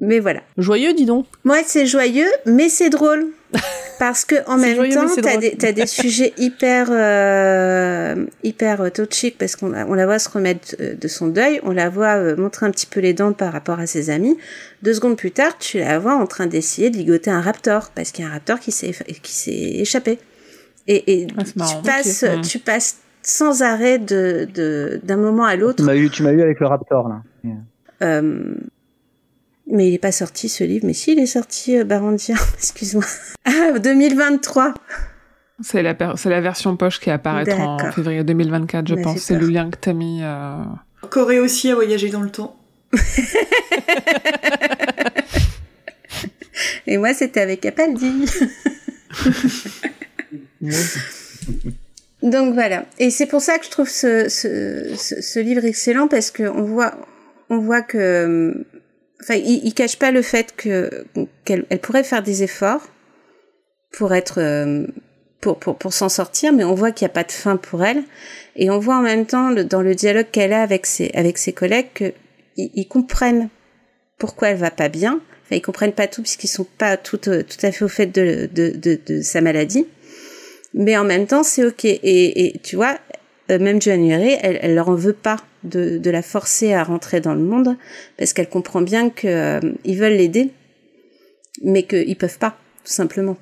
B: Mais voilà.
A: Joyeux, dis donc.
B: Moi, c'est joyeux, mais c'est drôle. Parce que en même
A: joyeux,
B: temps, t'as des, t'as des sujets hyper, euh, hyper euh, touchy parce qu'on la- on la voit se remettre euh, de son deuil, on la voit euh, montrer un petit peu les dents par rapport à ses amis. Deux secondes plus tard, tu la vois en train d'essayer de ligoter un raptor parce qu'il y a un raptor qui s'est, qui s'est échappé. Et, et
C: Ah, marrant.
B: tu passes,
C: Ok. Mm.
B: tu passes sans arrêt de, de, d'un moment à l'autre.
D: Tu m'as eu, tu m'as eu avec le Raptor là.
B: Euh, mais il est pas sorti ce livre. Mais si, il est sorti, euh, Barandia. Excuse-moi. Ah, 2023.
C: C'est la, per- c'est la version poche qui apparaîtra en février 2024, je pense. C'est le lien que t'as mis. euh,
E: Corée aussi a voyagé dans le temps.
B: Et moi, c'était avec Capaldi. Donc voilà. Et c'est pour ça que je trouve ce, ce, ce, ce livre excellent parce que on voit, on voit que, enfin, il, il cache pas le fait que qu'elle elle pourrait faire des efforts pour être, euh, pour pour pour s'en sortir, mais on voit qu'il n'y a pas de fin pour elle. Et on voit en même temps dans le dialogue qu'elle a avec ses avec ses collègues que ils, ils comprennent pourquoi elle va pas bien. Enfin, ils comprennent pas tout puisqu'ils sont pas tout, euh, tout à fait au fait de, de, de, sa maladie. Mais en même temps, c'est ok. Et, tu vois, euh, même January, elle, elle leur en veut pas de, de la forcer à rentrer dans le monde parce qu'elle comprend bien que euh, veulent l'aider, mais qu'ils peuvent pas, tout simplement.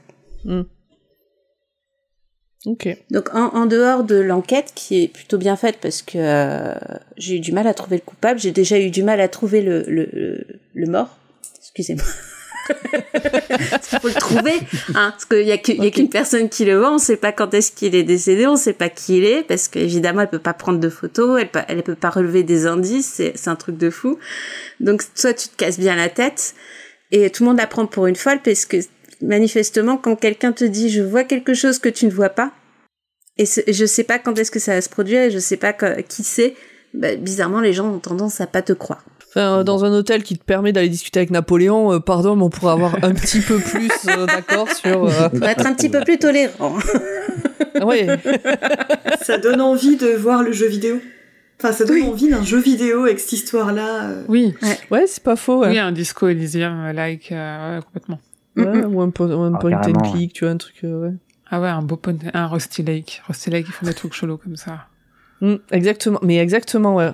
A: Ok.
B: Donc en, en dehors de l'enquête qui est plutôt bien faite parce que euh, j'ai eu du mal à trouver le coupable, j'ai déjà eu du mal à trouver le, le, le, le mort. Excusez-moi. Il faut le trouver, hein, parce qu'il y a qu'une personne qui le voit, on sait pas quand est-ce qu'il est décédé, on sait pas qui il est, parce qu'évidemment elle peut pas prendre de photos, elle peut, elle peut pas relever des indices, c'est, un truc de fou. Donc soit tu te casses bien la tête, et tout le monde la prend pour une folle, parce que manifestement quand quelqu'un te dit je vois quelque chose que tu ne vois pas, et je sais pas quand est-ce que ça va se produire, et je sais pas qui c'est, bah, bizarrement les gens ont tendance à pas te croire.
A: Enfin, euh, dans un hôtel qui te permet d'aller discuter avec Napoléon, euh, pardon, mais on pourrait avoir un petit peu plus euh, d'accord sur. euh,
B: être un petit peu plus tolérant.
A: Ouais.
E: Ça donne envie de voir le jeu vidéo. Enfin, ça donne envie d'un jeu vidéo avec cette histoire-là. euh.
C: Oui,
A: Ouais, c'est pas faux. Ouais.
C: oui, un disco Elysium, like, ouais, complètement.
A: Ouais, ou un, po- ou un
D: Ah,
A: point and click, tu vois, un truc. euh, ouais.
C: Ah ouais, un beau pon- un Rusty Lake. Rusty Lake, ils font des trucs chelous comme ça.
A: Mm, exactement. Mais exactement, ouais.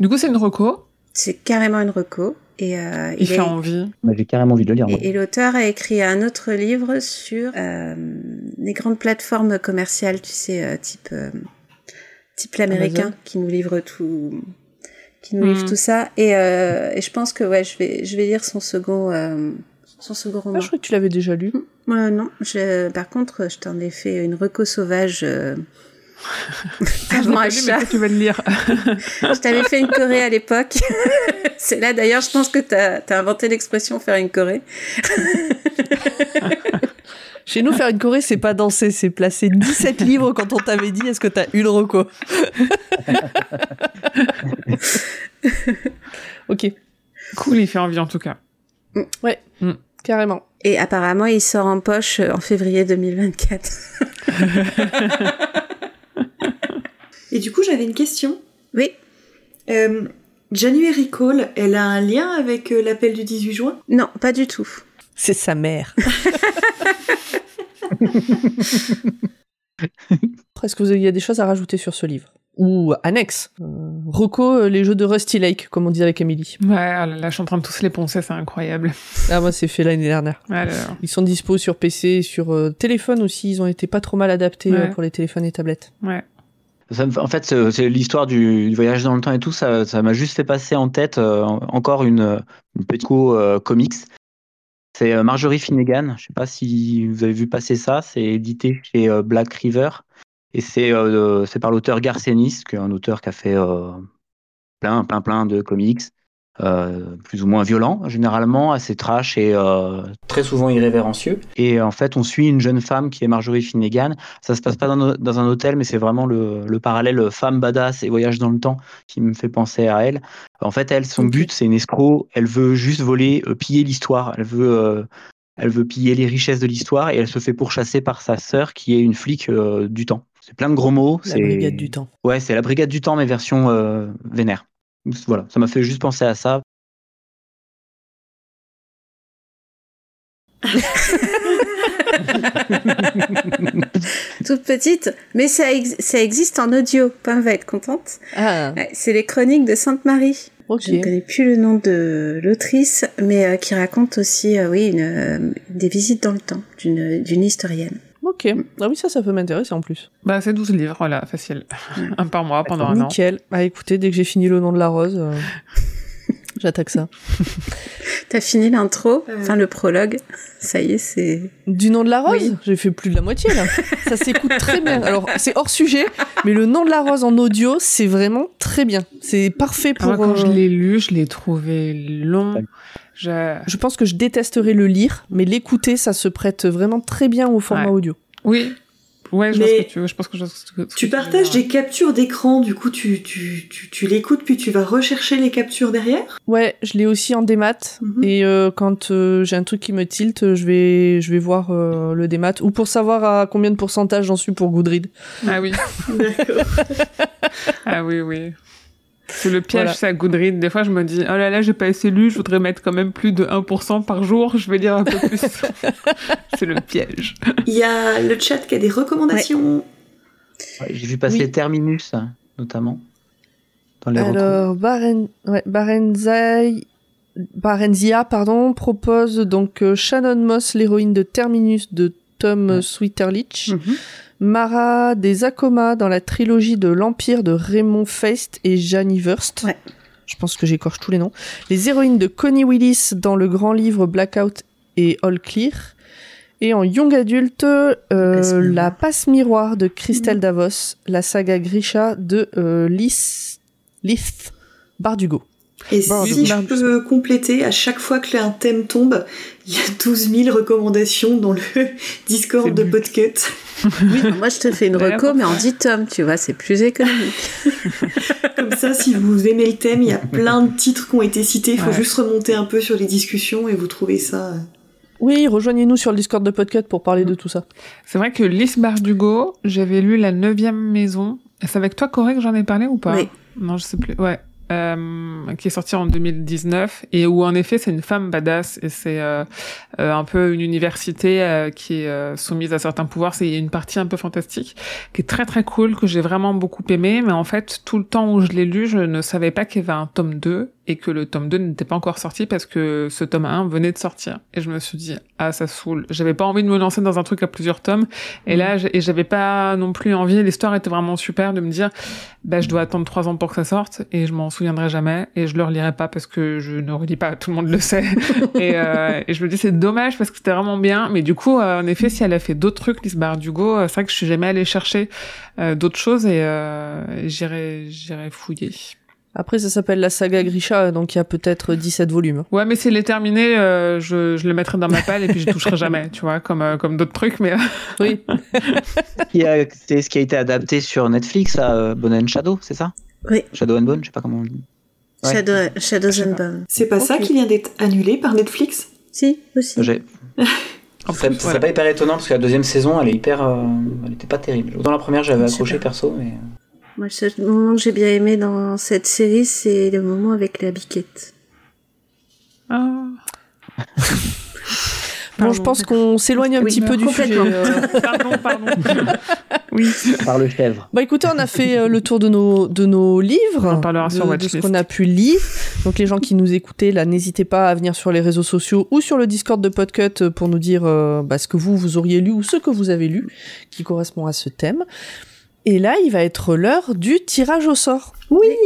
C: Du coup, c'est une reco.
B: C'est carrément une reco. Et, euh,
C: il, fait envie.
D: Bah, J'ai carrément envie de le lire.
B: Et, et l'auteur a écrit un autre livre sur euh, les grandes plateformes commerciales, tu sais, euh, type euh, type l'américain, qui nous livre tout, qui nous livre
C: Mm.
B: tout ça. Et, euh, et je pense que ouais, je vais je vais lire son second euh, son second roman.
A: Ah, je crois que tu l'avais déjà lu.
B: Ouais, non, je, par contre, je t'en ai fait une reco sauvage.
C: Je toi, tu vas le lire.
B: Je t'avais fait une choré à l'époque. C'est là d'ailleurs, je pense que t'as as inventé l'expression faire une choré.
A: Chez nous, faire une choré, c'est pas danser, c'est placer 17 livres quand on t'avait dit est-ce que t'as une reco? Ok,
C: Cool, il fait envie en tout cas.
A: carrément.
B: Et apparemment, il sort en poche euh, en février 2024.
E: Et du coup, j'avais une question.
B: Oui.
E: Euh, January Call, elle a un lien avec euh, l'appel du 18 juin?
B: Non, pas du tout.
A: C'est sa mère. Est-ce que vous- il y a des choses à rajouter sur ce livre? Ou annexe? Euh, Reco, euh, les jeux de Rusty Lake, comme on dit avec Emily.
C: Ouais, oh là, là, je suis en train de tous les poncer, c'est incroyable.
A: Ah, moi, c'est fait l'année dernière. Ils sont dispo sur PC, et sur euh, téléphone aussi. Ils ont été pas trop mal adaptés
C: Ouais.
A: euh, pour les téléphones et tablettes.
C: ouais.
D: En fait, c'est l'histoire du, voyage dans le temps et tout. Ça m'a juste fait passer en tête euh, encore une, une petite co euh, comics. C'est euh, Marjorie Finnegan. Je sais pas si vous avez vu passer ça. C'est édité chez Black River et c'est par l'auteur Garcenis, qui est un auteur qui a fait plein, plein, plein de comics, euh, plus ou moins violents, généralement assez trash et euh,
G: Très souvent irrévérencieux.
D: et en fait, on suit une jeune femme qui est Marjorie Finnegan. Ça se passe pas dans, dans un hôtel, mais c'est vraiment le, le parallèle femme badass et voyage dans le temps qui me fait penser à elle. En fait, elle, son but, c'est une escroc. Elle veut juste voler, euh, piller l'histoire. Elle veut, euh, elle veut piller les richesses de l'histoire et elle se fait pourchasser par sa sœur qui est une flic euh, du temps. C'est plein de gros mots.
A: La brigade du temps.
D: Ouais, c'est la brigade du temps, mais version euh, vénère. Voilà, ça m'a fait juste penser à ça.
B: Toute petite, mais ça, ex- ça existe en audio. Pam va être contente?
A: Ah,
B: Ouais, c'est les chroniques de Sainte-Marie. Je ne connais plus le nom de l'autrice, mais euh, qui raconte aussi, euh, oui, une, euh, des visites dans le temps d'une d'une historienne.
A: Ok. Ah oui, ça, ça peut m'intéresser en plus.
C: Bah, c'est 12 livres, voilà, facile. un par mois pendant un an.
A: Nickel. Bah écoutez, dès que j'ai fini le nom de la rose, euh, j'attaque ça.
B: T'as fini l'intro,
E: Euh.
B: enfin le prologue. Ça y est, c'est.
A: Du nom de la rose
B: Oui.
A: J'ai fait plus de la moitié là. ça s'écoute très bien. Alors c'est hors sujet, mais le nom de la rose en audio, c'est vraiment très bien. C'est parfait
C: Ah, Moi,
A: pour.
C: quand je
A: euh,
C: l'ai lu, je l'ai trouvé long. Je...
A: Je pense que je détesterais le lire, mais l'écouter, ça se prête vraiment très bien au format
C: Ouais.
A: audio.
C: Oui. Ouais, je
E: Mais
C: ce que tu veux. Je pense que je que- ce que
E: Tu
C: veux
E: partages des captures d'écran, du coup tu, tu, tu, tu l'écoutes puis tu vas rechercher les captures derrière?
A: Ouais, je l'ai aussi en démat.
E: Mhm.
A: Et euh, quand euh, j'ai un truc qui me tilte, je vais, je vais voir euh, le démat. Ou pour savoir à combien de pourcentage j'en suis pour Goodread.
C: Ah oui.
E: D'accord.
C: Ah oui, oui. C'est le piège,
A: Voilà.
C: c'est à Goodread. Des fois, je me dis, oh là là, j'ai pas assez lu, je voudrais mettre quand même plus de 1% par jour, je vais lire un peu plus. c'est le piège.
E: Il y a le chat qui a des recommandations.
D: Ouais, J'ai vu passer
A: Oui.
D: Terminus, notamment, dans les.
A: Alors, Baren... ouais, Barenzai... Barenzia pardon, propose donc euh, Shannon Moss, l'héroïne de Terminus de Tom
D: Ouais.
A: Sweeterlich.
B: Mhm.
A: Mara des Akoma dans la trilogie de l'Empire de Raymond Feist et Janie Wurst.
B: Ouais.
A: Je pense que j'écorche tous les noms. Les héroïnes de Connie Willis dans le grand livre Blackout et All Clear. Et en young adulte, euh, la passe miroir de Christelle Davos, la saga Grisha de euh, Lys, Lith Bardugo.
E: Et
A: Bon,
E: si je peux compléter, à chaque fois que un thème tombe, il y a 12 000 recommandations dans le Discord de. Podcut.
B: Moi, je te fais une reco, mais en
C: ça.
B: 10 tomes, tu vois, c'est plus économique.
E: Comme ça, si vous aimez le thème, il y a plein de titres qui ont été cités. Il faut
C: Ouais.
E: juste remonter un peu sur les discussions et vous trouvez ça. euh,
A: Oui, rejoignez-nous sur le Discord de Podcut pour parler de tout ça.
C: C'est vrai que Lys Bardugo, j'avais lu La Neuvième Maison. C'est avec toi, Corée, que j'en ai parlé ou pas?
B: Oui.
C: Non, je sais plus. Ouais. Euh, qui est sorti en 2019 et où en effet c'est une femme badass. Et c'est euh, euh, un peu une université euh, qui est soumise à certains pouvoirs. C'est une partie un peu fantastique qui est très très cool que j'ai vraiment beaucoup aimé. Mais en fait tout le temps où je l'ai lu je ne savais pas qu'il y avait un tome 2 et que le tome 2 n'était pas encore sorti parce que ce tome 1 venait de sortir. Et je me suis dit, ah, ça saoule. J'avais pas envie de me lancer dans un truc à plusieurs tomes. Et là, et j'avais pas non plus envie, l'histoire était vraiment super de me dire, bah, je dois attendre trois ans pour que ça sorte et je m'en souviendrai jamais et je le relirai pas parce que je ne relis pas, tout le monde le sait. et, euh, et je me dis, c'est dommage parce que c'était vraiment bien. Mais du coup, euh, en effet, si elle a fait d'autres trucs, Lise Bardugo, euh, c'est vrai que je suis jamais allée chercher euh, d'autres choses et j'irai, j'irai fouiller.
A: Après, ça s'appelle la saga Grisha, donc il y a peut-être 17 volumes.
C: Ouais, mais s'il est terminé, euh, je, je le mettrai dans ma palle et puis je toucherai jamais, tu vois, comme, euh, comme d'autres trucs, mais...
A: Oui.
D: Y a- C'est ce qui a été adapté sur Netflix à euh, Bone and Shadow, c'est ça?
B: Oui.
D: Shadow and Bone, je sais pas comment on dit. Ouais.
B: Shadow, Shadows and. Bone.
E: C'est pas ça qui vient d'être annulé par Netflix?
B: Si, aussi.
D: J'ai-
C: En
G: Ça
C: plus,
G: c'est
C: voilà.
G: pas hyper étonnant parce que la deuxième saison, elle est hyper, euh, elle était pas terrible. Autant la première, j'avais accroché perso, mais
B: Moi, le seul moment que j'ai bien aimé dans cette série, c'est le moment avec la biquette.
C: Ah.
A: Bon,
C: Pardon.
A: je pense qu'on s'éloigne un
B: Oui,
A: petit peu du sujet. euh.
C: Pardon, pardon. oui.
D: Par le chèvre.
A: Bah écoutez, on a fait euh, le tour de nos, de nos livres,
C: On parlera
A: de,
C: sur
A: de ce qu'on a pu lire. Donc les gens qui nous écoutaient, là, n'hésitez pas à venir sur les réseaux sociaux ou sur le Discord de Podcut euh, pour nous dire euh, bah, ce que vous, vous auriez lu ou ce que vous avez lu qui correspond à ce thème. Et là, il va être l'heure du tirage au sort.
E: Oui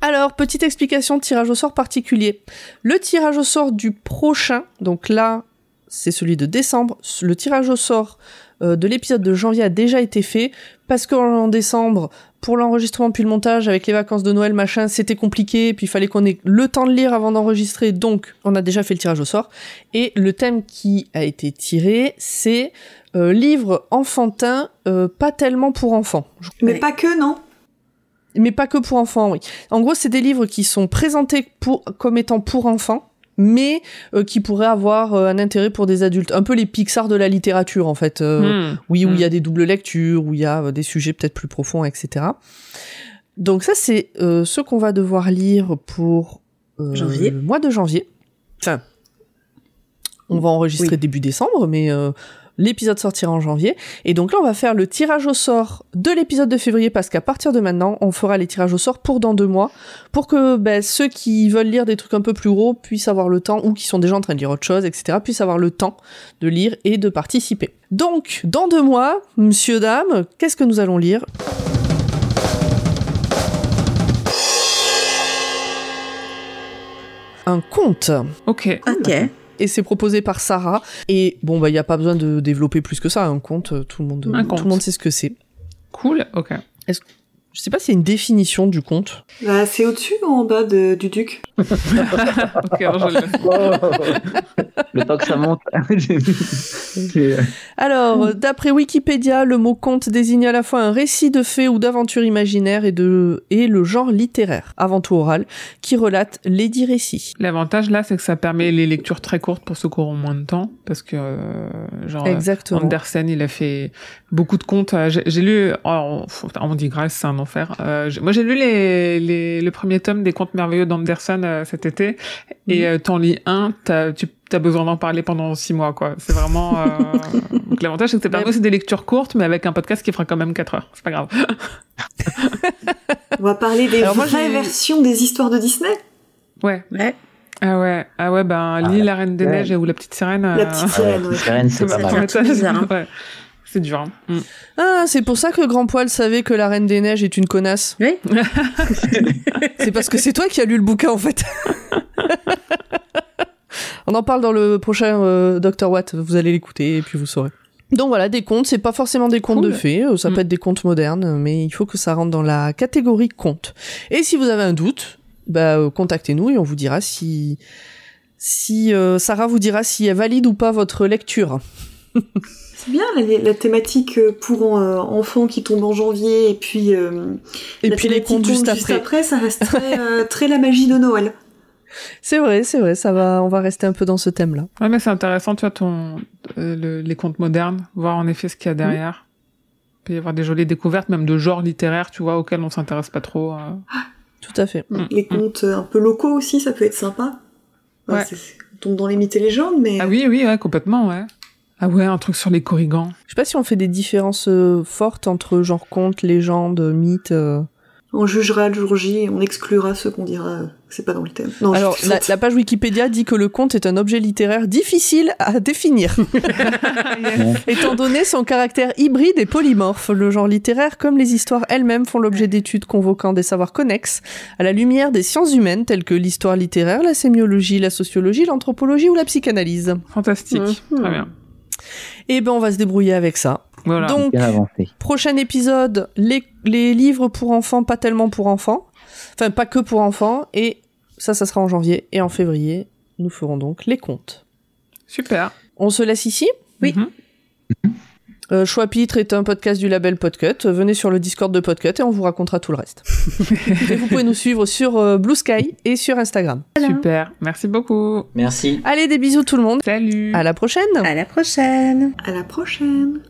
A: Alors, petite explication de tirage au sort particulier. Le tirage au sort du prochain, donc là, c'est celui de décembre. Le tirage au sort euh, de l'épisode de janvier a déjà été fait parce qu'en décembre, pour l'enregistrement puis le montage avec les vacances de Noël, machin, c'était compliqué. Puis il fallait qu'on ait le temps de lire avant d'enregistrer. Donc, on a déjà fait le tirage au sort. Et le thème qui a été tiré, c'est euh, livre enfantin, euh, pas tellement pour enfants.
E: Mais pas que, non?
A: Mais pas que pour enfants, oui. En gros, c'est des livres qui sont présentés pour, comme étant pour enfants, mais euh, qui pourraient avoir euh, un intérêt pour des adultes. Un peu les Pixar de la littérature, en fait. Euh,
C: Hmm.
A: Oui, où il y a
C: Hmm.
A: des doubles lectures, où il y a euh, des sujets peut-être plus profonds, etc. Donc ça, c'est euh, ce qu'on va devoir lire pour euh,
B: Janvier.
A: le mois de janvier. Enfin, on va enregistrer
B: Oui.
A: début décembre, mais euh, l'épisode sortira en janvier. Et donc là, on va faire le tirage au sort de l'épisode de février, parce qu'à partir de maintenant, on fera les tirages au sort pour dans deux mois, pour que ben, ceux qui veulent lire des trucs un peu plus gros puissent avoir le temps, ou qui sont déjà en train de lire autre chose, etc., puissent avoir le temps de lire et de participer. Donc, dans deux mois, monsieur, dame, qu'est-ce que nous allons lire? Un conte.
C: Ok.
B: Ok.
A: Et c'est proposé par Sarah. Et bon, bah, il n'y a pas besoin de développer plus que ça. Un conte, euh, tout le monde, tout le monde sait ce que c'est.
C: Cool. Ok.
A: Je sais pas s'il y a une définition du conte.
E: Bah, c'est au-dessus ou en bas de- du duc?
C: Ok, alors je le
D: temps que ça monte. C'est-
A: Alors, d'après Wikipédia, le mot conte désigne à la fois un récit de faits ou d'aventures imaginaires et, de, et le genre littéraire, avant tout oral, qui relate les dix récits.
C: L'avantage là, c'est que ça permet les lectures très courtes pour ceux qui auront moins de temps, parce que euh, genre euh,
A: Exactement.
C: Andersen, il a fait beaucoup de contes. Euh, J'ai lu, oh, on, digresse, c'est un enfer. Euh, moi, j'ai lu les, les, le premier tome des contes merveilleux d'Andersen euh, cet été, et euh, t'en lis un, t'as, tu as besoin d'en parler pendant six mois, quoi. C'est vraiment. euh, Donc l'avantage, c'est que ça
A: Ouais.
C: aussi des lectures courtes, mais avec un podcast qui fera quand même 4 heures. C'est pas grave.
E: On va parler des
A: Alors
E: vraies versions des histoires de Disney.
C: Ouais.
B: Ouais.
C: Ah ouais. Ah ouais. Ben, lis La Reine des
D: ouais.
C: Neiges ou La Petite Sirène.
E: La petite sirène, ouais.
D: Sirène, c'est
C: ça
D: pas mal.
B: C'est peu bizarre, hein.
C: Ouais. C'est dur. hein. Mm.
A: Ah, c'est pour ça que Grand Poil savait que la Reine des Neiges est une connasse.
B: Oui.
A: C'est parce que c'est toi qui as lu le bouquin, en fait. On en parle dans le prochain euh, Dr. Watt. Vous allez l'écouter et puis vous saurez. Donc voilà, des contes, c'est pas forcément des contes
C: Cool.
A: de fées, euh, ça
C: Mm.
A: peut être des contes modernes, mais il faut que ça rentre dans la catégorie conte. Et si vous avez un doute, bah, euh, contactez-nous et on vous dira si, si euh, Sarah vous dira si elle valide ou pas votre lecture.
E: C'est bien la, la thématique euh, pour euh, enfants qui tombe en janvier et puis, euh,
A: Et
E: la
A: puis les contes juste après.
E: ça reste très, euh, très la magie de Noël.
A: C'est vrai, c'est vrai, ça va, on va rester un peu dans ce thème-là.
C: Ouais, mais c'est intéressant, tu vois, ton, euh, le- les contes modernes, voir en effet ce qu'il y a derrière. Il peut y avoir des jolies découvertes, même de genres littéraires, tu vois, auxquels on s'intéresse pas trop. euh.
A: Tout à fait.
C: Mm,
E: Les
C: mm.
E: contes un peu locaux aussi, ça peut être sympa. Enfin,
C: Ouais.
E: on tombe dans les mythes et légendes, mais
C: Ah oui, oui, ouais, complètement, ouais. Ah ouais, un truc sur les corrigans.
A: Je sais pas si on fait des différences euh, fortes entre genre contes, légendes, mythes. euh.
E: On jugera le jour J et on exclura ceux qu'on dira euh, c'est pas dans le thème. Non,
A: Alors, la, page Wikipédia dit que le conte est un objet littéraire difficile à définir. Étant donné son caractère hybride et polymorphe, le genre littéraire comme les histoires elles-mêmes font l'objet d'études convoquant des savoirs connexes à la lumière des sciences humaines telles que l'histoire littéraire, la sémiologie, la sociologie, l'anthropologie ou la psychanalyse.
C: Fantastique.
A: Mhm.
C: Très bien.
A: Et ben on va se débrouiller avec ça.
C: Voilà.
A: Donc,
D: Bien avancé.
A: prochain épisode, les, les livres pour enfants, pas tellement pour enfants. Enfin, pas que pour enfants. Et ça, ça sera en janvier. Et en février, nous ferons donc les contes.
C: Super.
A: On se laisse ici?
B: Oui.
C: Mhm.
A: Euh, Choix-Pitre est un podcast du label Podcut. Venez sur le Discord de Podcut et on vous racontera tout le reste. et vous pouvez nous suivre sur euh, Blue Sky et sur Instagram.
C: Super. Merci beaucoup.
G: Merci.
A: Allez, des bisous tout le monde.
C: Salut.
A: À la prochaine
B: À la prochaine.
E: À la prochaine.